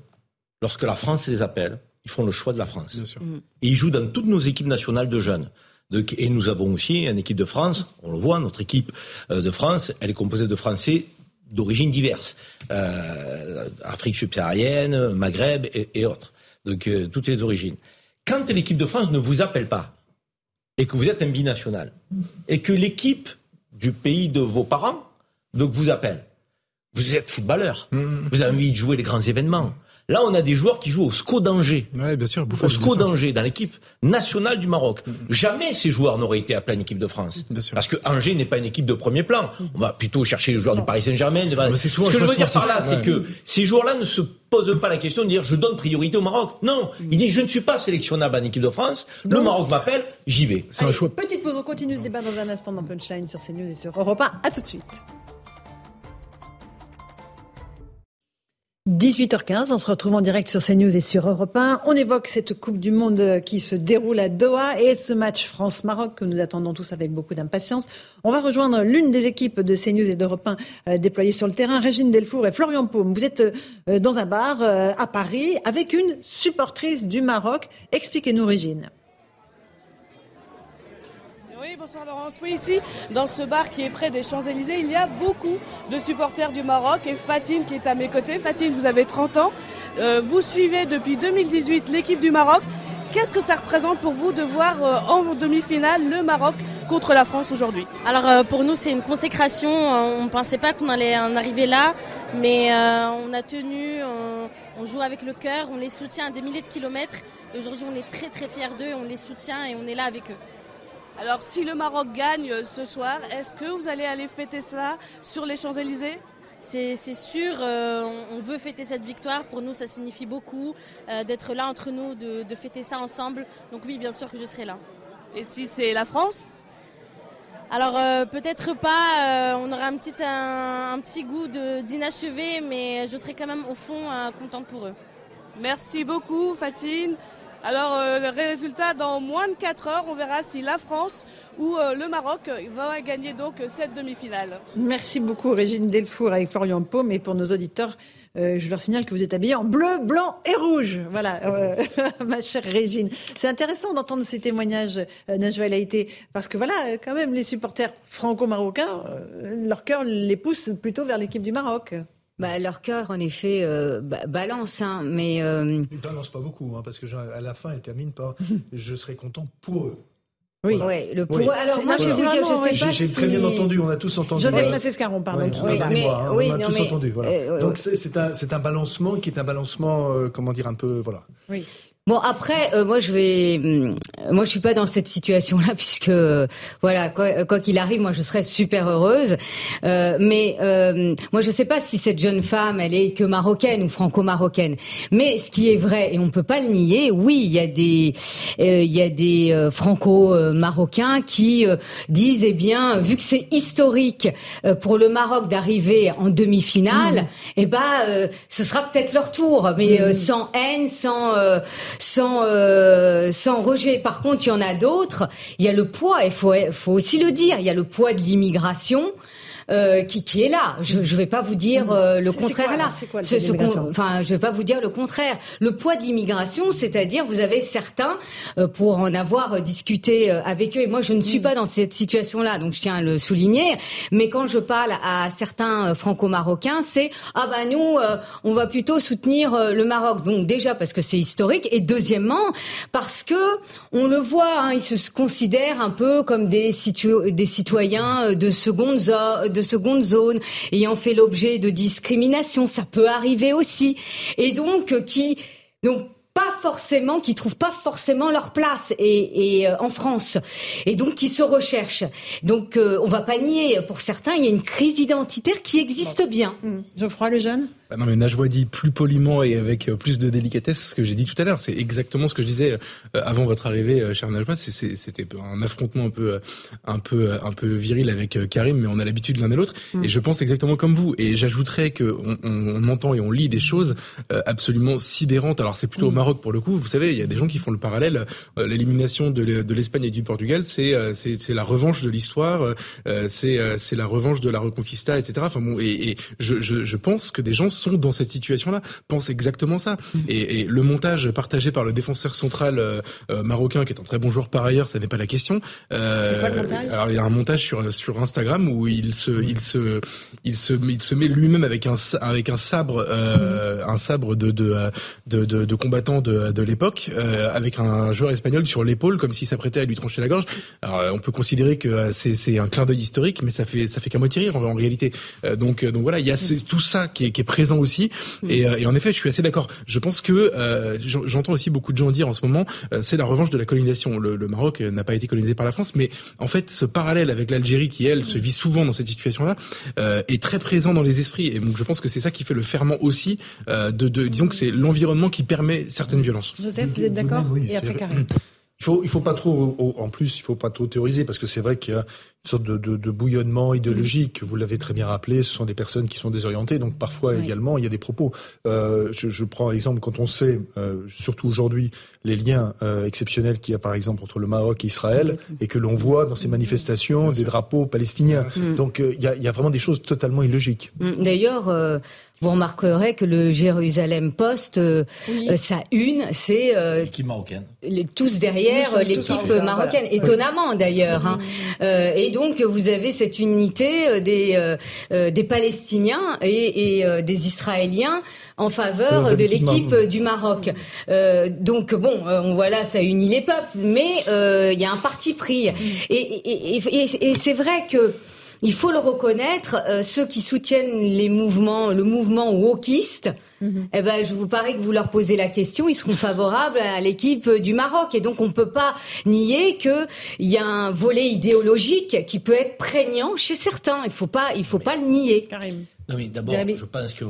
lorsque la France les appelle, ils font le choix de la France. Mm. Et ils jouent dans toutes nos équipes nationales de jeunes. Donc, et nous avons aussi une équipe de France, on le voit, notre équipe euh, de France, elle est composée de Français d'origines diverses. Euh, Afrique subsaharienne, Maghreb et, et autres. Donc euh, toutes les origines. Quand l'équipe de France ne vous appelle pas, et que vous êtes un binational, et que l'équipe du pays de vos parents donc vous appelle, vous êtes footballeur, vous avez envie de jouer les grands événements. Là, on a des joueurs qui jouent au SCO d'Angers. Ouais, bien sûr, au Bouffal, SCO bien sûr. d'Angers, dans l'équipe nationale du Maroc. Jamais ces joueurs n'auraient été appelés en équipe de France. Parce que Angers n'est pas une équipe de premier plan. On va plutôt chercher les joueurs du Paris Saint-Germain. souvent Ce que je veux dire par là, c'est Ouais. que ces joueurs-là ne se posent pas la question de dire je donne priorité au Maroc. Non, il dit je ne suis pas sélectionnable en équipe de France. Le Maroc m'appelle, j'y vais. C'est un choix. petite pause on continue ce débat dans un instant dans Punchline sur CNews et sur Europe 1 à tout de suite 18h15, on se retrouve en direct sur CNews et sur Europe 1. On évoque cette Coupe du Monde qui se déroule à Doha et ce match France-Maroc que nous attendons tous avec beaucoup d'impatience. On va rejoindre l'une des équipes de CNews et d'Europe 1 euh, déployées sur le terrain, Régine Delfour et Florian Paume. Vous êtes euh, dans un bar euh, à Paris avec une supportrice du Maroc. Expliquez-nous, Régine. Oui, bonsoir Laurence. Oui, ici, dans ce bar qui est près des Champs-Élysées, il y a beaucoup de supporters du Maroc et Fatine qui est à mes côtés. Fatine, vous avez 30 ans. Euh, vous suivez depuis 2018 l'équipe du Maroc. Qu'est-ce que ça représente pour vous de voir euh, en demi-finale le Maroc contre la France aujourd'hui? Alors euh, pour nous c'est une consécration, on ne pensait pas qu'on allait en arriver là, mais on a tenu, on, on, joue avec le cœur, on les soutient à des milliers de kilomètres. Aujourd'hui on est très très fiers d'eux, on les soutient et on est là avec eux. Alors si le Maroc gagne ce soir, est-ce que vous allez aller fêter cela sur les Champs-Élysées? C'est sûr, euh, on veut fêter cette victoire. Pour nous, ça signifie beaucoup euh, d'être là entre nous, de, fêter ça ensemble. Donc oui, bien sûr que je serai là. Et si c'est la France? Alors euh, peut-être pas, on aura un petit, un, petit goût d'inachevé, mais je serai quand même au fond contente pour eux. Merci beaucoup Fatine. Alors le résultat dans moins de 4 heures, on verra si la France où euh, le Maroc va gagner donc cette demi-finale. Merci beaucoup Régine Delfour avec Florian Paume et pour nos auditeurs. Euh, je leur signale que vous êtes habillée en bleu, blanc et rouge. Voilà, euh, ma chère Régine. C'est intéressant d'entendre ces témoignages, euh, Najwa été parce que voilà, quand même, les supporters franco-marocains, leur cœur les pousse plutôt vers l'équipe du Maroc. Bah, leur cœur, en effet, balance, hein, mais... Ils ne balance pas beaucoup, hein, parce que à la fin, elle termine par « je serai content pour eux ». Oui, ouais, le pour... alors moi je vais vous dire, je sais pas J'ai très bien entendu, on a tous entendu. Joseph Massescaron, pardon. Oui, mais, hein, on a tous entendu, voilà. Euh, Donc c'est un, un balancement qui est un balancement, euh, comment dire, un peu, voilà. Oui. Bon après, euh, moi je vais, hum, moi je suis pas dans cette situation-là puisque voilà quoi qu'il arrive, moi je serais super heureuse. Euh, mais euh, moi je sais pas si cette jeune femme elle est que marocaine ou franco-marocaine. Mais ce qui est vrai et on peut pas le nier, oui il y a des il y a des franco-marocains qui disent eh bien vu que c'est historique pour le Maroc d'arriver en demi-finale, mmh. eh ben ce sera peut-être leur tour, mais mmh. sans haine, sans sans euh, sans rejet. Par contre, il y en a d'autres. Il y a le poids. Il faut faut aussi le dire. Il y a le poids de l'immigration. Euh, qui, qui est là. Je ne vais pas vous dire euh, le contraire là. Quoi, ce, ce enfin, je vais pas vous dire le contraire. Le poids de l'immigration, c'est-à-dire vous avez certains, euh, pour en avoir discuté avec eux, et moi je ne suis mm. pas dans cette situation-là, donc je tiens à le souligner. Mais quand je parle à certains franco-marocains, c'est ah bah nous, on va plutôt soutenir le Maroc. Donc déjà parce que c'est historique, et deuxièmement parce que on le voit, hein, ils se considèrent un peu comme des, des citoyens de seconde zone de seconde zone, ayant fait l'objet de discrimination, ça peut arriver aussi, et donc euh, qui donc pas forcément, qui trouvent pas forcément leur place et, et euh, en France, et donc qui se recherchent. Donc euh, on va pas nier, pour certains, il y a une crise identitaire qui existe bien. Mmh. Geoffroy le bah non, mais Najwa dit plus poliment et avec euh, plus de délicatesse ce que j'ai dit tout à l'heure. C'est exactement ce que je disais euh, avant votre arrivée, euh, cher Najwa. C'était un affrontement un peu, un peu, un peu viril avec Karim, mais on a l'habitude l'un et l'autre. Mm. Et je pense exactement comme vous. Et j'ajouterais que on, on, entend et on lit des choses absolument sidérantes. Alors c'est plutôt au mm. Maroc pour le coup. Vous savez, il y a des gens qui font le parallèle. L'élimination de l'Espagne et du Portugal, c'est c'est la revanche de l'histoire. C'est c'est la revanche de la Reconquista, etc. Enfin bon, et, et je, je, je pense que des gens sont dans cette situation-là pensent exactement ça. Mm. Et, et, le montage partagé par le défenseur central euh, euh, marocain, qui est un très bon joueur par ailleurs, ça n'est pas la question. Euh, quoi, alors il y a un montage sur sur Instagram où il se il se il se il se met lui-même avec un avec un sabre euh, un sabre de de de, de, de combattant de, de l'époque avec un joueur espagnol sur l'épaule comme s'il s'apprêtait à lui trancher la gorge. Alors on peut considérer que c'est c'est un clin d'œil historique, mais ça fait ça fait qu'à moitié rire en, en réalité. donc donc voilà, il y a tout ça qui est, qui est présent aussi. Mm. Et, euh, et, en effet, je suis assez d'accord. Je pense que euh, j'entends aussi beaucoup de gens dire en ce moment, euh, c'est la revanche de la colonisation. Le, le Maroc n'a pas été colonisé par la France, mais en fait, ce parallèle avec l'Algérie, qui elle se vit souvent dans cette situation-là, est très présent dans les esprits. Et donc, je pense que c'est ça qui fait le ferment aussi de, de disons que c'est l'environnement qui permet certaines violences. Joseph, vous êtes d'accord? Et après Karim. Il faut, il faut pas trop, en plus, il faut pas trop théoriser parce que c'est vrai qu'il y a une sorte de, de, de bouillonnement idéologique. Vous l'avez très bien rappelé, ce sont des personnes qui sont désorientées, donc parfois également il y a des propos. Euh, je, je prends exemple quand on sait, euh, surtout aujourd'hui, les liens euh, exceptionnels qu'il y a par exemple entre le Maroc et Israël, et que l'on voit dans ces manifestations des drapeaux palestiniens. Donc il y, a, y, a, vraiment des choses totalement illogiques. D'ailleurs, euh, vous remarquerez que le Jérusalem Post, euh, euh, sa une, c'est euh, L'équipe marocaine. les- tous derrière l'équipe marocaine, voilà. étonnamment d'ailleurs. hein. Euh, et donc vous avez cette unité euh, des euh, des Palestiniens et, et, euh, des Israéliens en faveur Euh, de l'équipe Maroc. du Maroc. Euh, donc bon, euh, on voit là, ça unit les peuples, mais euh, il y a un parti pris. Et, et, et, et- et c'est vrai que il faut le reconnaître, euh, ceux qui soutiennent les mouvements, le mouvement wokiste, eh ben, je vous parie que vous leur posez la question, ils seront favorables à l'équipe du Maroc. Et donc, on ne peut pas nier qu'il y a un volet idéologique qui peut être prégnant chez certains. Il faut pas, il faut pas le nier. Non mais d'abord, je pense qu'on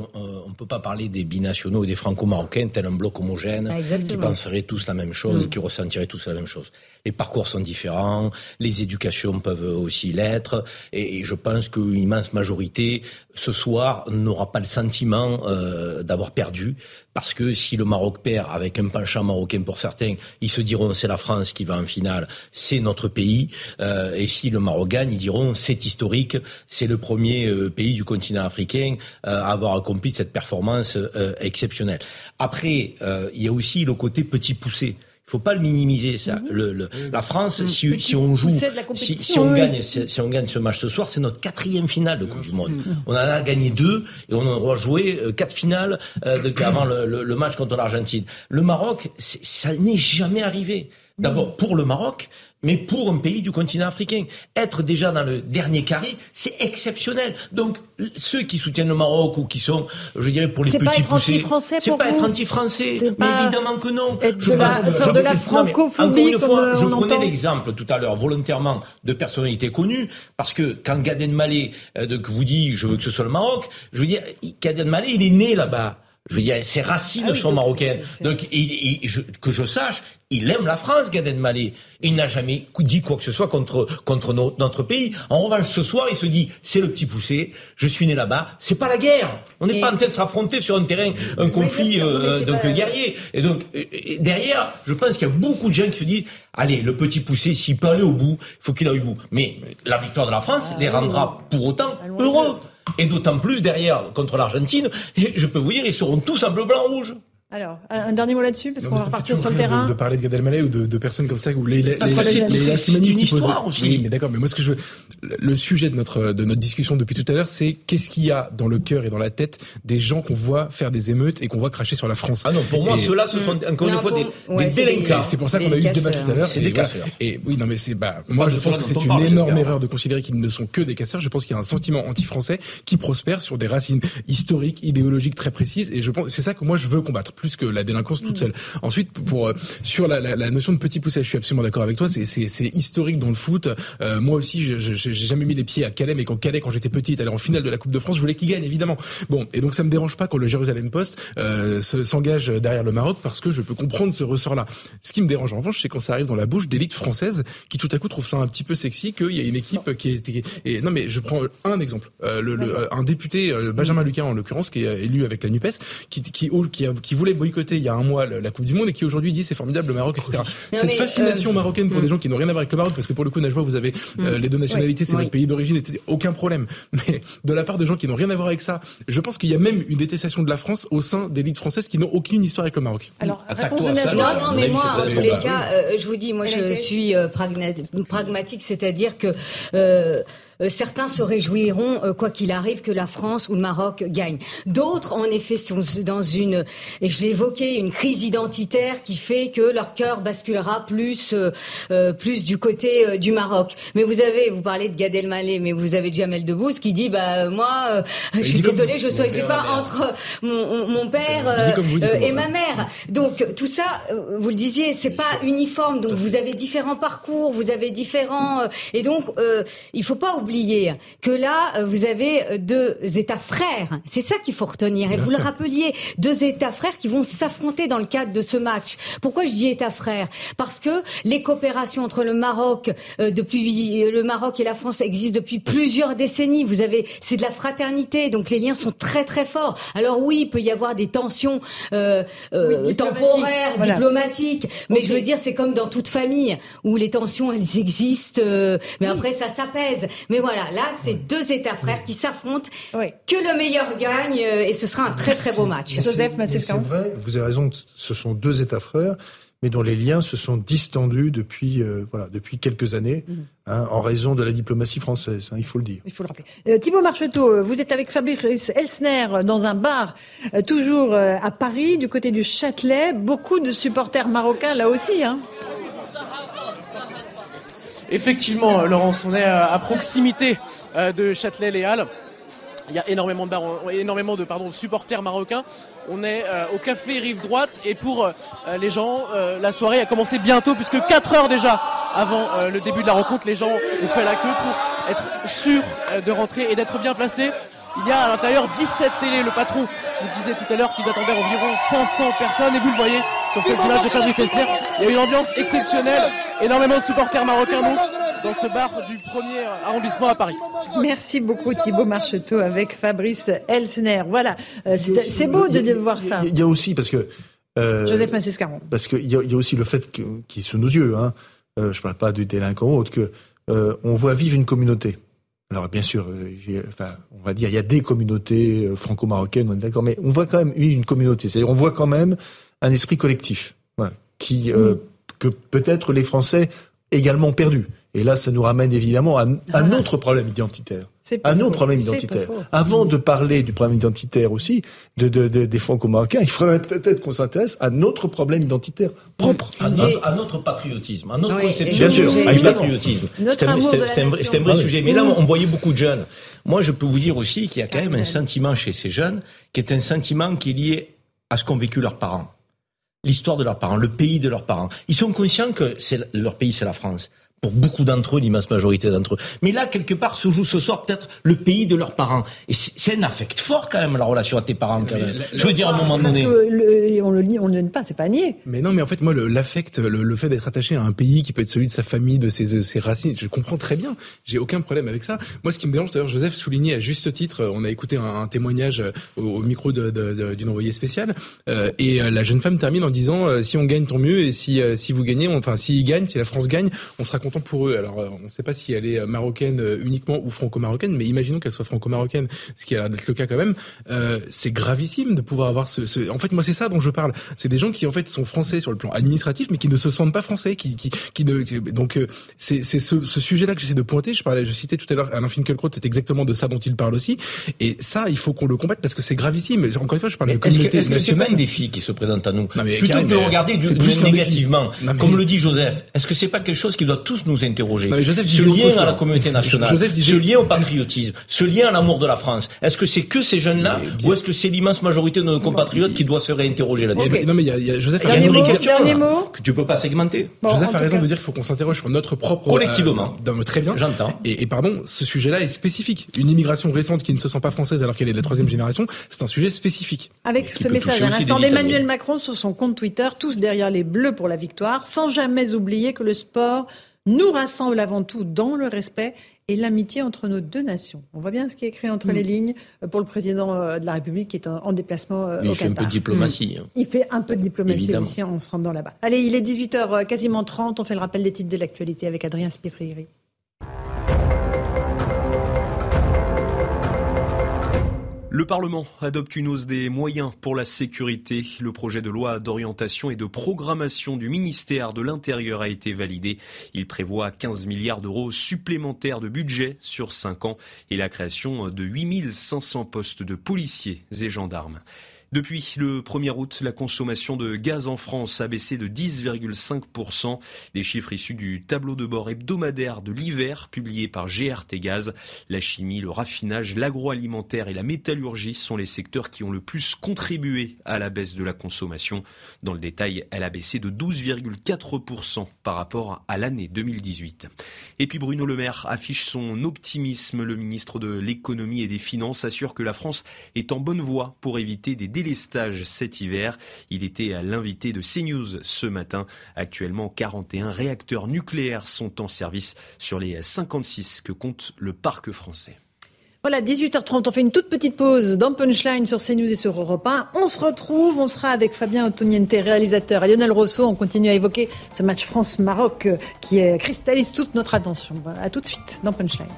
ne peut pas parler des binationaux et des franco-marocains tel un bloc homogène Ah, exactement. qui penseraient tous la même chose et Mm. qui ressentiraient tous la même chose. Les parcours sont différents, les éducations peuvent aussi l'être, et, je pense qu'une immense majorité ce soir n'aura pas le sentiment euh, d'avoir perdu, parce que si le Maroc perd avec un penchant marocain pour certains, ils se diront c'est la France qui va en finale, c'est notre pays, euh, et si le Maroc gagne, ils diront c'est historique, c'est le premier euh, pays du continent africain euh, à avoir accompli cette performance exceptionnelle. Après, il y a aussi le côté petit poussé. Il faut pas le minimiser ça. Le, le- la France, si, si on joue, si, si on oui. gagne, si, si on gagne ce match ce soir, c'est notre quatrième finale de Coupe du Monde. On en a gagné deux et on en aura joué euh, quatre finales euh, de- avant le, le- le match contre l'Argentine. Le Maroc, ça n'est jamais arrivé. D'abord pour le Maroc, mais pour un pays du continent africain. Être déjà dans le dernier carré, c'est exceptionnel. Donc ceux qui soutiennent le Maroc ou qui sont, je dirais, pour les C'est pas petits être poussés, anti-français c'est pas être anti-français. Mais évidemment que non. Je de la- faire de la francophobie, Encore une comme, fois, je prenais l'exemple tout à l'heure volontairement de personnalités connues parce que quand Gad Elmaleh euh, vous dit je veux que ce soit le Maroc, je veux dire Gad Elmaleh il est né là-bas. Je veux dire, ses racines Ah oui, sont marocaines. Donc, il- il- je- que je sache, il aime la France, Gad Elmaleh. Il n'a jamais dit quoi que ce soit contre contre no- notre pays. En revanche, ce soir, il se dit, c'est le petit poussé. Je suis né là-bas. C'est pas la guerre. On n'est pas en train de s'affronter sur un terrain, un conflit euh, donc pas- guerrier. Et donc euh, et derrière, je pense qu'il y a beaucoup de gens qui se disent, allez, le petit poussé, s'il peut aller au bout, il faut qu'il aille au bout. Mais la victoire de la France Ah les rendra pour autant heureux. Et d'autant plus derrière contre l'Argentine, je peux vous dire, ils seront tous en bleu, blanc, rouge. Alors, un dernier mot là-dessus, parce qu'on va repartir sur le terrain. De, de parler de Gad Elmaleh ou de, de personnes comme ça ou les les Parce les- que c'est- une histoire aussi. Oui, mais d'accord. Mais moi, ce que je veux, le- sujet de notre de notre discussion depuis tout à l'heure, c'est qu'est-ce qu'il y a dans le cœur et dans la tête des gens qu'on voit faire des émeutes et qu'on voit cracher sur la France. Ah non, pour moi, Et- ceux-là, ce sont encore une fois pour- des, délinquants. C'est pour ça qu'on a eu ce débat tout à l'heure. C'est Et des voilà. casseurs. Et oui, non, mais c'est bah moi je pense que c'est une énorme erreur de considérer qu'ils ne sont que des casseurs. Je pense qu'il y a un sentiment anti-français qui prospère sur des racines historiques, idéologiques très précises. Et je pense c'est ça que moi je veux combattre plus que la délinquance toute seule. Ensuite, pour euh, sur la, la, la notion de petit poussé, je suis absolument d'accord avec toi. C'est historique dans le foot. Euh, moi aussi, je je- j'ai jamais mis les pieds à Calais, mais quand Calais, quand j'étais petit, est allé en finale de la Coupe de France, je voulais qu'il gagne évidemment. Bon, et donc ça me dérange pas quand le Jérusalem Post euh, se- s'engage derrière le Maroc parce que je peux comprendre ce ressort-là. Ce qui me dérange en revanche, c'est quand ça arrive dans la bouche d'élites françaises qui tout à coup trouvent ça un petit peu sexy qu'il y a une équipe qui est qui est- et non mais je prends un exemple, Euh, le, le- un député euh, Benjamin Lucas en l'occurrence qui est élu avec la Nupes, qui qui qui, qui voulait boycotter il y a un mois le- la Coupe du Monde et qui aujourd'hui dit c'est formidable le Maroc etc. Non, Cette fascination euh, marocaine pour mm. des gens qui n'ont rien à voir avec le Maroc parce que pour le coup Najwa vous avez euh, Mm. les deux nationalités c'est Oui. votre pays d'origine etc. aucun problème mais de la part de gens qui n'ont rien à voir avec ça je pense qu'il y a même une détestation de la France au sein d'élites françaises qui n'ont aucune histoire avec le Maroc. Alors, Attaque-toi réponse de Najwa. Non, non, mais moi, en tous les cas, euh, je vous dis, moi, je suis euh, pragmatique, c'est-à-dire que euh, euh, certains se réjouiront, euh, quoi qu'il arrive, que la France ou le Maroc gagnent. D'autres, en effet, sont dans une, et je l'ai évoqué, une crise identitaire qui fait que leur cœur basculera plus, euh, euh, plus du côté euh, du Maroc. Mais vous avez, vous parlez de Gad Elmaleh, mais vous avez Jamel Debbouze qui dit, bah euh, moi, euh, je suis désolé, je choisis père, pas entre mon, mon père euh, vous, euh, et ma mère. Donc tout ça, euh, vous le disiez, c'est pas uniforme. Donc vous avez différents parcours, vous avez différents, euh, et donc euh, il faut pas oublier que là euh, vous avez euh, deux États frères. C'est ça qu'il faut retenir. Et Bien vous sûr. le rappeliez, deux États frères qui vont s'affronter dans le cadre de ce match. Pourquoi je dis États frères? Parce que les coopérations entre le Maroc, euh, depuis le Maroc et la France existent depuis plusieurs décennies. Vous avez, c'est de la fraternité, donc les liens sont très très forts. Alors oui, il peut y avoir des tensions euh, euh, Oui, diplomatiques. temporaires, Voilà. diplomatiques, mais je veux dire, c'est comme dans toute famille où les tensions elles existent, euh, mais après ça s'apaise. Mais Mais voilà, là, c'est deux États frères qui s'affrontent, que le meilleur gagne, euh, et ce sera un très très beau match. Joseph C'est vrai, vous avez raison, ce sont deux États frères mais dont les liens se sont distendus depuis, euh, voilà, depuis quelques années, mhm. hein, en raison de la diplomatie française, hein, il faut le dire. Il faut le rappeler. Euh, Thibault Marcheteau, vous êtes avec Fabrice Elsner dans un bar, toujours à Paris, du côté du Châtelet. Beaucoup de supporters marocains là aussi. Hein. Effectivement, Laurence, on est à proximité de Châtelet-Les Il y a énormément de, pardon, supporters marocains. On est euh, au café Rive Droite et pour euh, les gens, euh, la soirée a commencé bientôt puisque 4 heures déjà avant le début de la rencontre, les gens ont fait la queue pour être sûrs de rentrer et d'être bien placés. Il y a à l'intérieur 17 télés. Le patron nous disait tout à l'heure qu'il attendait environ 500 personnes et vous le voyez sur ces images de Fabrice Esner. Il y a une ambiance exceptionnelle, énormément de supporters marocains donc dans ce bar du premier arrondissement à Paris. Merci beaucoup Thibaut Marcheteau avec Fabrice Elsner. Voilà, euh, c'est beau de, voir ça. Il y a aussi, parce que... Euh, Joseph Massescaron. Parce qu'il y, y, a aussi le fait qui est sous nos yeux, hein, euh, je ne parle pas du délinquant ou autre, que on voit vivre une communauté. Alors bien sûr, enfin, on va dire, il y a des communautés franco-marocaines, on est d'accord, mais on voit quand même une communauté. C'est-à-dire, on voit quand même un esprit collectif, voilà, qui mm. que peut-être les Français également perdu. Et là, ça nous ramène évidemment à, un ah. autre problème identitaire. Un autre problème identitaire. Avant de parler du problème identitaire aussi, de, de, de des franco-marocains, il faudrait peut-être qu'on s'intéresse à notre problème identitaire propre. À, notre, patriotisme, à notre conception Bien sûr, du patriotisme. C'est un, un, vrai sujet. Mais là, on voyait beaucoup de jeunes. Moi, je peux vous dire aussi qu'il y a quand même un sentiment chez ces jeunes qui est un sentiment qui est lié à ce qu'ont vécu leurs parents. L'histoire de leurs parents, le pays de leurs parents. Ils sont conscients que leur pays, c'est la France pour beaucoup d'entre eux, l'immense majorité d'entre eux. Mais là, quelque part, se joue ce soir peut-être le pays de leurs parents. Et c'est un affect fort quand même, la relation à tes parents. Quand même. Je veux dire, à un moment donné. Parce que on le nie, on ne le pas, c'est pas nier. Mais non, mais en fait, moi, l'affect, le, fait d'être attaché à un pays qui peut être celui de sa famille, de ses, ses racines, je comprends très bien. J'ai aucun problème avec ça. Moi, ce qui me dérange, d'ailleurs, Joseph soulignait à juste titre, on a écouté un, témoignage au, micro d'une envoyée spéciale, euh, et euh, la jeune femme termine en disant, euh, si on gagne, tant mieux, et si, si vous gagnez, enfin, s'ils gagnent, si la France gagne, on sera content pour eux. Alors, euh, on ne sait pas si elle est marocaine euh, uniquement ou franco-marocaine, mais imaginons qu'elle soit franco-marocaine, ce qui a l'air d'être le cas quand même. Euh, c'est gravissime de pouvoir avoir ce, ce... En fait, moi, c'est ça dont je parle. C'est des gens qui en fait sont français sur le plan administratif, mais qui ne se sentent pas français, qui, qui, qui donc c'est c'est ce, ce sujet-là que j'essaie de pointer. Je parlais, je citais tout à l'heure Alain Finkielkraut, c'est exactement de ça dont il parle aussi. Et ça, il faut qu'on le combatte parce que c'est gravissime. Encore une fois, je parle de communauté est-ce que, est-ce que pas un défi qui se présente à nous? Plutôt que de regarder du, plus négativement, comme le dit Joseph, est-ce que c'est pas quelque chose qui doit tous nous interroger Ce lien à la communauté nationale, ce lien au patriotisme, ce lien à l'amour de la France, est-ce que c'est que ces jeunes-là ou est-ce que c'est l'immense majorité de nos compatriotes qui doit se réinterroger là-dessus? Non mais il y a, Joseph a raison que tu peux pas segmenter. Joseph a raison de dire qu'il faut qu'on s'interroge sur notre propre collectivement. Euh, très bien. J'entends. Et, et, pardon, ce sujet-là est spécifique. Une immigration récente qui ne se sent pas française alors qu'elle est de la troisième génération, c'est un sujet spécifique. Avec ce message à l'instant d'Emmanuel Macron sur son compte Twitter, tous derrière les Bleus pour la victoire, sans jamais oublier que le sport nous rassemble avant tout dans le respect et l'amitié entre nos deux nations. On voit bien ce qui est écrit entre les mm. lignes euh, pour le président euh, de la République qui est en, déplacement euh, il fait un peu de diplomatie. Mm. Hein. Il fait un peu de diplomatie aussi en se rendant là-bas. Allez, il est 18h, quasiment 30. On fait le rappel des titres de l'actualité avec Adrien Spitrieri. Le Parlement adopte une hausse des moyens pour la sécurité. Le projet de loi d'orientation et de programmation du ministère de l'Intérieur a été validé. Il prévoit 15 milliards d'euros supplémentaires de budget sur 5 ans et la création de 8500 postes de policiers et gendarmes. Depuis le 1er août, la consommation de gaz en France a baissé de 10,5%. Des chiffres issus du tableau de bord hebdomadaire de l'hiver publié par GRT Gaz. La chimie, le raffinage, l'agroalimentaire et la métallurgie sont les secteurs qui ont le plus contribué à la baisse de la consommation. Dans le détail, elle a baissé de 12,4% par rapport à l'année 2018. Et puis Bruno Le Maire affiche son optimisme. Le ministre de l'économie et des finances assure que la France est en bonne voie pour éviter des délestage cet hiver. Il était à l'invité de CNews ce matin. Actuellement, 41 réacteurs nucléaires sont en service sur les 56 que compte le parc français. Voilà, 18h30, on fait une toute petite pause dans Punchline sur CNews et sur Europe 1. On se retrouve, on sera avec Fabien Antoniente, réalisateur, et Lionel Rousseau. On continue à évoquer ce match France-Maroc euh, qui cristallise toute notre attention. À tout de suite dans Punchline.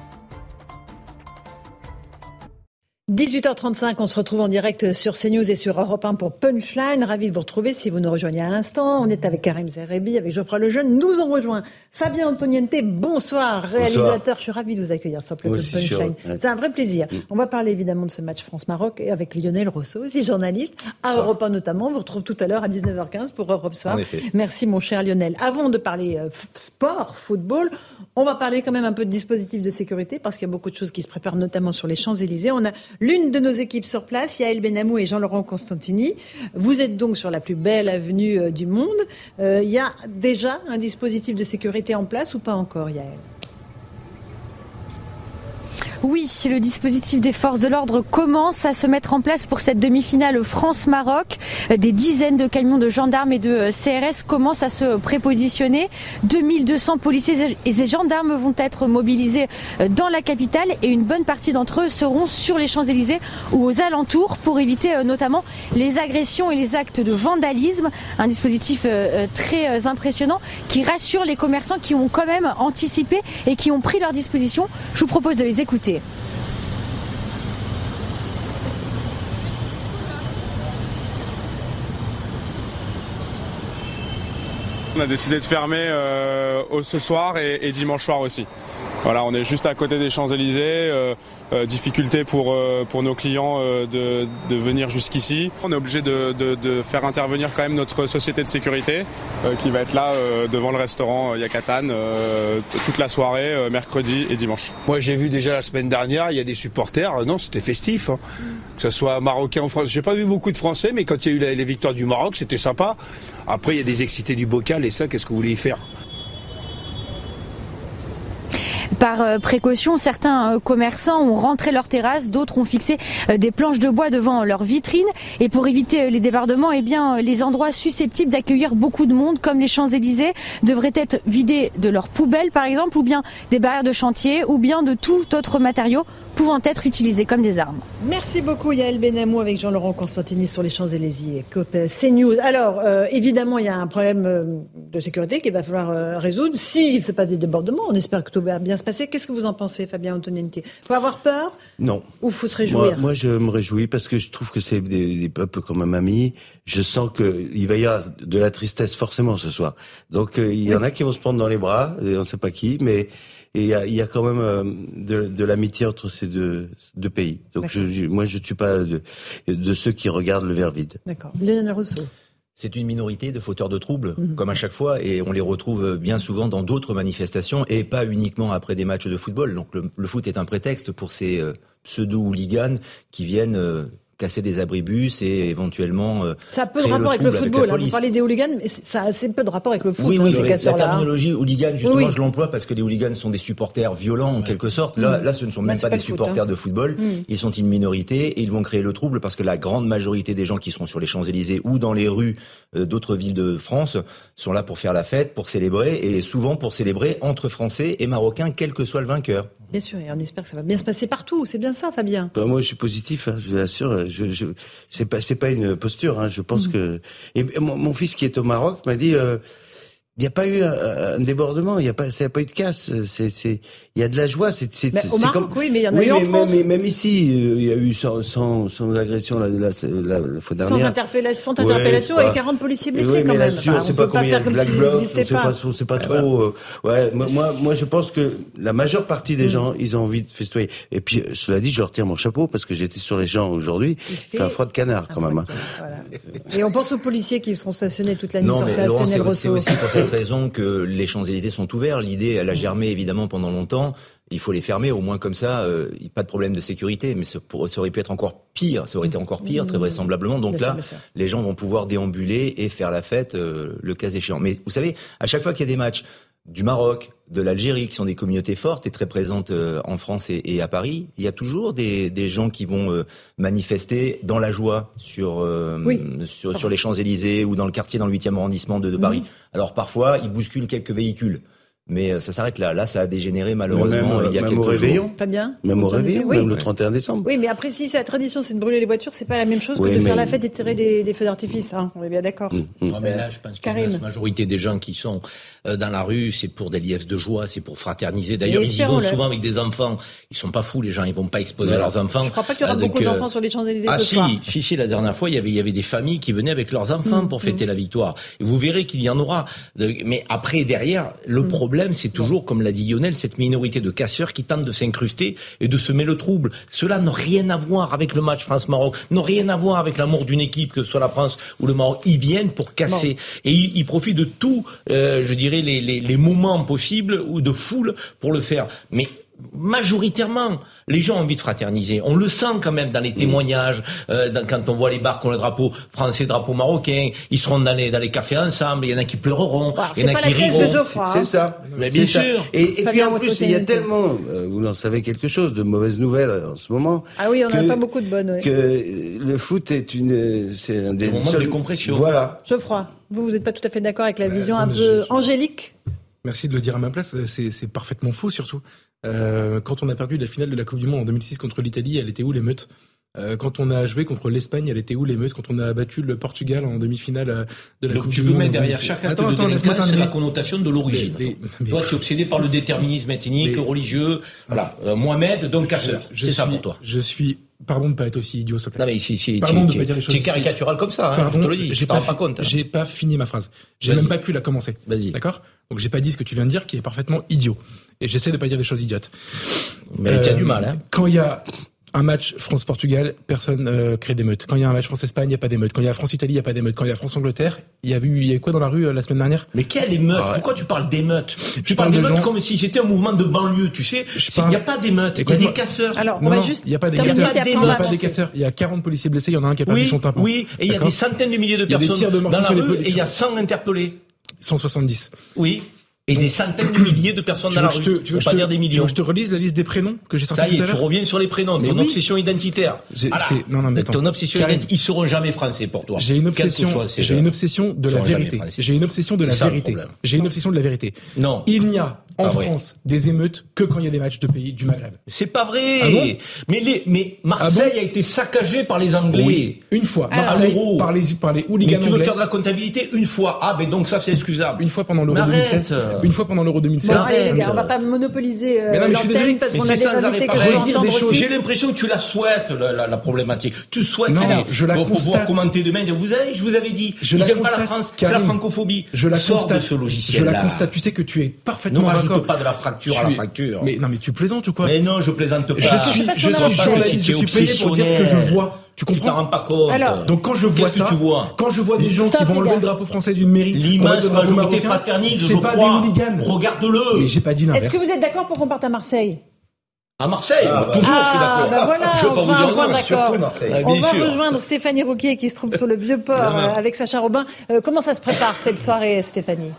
18h35, on se retrouve en direct sur CNews et sur Europe 1 pour Punchline. Ravi de vous retrouver si vous nous rejoignez à l'instant. On est avec Karim Zerebi, avec Geoffroy Lejeune. Nous ont rejoint Fabien Antoniente. Bonsoir, réalisateur. Je suis ravi de vous accueillir sur le plateau de Punchline. C'est un vrai plaisir. Mm. On va parler évidemment de ce match France-Maroc et avec Lionel Rousseau, aussi journaliste, à Europe 1 notamment. On vous retrouve tout à l'heure à 19h15 pour Europe Soir. Merci mon cher Lionel. Avant de parler euh, sport, football, on va parler quand même un peu de dispositifs de sécurité parce qu'il y a beaucoup de choses qui se préparent, notamment sur les Champs-Élysées. On a l'une de nos équipes sur place, Yael Benamou et Jean-Laurent Constantini. Vous êtes donc sur la plus belle avenue euh, du monde. Euh, il y a déjà un dispositif de sécurité en place ou pas encore, Yael? Oui, le dispositif des forces de l'ordre commence à se mettre en place pour cette demi-finale France-Maroc. Des dizaines de camions de gendarmes et de CRS commencent à se prépositionner. 2200 policiers et gendarmes vont être mobilisés dans la capitale et une bonne partie d'entre eux seront sur les Champs-Élysées ou aux alentours pour éviter euh, notamment les agressions et les actes de vandalisme. Un dispositif euh, euh, très impressionnant qui rassure les commerçants qui ont quand même anticipé et qui ont pris leurs dispositions. Je vous propose de les écouter. On a décidé de fermer euh, ce soir et dimanche soir aussi. Voilà, on est juste à côté des Champs-Élysées. Euh, euh, difficulté pour, euh, pour nos clients de, venir jusqu'ici. On est obligé de, faire intervenir quand même notre société de sécurité qui va être là devant le restaurant Yakatan toute la soirée, mercredi et dimanche. Moi j'ai vu déjà la semaine dernière, il y a des supporters, non c'était festif, hein. que ce soit marocain ou français. J'ai pas vu beaucoup de Français, mais quand il y a eu les victoires du Maroc, c'était sympa. Après il y a des excités du bocal et ça, qu'est-ce que vous voulez y faire? Par euh, précaution, certains euh, commerçants ont rentré leurs terrasses, d'autres ont fixé euh, des planches de bois devant leurs vitrines. Et pour éviter les débordements, eh bien, les endroits susceptibles d'accueillir beaucoup de monde, comme les Champs-Élysées, devraient être vidés de leurs poubelles, par exemple, ou bien des barrières de chantier, ou bien de tout autre matériau pouvant être utilisés comme des armes. Merci beaucoup Yael Benamou avec Jean-Laurent Constantini sur les Champs-Élysées. CNews. Alors, évidemment, il y a un problème de sécurité qu'il va falloir résoudre. S'il se passe des débordements, on espère que tout va bien se passer. Qu'est-ce que vous en pensez, Fabien Antoniente Faut avoir peur Non. Ou faut se réjouir? Moi, je me réjouis parce que je trouve que c'est des, peuples comme ma mamie. Je sens qu'il va y avoir de la tristesse forcément ce soir. Donc euh, il y en a qui vont se prendre dans les bras, et on ne sait pas qui, mais il y a, quand même euh, de, l'amitié entre ces deux, pays. Donc je, moi, je ne suis pas de, de ceux qui regardent le verre vide. D'accord. Léonard Rousseau c'est une minorité de fauteurs de troubles, mhm. comme à chaque fois, et on les retrouve bien souvent dans d'autres manifestations, et pas uniquement après des matchs de football. Donc le, foot est un prétexte pour ces euh, pseudo-hooligans qui viennent euh, casser des abribus et éventuellement. Euh, ça a peu de rapport avec le football. Hein. Vous parlez des hooligans, mais ça a assez peu de rapport avec le foot. Oui, hein, oui, la terminologie hooligan, justement, je l'emploie parce que les hooligans sont des supporters violents en quelque sorte. Là, mm. là, ce ne sont même pas, des supporters hein. de football. Mm. Ils sont une minorité et ils vont créer le trouble parce que la grande majorité des gens qui seront sur les Champs Élysées ou dans les rues euh, d'autres villes de France sont là pour faire la fête, pour célébrer et souvent pour célébrer entre Français et Marocains, quel que soit le vainqueur. Bien sûr, et on espère que ça va bien se passer partout. C'est bien ça, Fabien. Bah, moi, je suis positif. Hein, je vous assure. Je, je c'est pas, c'est pas une posture. Hein, je pense mm. que. Et mon, fils qui est au Maroc m'a dit. Euh, il n'y a pas eu un, débordement, il n'y a pas, ça a pas eu de casse. C'est, c'est, il y a de la joie. C'est, c'est, c'est comme... oui, mais il y en a eu en France. Mais, même ici, euh, il y a eu sans, sans, sans agression la, la, la, la fois dernière. Sans interpellation, sans interpellation et 40 policiers blessés oui, quand même. Là-dessus, on ne sait pas, pas faire comme s'ils n'existaient pas. On sait pas trop. Euh, ouais, moi, moi, je pense que la majeure partie des mm. gens, ils ont envie de festoyer. Et puis, euh, cela dit, je retire mon chapeau parce que j'étais sur les gens aujourd'hui. Il fait un froid de canard quand même. Hein. Et on pense aux policiers qui seront stationnés toute la nuit sur place. Cette raison que les Champs-Élysées sont ouverts. L'idée, elle a germé évidemment pendant longtemps. Il faut les fermer, au moins comme ça, euh, pas de problème de sécurité. Mais ça, aurait pu être encore pire. Ça aurait été encore pire, très vraisemblablement. Donc là, les gens vont pouvoir déambuler et faire la fête euh, le cas échéant. Mais vous savez, à chaque fois qu'il y a des matchs du Maroc, de l'Algérie, qui sont des communautés fortes et très présentes euh, en France et, à Paris, il y a toujours des, gens qui vont manifester dans la joie sur, sur, les Champs-Élysées ou dans le quartier, dans le 8e arrondissement de, Paris. Mhm. Alors parfois, ils bousculent quelques véhicules. Mais euh, ça s'arrête là. Là, ça a dégénéré malheureusement même, il y a quelques au réveillon, jours. Pas bien. Même au réveillon, oui. même le 31 décembre. Oui, mais après, si la tradition c'est de brûler les voitures, c'est pas la même chose que de faire la fête et de tirer des, feux d'artifice. Hein. On est bien d'accord. Mmh, mmh. Non, mais là, je pense Karim. que la majorité des gens qui sont euh, dans la rue, c'est pour des liesses de joie, c'est pour fraterniser. D'ailleurs, ils y vont souvent avec des enfants. Ils sont pas fous, les gens. Ils vont pas exposer leurs enfants. Je crois pas qu'il y aura euh, beaucoup euh... d'enfants sur les Champs-Élysées ah, si, si, si, la dernière fois, il y avait, y avait des familles qui venaient avec leurs enfants mm, pour fêter mm. la victoire. Et vous verrez qu'il y en aura. Mais après, derrière, le mm. problème problème, c'est toujours, comme l'a dit Lionel, cette minorité de casseurs qui tentent de s'incruster et de semer le trouble. Cela n'a rien à voir avec le match France-Maroc, n'a rien à voir avec l'amour d'une équipe, que ce soit la France ou le Maroc. Ils viennent pour casser. Et ils, profitent de tous, euh, je dirais, les, les, les moments possibles ou de foule pour le faire. Mais majoritairement, les gens ont envie de fraterniser. On le sent quand même dans les mm. témoignages, euh, quand on voit les bars qui ont le drapeau français, drapeau marocain, ils seront dans les, cafés ensemble, il y en a qui pleureront, il y en a qui riront. C'est hein. ça, mais bien sûr. Et, puis en plus, il y a tellement, euh, vous en savez quelque chose, de mauvaises nouvelles euh, en ce moment. Ah oui, on n'a pas beaucoup de bonnes. Ouais. Que le foot est une, c'est un des... Le moment Voilà. Geoffroy, vous, vous n'êtes pas tout à fait d'accord avec la vision un peu angélique Merci de le dire à ma place. C'est parfaitement faux, surtout. Euh, quand on a perdu la finale de la Coupe du Monde en 2006 contre l'Italie, elle était où l'émeute euh, quand on a joué contre l'Espagne, elle était où l'émeute Quand on a battu le Portugal en demi-finale euh, de la Coupe Donc Coupe tu veux mettre derrière chaque acte attends, de délinquance la connotation de l'origine. Toi, tu es obsédé par le déterminisme ethnique, religieux. Voilà, euh, Mohamed, donc casseur. C'est ça pour toi. Je suis Pardon de pas être aussi idiot, s'il te plaît. Non, mais si, si, Pardon de pas dire caricatural comme ça, hein, Pardon, je te le dis. J'ai pas, pas, hein. pas fini ma phrase. J'ai même pas pu la commencer. Vas-y. D'accord? Donc j'ai pas dit ce que tu viens de dire qui est parfaitement idiot. Et j'essaie de pas dire des choses idiotes. Mais euh, tu as du mal, hein. Quand il y a un match France-Portugal, personne euh, crée d'émeute. Quand il y a un match France-Espagne, il n'y a pas d'émeute. Quand il y a France-Italie, il n'y a pas d'émeute. Quand il y a France-Angleterre, il y a eu, il y a quoi dans la rue la semaine dernière Mais quelle émeute ah, Pourquoi tu parles d'émeute Tu parles d'émeute gens... comme si c'était un mouvement de banlieue, tu sais. Il n'y a pas d'émeute. Il y a des casseurs. Alors, on va juste. Il n'y a pas des casseurs. Il n'y a pas des casseurs. Il y a 40 policiers blessés. Il y en a un qui a perdu oui, son tympan. Oui, et il y a des centaines de milliers de personnes dans la rue et il y a 100 interpellés. 170. Oui et des centaines de milliers de personnes dans la rue. Te, tu veux pas dire des millions. Tu que je te relise la liste des prénoms que j'ai sorti Ça y est, tu reviens sur les prénoms. Mais ton obsession identitaire. Voilà. Non, non, mais ton obsession identitaire. Ils seront jamais français pour toi. J'ai une obsession. J'ai une obsession de la vérité. J'ai une obsession de la vérité. J'ai une obsession de la vérité. Non. Il n'y a en France des émeutes que quand il y a des matchs de pays du Maghreb. C'est pas vrai. Ah mais Marseille ah a été saccagée par les Anglais. Oui. Une fois. Ah. Marseille par les par les hooligans tu veux faire de la comptabilité une fois. Ah ben donc ça c'est excusable. Une fois pendant l'Euro 2016. Euh, une fois pendant l'Euro 2016. Bon, allez, on va pas monopoliser euh, mais non, mais je suis désolé, parce qu'on des choses. J'ai l'impression que tu la souhaites, la, problématique. Tu souhaites non, aller, je la pour pouvoir commenter demain. Vous avez, je vous avais dit, je la constate, la c'est la francophobie. Je la constate. Je la constate, tu sais que tu es parfaitement d'accord. Ne rajoute pas de la fracture à la fracture. Mais non, mais tu plaisantes ou quoi? Mais non, je plaisante pas. Je suis, je suis journaliste, je suis payé pour dire ce que je vois. Tu comprends Tu pas compte. Alors, Donc quand je vois ça, que tu vois quand je vois des gens qui vont enlever le drapeau français d'une mairie, l'image de majorité fraternise, c'est pas des hooligans. Regarde-le. Mais j'ai pas dit. Est-ce que vous êtes d'accord pour qu'on parte à Marseille? À Marseille, ah, bah. toujours, je suis d'accord. On va ah, rejoindre Stéphanie Rouquier qui se trouve sur le Vieux-Port euh, avec Sacha Robin. Euh, comment ça se prépare cette soirée, Stéphanie?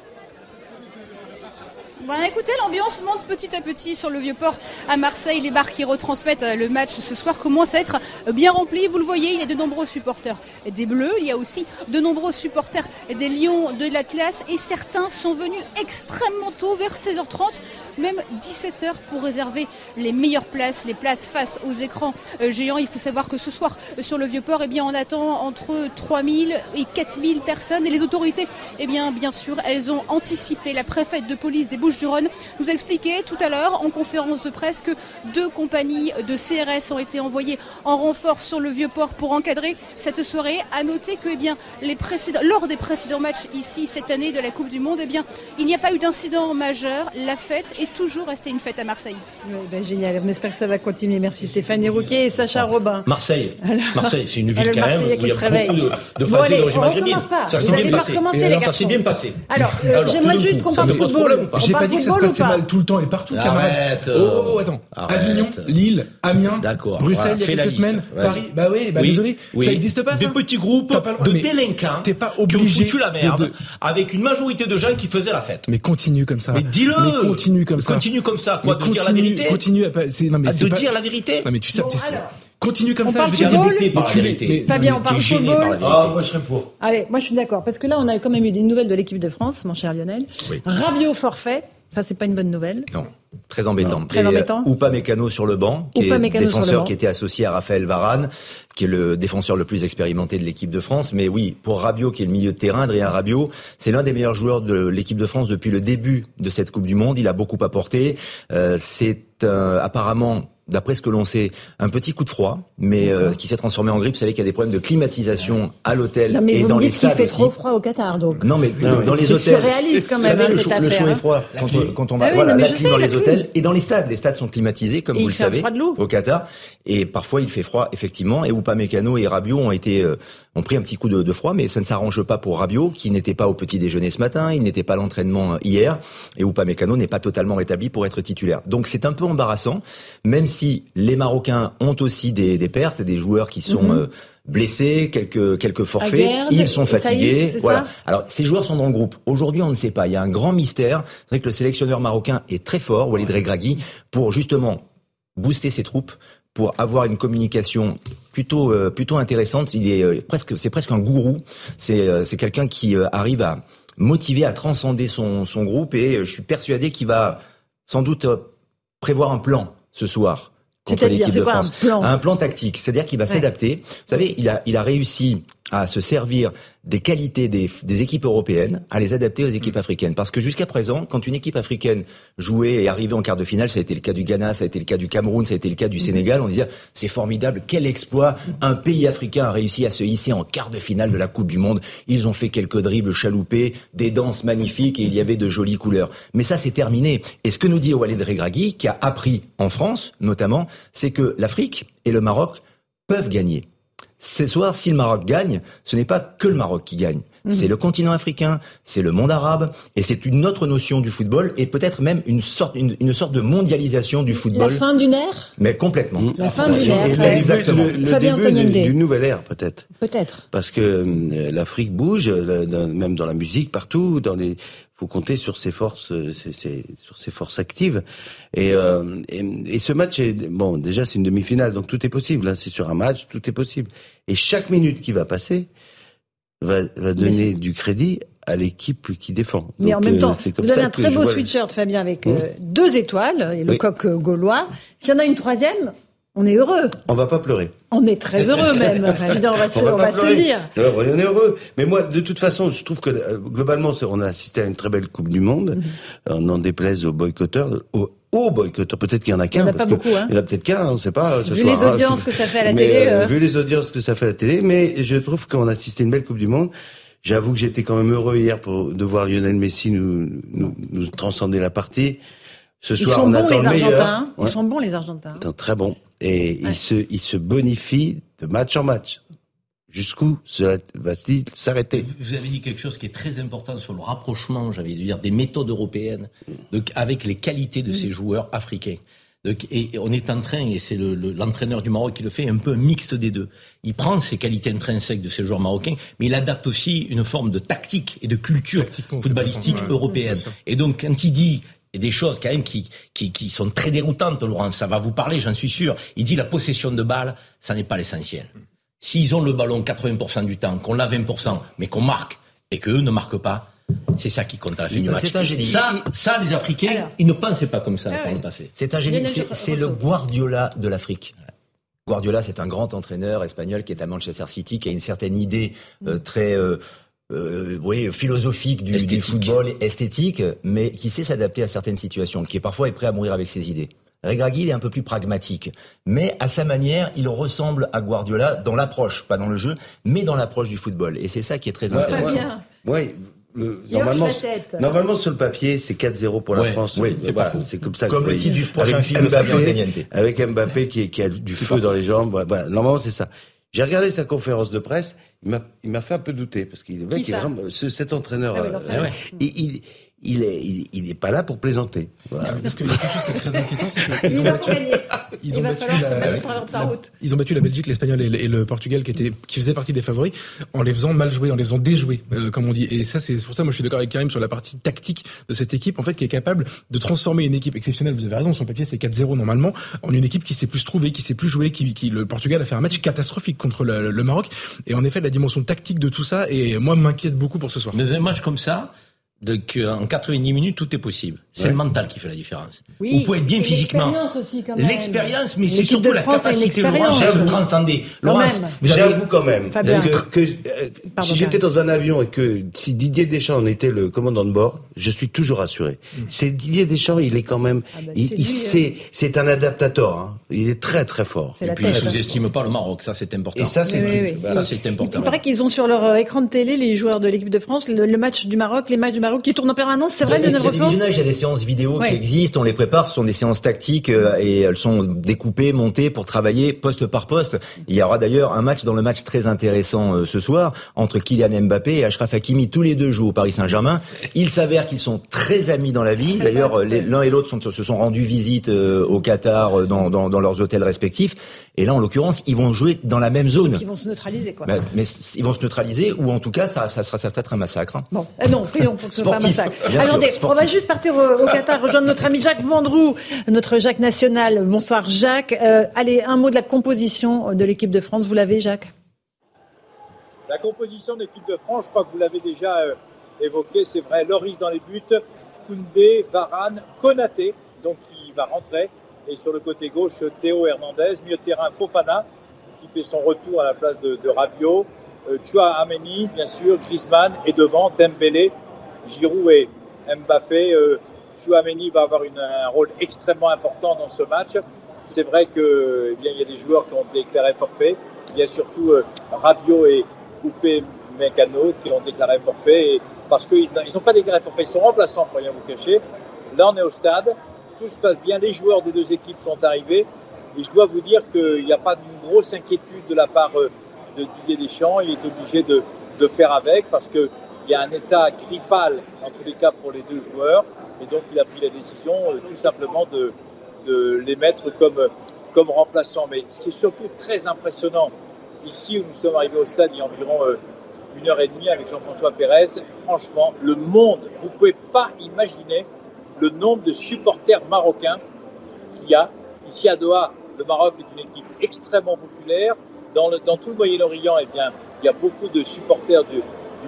Bah, écoutez, l'ambiance monte petit à petit sur le Vieux-Port à Marseille. Les bars qui retransmettent euh, le match ce soir commencent à être euh, bien remplis. Vous le voyez, il y a de nombreux supporters des Bleus. Il y a aussi de nombreux supporters des Lions de l'Atlas. Et certains sont venus extrêmement tôt, vers 16h30, même 17h, pour réserver les meilleures places, les places face aux écrans euh, géants. Il faut savoir que ce soir, sur le Vieux-Port, eh bien, on attend entre 3000 et 4000 personnes. Et les autorités, eh bien, bien sûr, elles ont anticipé. La préfète de police des Bouches nous a expliqué tout à l'heure en conférence de presse que deux compagnies de CRS ont été envoyées en renfort sur le Vieux-Port pour encadrer cette soirée. À noter que eh bien, lors des précédents matchs ici cette année de la Coupe du Monde, eh bien, il n'y a pas eu d'incident majeur. La fête est toujours restée une fête à Marseille. Ben, génial, on espère que ça va continuer. Merci Stéphanie Rouquet et Sacha Robin. Marseille, Marseille c'est une ville quand même où il y a beaucoup de, de bon, allez, on recommence pas. Ça eh, s'est bien, passé. Alors, euh, alors j'aimerais juste qu'on parle football. J'ai pas dit que ça se passait mal tout le temps et partout, camarade. Euh, oh, oh, oh, attends. Avignon, Lille, Amiens, Bruxelles, il y a quelques semaines, Paris. Bah oui, bah désolé, ça n'existe pas. Des petits groupes de délinquants t'es pas obligé qui ont la merde avec une majorité de gens qui faisaient la fête. Mais continue comme ça. Mais dis-le. Continue comme ça. Continue comme ça, quoi, de dire la vérité. Continue à ah, de dire la vérité. Non mais tu sais, Continue comme on ça. Parle je vais débiter par la vérité. Fabien, on parle football. Ah, moi je serais pour. Allez, moi je suis d'accord parce que là on a quand même eu des nouvelles de l'équipe de France, mon cher Lionel. Oui. Rabiot forfait. Ça, c'est pas une bonne nouvelle. Non. Très embêtant. Très embêtant. Euh, Oupa Mécano sur le banc, qui Oupa est Mécano sur le défenseur qui était associé à Raphaël Varane, qui est le défenseur le plus expérimenté de l'équipe de France. Mais oui, pour Rabiot, qui est le milieu de terrain, Adrien Rabiot, c'est l'un des meilleurs joueurs de l'équipe de France depuis le début de cette Coupe du Monde. Il a beaucoup apporté. Euh, c'est euh, apparemment d'après ce que l'on sait, un petit coup de froid, mais euh, qui s'est transformé en grippe. Vous savez qu'il y a des problèmes de climatisation à l'hôtel et vous dans me les dites stades fait aussi. trop froid au Qatar, donc. Non, mais dans les hôtels. surréaliste quand Vous même, savez, hein, le, chaud, le chaud et hein. froid quand, on- quand on va. Ah oui, voilà, la clim dans la les clim. hôtels et dans les stades. Les stades sont climatisés, comme Et vous il le fait savez, au Qatar. Et parfois, il fait froid, effectivement. Et Upamecano et Rabiot ont été, euh, ont pris un petit coup de, de froid, mais ça ne s'arrange pas pour Rabiot, qui n'était pas au petit déjeuner ce matin, il n'était pas à l'entraînement euh, hier, et Upamecano n'est pas totalement rétabli pour être titulaire. Donc c'est un peu embarrassant, même si les Marocains ont aussi des, des pertes, des joueurs qui sont Mhm. euh, blessés, quelques quelques forfaits, Aguerd, ils sont fatigués, voilà. Alors, ces joueurs sont dans le groupe. Aujourd'hui, on ne sait pas. Il y a un grand mystère. C'est vrai que le sélectionneur marocain est très fort, Walid Regragui, pour justement booster ses troupes, pour avoir une communication plutôt euh, plutôt intéressante. Il est euh, presque, c'est presque un gourou. C'est euh, c'est quelqu'un qui arrive à motiver, à transcender son son groupe. Et je suis persuadé qu'il va sans doute prévoir un plan ce soir contre l'équipe de quoi un France. plan? Un plan tactique, c'est-à-dire qu'il va Ouais. s'adapter. Vous savez, il a il a réussi à se servir des qualités des, des équipes européennes, à les adapter aux équipes africaines. Parce que jusqu'à présent, quand une équipe africaine jouait et arrivait en quart de finale, ça a été le cas du Ghana, ça a été le cas du Cameroun, ça a été le cas du Sénégal, on disait c'est formidable, quel exploit, un pays africain a réussi à se hisser en quart de finale de la Coupe du Monde. Ils ont fait quelques dribbles chaloupés, des danses magnifiques et il y avait de jolies couleurs. Mais ça c'est terminé. Et ce que nous dit Walid Regragui, qui a appris en France notamment, c'est que l'Afrique et le Maroc peuvent gagner. Ce soir, si le Maroc gagne, ce n'est pas que le Maroc qui gagne. Mhm. C'est le continent africain, c'est le monde arabe, et c'est une autre notion du football, et peut-être même une sorte, une, une sorte de mondialisation du La football. fin d'une ère Mais complètement. La fin d'une ère. Exactement. Le, le Fabien début d'une nouvelle ère, peut-être. Peut-être. Parce que euh, l'Afrique bouge, euh, dans- même dans la musique, partout. Dans les, faut compter sur ses forces, euh, ses- ses- sur ses forces actives. Et, euh, et, et ce match est bon. Déjà, c'est une demi-finale, donc tout est possible. hein. C'est sur un match, tout est possible. Et chaque minute qui va passer va, va donner du crédit à l'équipe qui défend. Mais en même euh, temps, comme vous avez un très beau le- sweatshirt, Fabien, avec Mmh. euh, deux étoiles et le Oui. coq gaulois. S'il y en a une troisième, on est heureux. On va pas pleurer. On est très heureux même. Enfin, dire, on va se, va on pas va se pleurer. dire. On est heureux. Mais moi, de toute façon, je trouve que euh, globalement, on a assisté à une très belle Coupe du Monde. Mhm. On en déplaise aux boycotteurs, aux, aux boycotteurs. Peut-être qu'il y en a qu'un. Il y en a pas beaucoup, hein. Il y en a peut-être qu'un, on ne sait pas. Ce Vu soir, les hein. audiences que ça fait à la Mais, télé, euh, euh. Vu les audiences que ça fait à la télé, mais je trouve qu'on a assisté à une belle Coupe du Monde. J'avoue que j'étais quand même heureux hier pour, de voir Lionel Messi nous, nous, nous transcender la partie. Ce Ils soir, sont on bons attend les le meilleur. Argentins. Ils Ouais. sont bons les Argentins. Très bon. Et il, se, il se bonifie de match en match. Jusqu'où cela va-t-il s'arrêter? Vous avez dit quelque chose qui est très important sur le rapprochement, j'avais dû dire, des méthodes européennes donc, avec les qualités de ces joueurs africains. Donc, et on est en train, et c'est le- le- l'entraîneur du Maroc qui le fait, un peu un mixte des deux. Il prend ces qualités intrinsèques de ces joueurs marocains, mais il adapte aussi une forme de tactique et de culture footballistique européenne. Et donc, quand il dit des choses quand même qui, qui, qui sont très déroutantes, Laurent, ça va vous parler, j'en suis sûr. Il dit la possession de balle, ça n'est pas l'essentiel. S'ils ont le ballon 80% du temps, qu'on l'a 20%, mais qu'on marque, et qu'eux ne marquent pas, c'est ça qui compte à la fin C'est du un- match. c'est un génie. Ça, ça, les Africains, ils ne pensaient pas comme ça par le passé. C'est un génie. C'est- le Guardiola de l'Afrique. Guardiola, c'est un grand entraîneur espagnol qui est à Manchester City, qui a une certaine idée euh, très euh, euh, oui, philosophique du, du football, esthétique, mais qui sait s'adapter à certaines situations, qui est parfois est prêt à mourir avec ses idées. Regragui, il est un peu plus pragmatique, mais à sa manière, il ressemble à Guardiola dans l'approche, pas dans le jeu, mais dans l'approche du football. Et c'est ça qui est très Ouais, intéressant. Le- hoche normalement, normalement sur le papier, c'est 4-0 pour la Ouais, France. oui, c'est Voilà, comme ça. Comme le titre du prochain Avec film Mbappé, Antoniente. avec Mbappé qui, qui a du feu dans les jambes. Voilà. normalement c'est ça. J'ai regardé sa conférence de presse. Il m'a, il m'a fait un peu douter parce qu'il est ça vraiment ce- cet entraîneur. Ah oui, euh, l'entraîneur. il, il, il est, il, il est pas là pour plaisanter. Voilà. Parce qu'il y a quelque chose qui est très inquiétant, c'est qu'ils Il ont battu, ils Il ont va battu falloir se la- mettre en travers de sa la- route. Ils ont battu la Belgique, l'Espagnol et, le- et le Portugal qui étaient, qui faisaient partie des favoris en les faisant mal jouer, en les faisant déjouer, euh, comme on dit. Et ça, c'est pour ça, moi, je suis d'accord avec Karim sur la partie tactique de cette équipe, en fait, qui est capable de transformer une équipe exceptionnelle. Vous avez raison, sur le papier, c'est 4-0 normalement, en une équipe qui sait plus se trouver, qui sait plus jouer, qui, qui, le Portugal a fait un match catastrophique contre le, le Maroc. Et en effet, la dimension tactique de tout ça, et moi, m'inquiète beaucoup pour ce soir. Dans un match comme ça, Donc en 90 minutes, tout est possible. C'est Ouais. le mental qui fait la différence. Oui, Vous pouvez être bien physiquement. l'expérience aussi, quand même. L'expérience, mais c'est L'équipe surtout de la France a une capacité expérience. de transcender. Laurence, J'avoue quand même Fabien. que, que, euh, si j'étais dans un avion et que si Didier Deschamps était le commandant de bord, je suis toujours rassuré. C'est Didier Deschamps, il est quand même, bah, il, lui, sait, c'est un adaptateur. Hein. Il est très très fort. Et puis il hein. sous-estime pas le Maroc, ça c'est important. Et ça, c'est Oui, le oui. Voilà. C'est Il important. paraît qu'ils ont sur leur euh, écran de télé, les joueurs de l'équipe de France, le, le match du Maroc, les matchs du Maroc qui tournent en permanence. C'est vrai, Il y a- Lionel il y a des Rousseau visionnages, il y a des séances vidéo Ouais. qui existent, on les prépare, ce sont des séances tactiques euh, et elles sont découpées, montées pour travailler poste par poste. Il y aura d'ailleurs un match dans le match très intéressant euh, ce soir entre Kylian Mbappé et Achraf Hakimi. Tous les deux jouent au Paris Saint-Germain. Il s'avère qu'ils sont très amis dans la vie. D'ailleurs, euh, l'un et l'autre se sont rendus visite euh, au Qatar euh, dans, dans, dans leurs hôtels respectifs. Et là, en l'occurrence, ils vont jouer dans la même zone. Qui vont se neutraliser, quoi. Bah, mais ils vont se neutraliser ou en tout cas, ça, ça sera peut-être un massacre. hein. Bon, euh, non, prions pour que ce soit pas un massacre. bien Alors, sûr, des- on va juste partir au, au Qatar, rejoindre notre ami Jacques Vendroux, notre Jacques national. Bonsoir Jacques. Euh, allez, un mot de la composition de l'équipe de France. Vous l'avez, Jacques? La composition de l'équipe de France, je crois que vous l'avez déjà euh, évoqué, c'est vrai, Loris dans les buts, Koundé, Varane, Konaté, donc qui va rentrer, et sur le côté gauche, Théo Hernandez, milieu de terrain Fofana, qui fait son retour à la place de, de Rabiot, euh, Chua Ameni, bien sûr, Griezmann, et devant Dembélé, Giroud et Mbappé. Euh, Chua Ameni va avoir un rôle extrêmement important dans ce match. C'est vrai que, eh bien, il y a des joueurs qui ont déclaré forfait. Il y a surtout euh, Rabiot et Coupé Mécano qui ont déclaré forfait. Et parce qu'ils n'ont pas déclaré forfait, ils sont remplaçants pour rien vous cacher. Là, on est au stade. Tout se passe bien. Les joueurs des deux équipes sont arrivés. Et je dois vous dire qu'il n'y a pas de grosse inquiétude de la part euh, de Didier Deschamps. Il est obligé de, faire avec parce qu'il y a un état grippal, en tous les cas, pour les deux joueurs. Et donc, il a pris la décision euh, tout simplement de, de les mettre comme, comme remplaçants. Mais ce qui est surtout très impressionnant, ici où nous sommes arrivés au stade il y a environ euh, une heure et demie avec Jean-François Pérez, franchement, le monde, vous ne pouvez pas imaginer le nombre de supporters marocains qu'il y a. Ici à Doha, le Maroc est une équipe extrêmement populaire. Dans, tout le Moyen-Orient, eh il y a beaucoup de supporters du,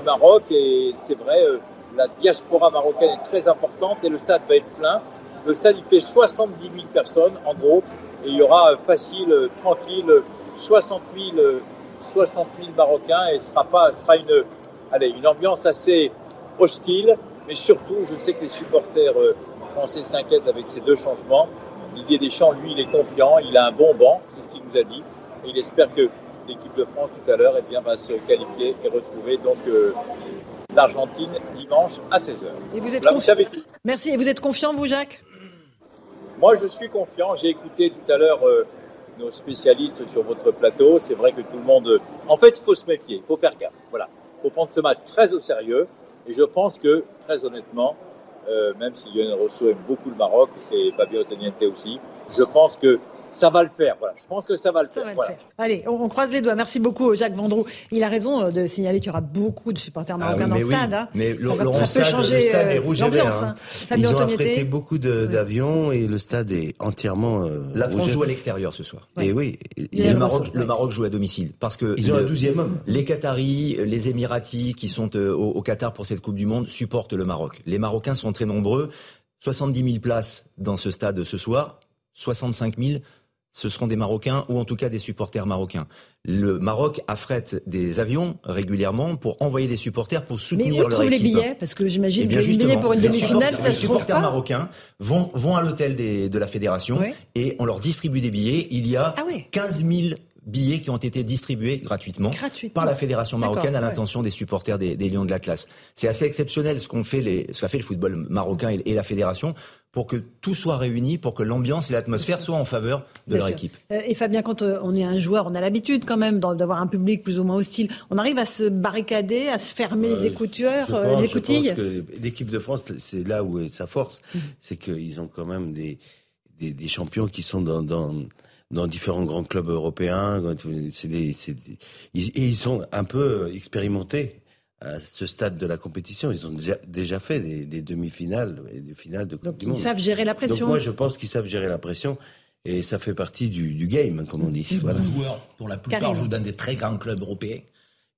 Maroc et c'est vrai, euh, la diaspora marocaine est très importante et le stade va être plein. Le stade, il fait 70 000 personnes, en gros, et il y aura euh, facile, euh, tranquille, euh, 60 000, euh, 60 000 Marocains et ce sera pas, sera une, allez, une ambiance assez hostile, mais surtout, je sais que les supporters euh, français s'inquiètent avec ces deux changements. Didier Deschamps, lui, il est confiant, il a un bon banc, c'est ce qu'il nous a dit, et il espère que l'équipe de France tout à l'heure eh bien, va se qualifier et retrouver donc euh, l'Argentine dimanche à 16h. Et vous êtes Là, confi-. Merci. Et vous êtes confiant, vous, Jacques? Moi, je suis confiant. J'ai écouté tout à l'heure euh, nos spécialistes sur votre plateau. C'est vrai que tout le monde. En fait, il faut se méfier. Il faut faire gaffe. Voilà. Il faut prendre ce match très au sérieux. Et je pense que, très honnêtement, euh, même si Lionel Rousseau aime beaucoup le Maroc et Fabio Oteniente aussi, je pense que ça va le faire. Voilà. Je pense que ça va le faire. va le Voilà. faire. Allez, on, on croise les doigts. Merci beaucoup, Jacques Vendroux. Il a raison euh, de signaler qu'il y aura beaucoup de supporters Ah marocains oui, dans mais le oui. stade. hein. Mais le ça peut stade, changer le stade est euh, rouge et vert. hein. hein. Ils ont affrété beaucoup d'avions et le stade est entièrement. euh, La France joue à l'extérieur ce soir. Et oui. Et le Maroc, le Maroc joue à domicile parce que Ils ont le- un 12e homme. Les Qataris, les Émiratis qui sont euh, au, au Qatar pour cette Coupe du Monde supportent le Maroc. Les Marocains sont très nombreux, 70 000 places dans ce stade ce soir, 65 000 ce seront des Marocains ou en tout cas des supporters marocains. Le Maroc affrète des avions régulièrement pour envoyer des supporters pour Mais soutenir où leur trouvent les équipe. billets? Parce que Eh j'imagine que bien, les billets pour une les demi-finale, supporters- ça les se trouve supporters marocains vont, vont à l'hôtel de la fédération Oui. et on leur distribue des billets. Il y a Ah oui. 15 000 billets qui ont été distribués gratuitement, Gratuitement. par la fédération marocaine à ouais. l'intention des supporters des, des Lions de l'Atlas. C'est assez exceptionnel ce qu'ont fait les, ce qu'a fait le football marocain et, et la fédération pour que tout soit réuni, pour que l'ambiance et l'atmosphère soient en faveur de Bien leur sûr. équipe. Euh, Et Fabien, quand euh, on est un joueur, on a l'habitude quand même d'avoir un public plus ou moins hostile. On arrive à se barricader, à se fermer les Euh, écouteurs, je euh, pense- les je écoutilles. pense que l'équipe de France, c'est là où est sa force, Mhm. c'est qu'ils ont quand même des, des, des champions qui sont dans, dans, dans différents grands clubs européens. C'est des, c'est des- ils- et ils sont un peu expérimentés à ce stade de la compétition. Ils ont déjà, déjà fait des, des demi-finales et des finales de Coupe Donc du ils Monde. savent gérer la pression. Donc moi, je pense qu'ils savent gérer la pression. Et ça fait partie du, du game, comme on dit. Voilà. Les joueurs, pour la plupart, Carrément. jouent dans des très grands clubs européens.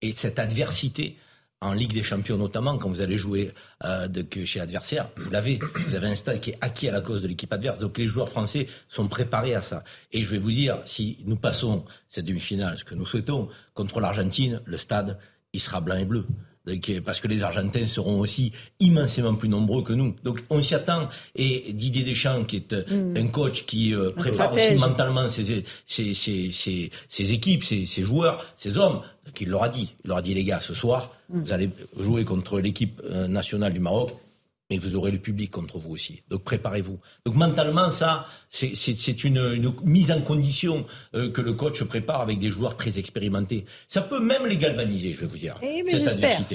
Et cette adversité en Ligue des Champions notamment, quand vous allez jouer euh, de, que chez l'adversaire, vous l'avez, vous avez un stade qui est acquis à la cause de l'équipe adverse. Donc les joueurs français sont préparés à ça. Et je vais vous dire, si nous passons cette demi-finale, ce que nous souhaitons, contre l'Argentine, le stade, il sera blanc et bleu parce que les Argentins seront aussi immensément plus nombreux que nous. Donc on s'y attend. Et Didier Deschamps, qui est euh, mm. un coach qui euh, prépare aussi mentalement ses, ses, ses, ses équipes, ses, joueurs, ses hommes, qui leur a dit, il leur a dit les gars, ce soir, mm. vous allez jouer contre l'équipe euh, nationale du Maroc mais vous aurez le public contre vous aussi. Donc préparez-vous. Donc mentalement, ça, c'est une, mise en condition euh, que le coach prépare avec des joueurs très expérimentés. Ça peut même les galvaniser, je vais vous dire. Eh.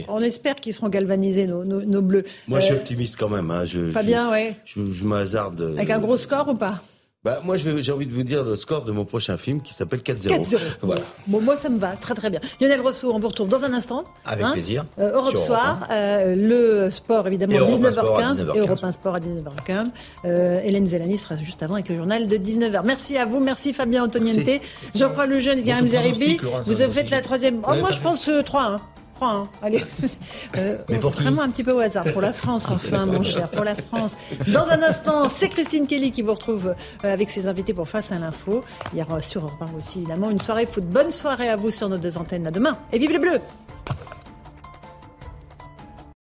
On espère qu'ils seront galvanisés, nos, nos, bleus. Moi, je suis euh, optimiste quand même. Hein. Je, pas bien, ouais. Je, je m'hasarde. Avec un gros score ou pas? Bah, moi, j'ai envie de vous dire le score de mon prochain film qui s'appelle 4-0. 4-0. Voilà. Bon, moi, ça me va très très bien. Lionel Rousseau, on vous retrouve dans un instant. Avec hein. plaisir. Euh, Europe Soir, euh, le sport évidemment à 19h15 et Europe 1 Sport à 19h15. Euh, Hélène Zélani sera juste avant avec le journal de 19h. Merci à vous, merci Fabien Antoniente, Jean-Paul Lejeune et Karim Zeribi. Vous avez fait la troisième. Oh, moi, je pense 3-1. Hein. Allez. Euh, Mais pour vraiment un petit peu au hasard. Pour la France, enfin, mon cher. Pour la France. Dans un instant, c'est Christine Kelly qui vous retrouve euh, avec ses invités pour Face à l'info. Il y aura sur Europe aussi, évidemment, une soirée foot. Bonne soirée à vous sur nos deux antennes. À demain. Et vive les Bleus!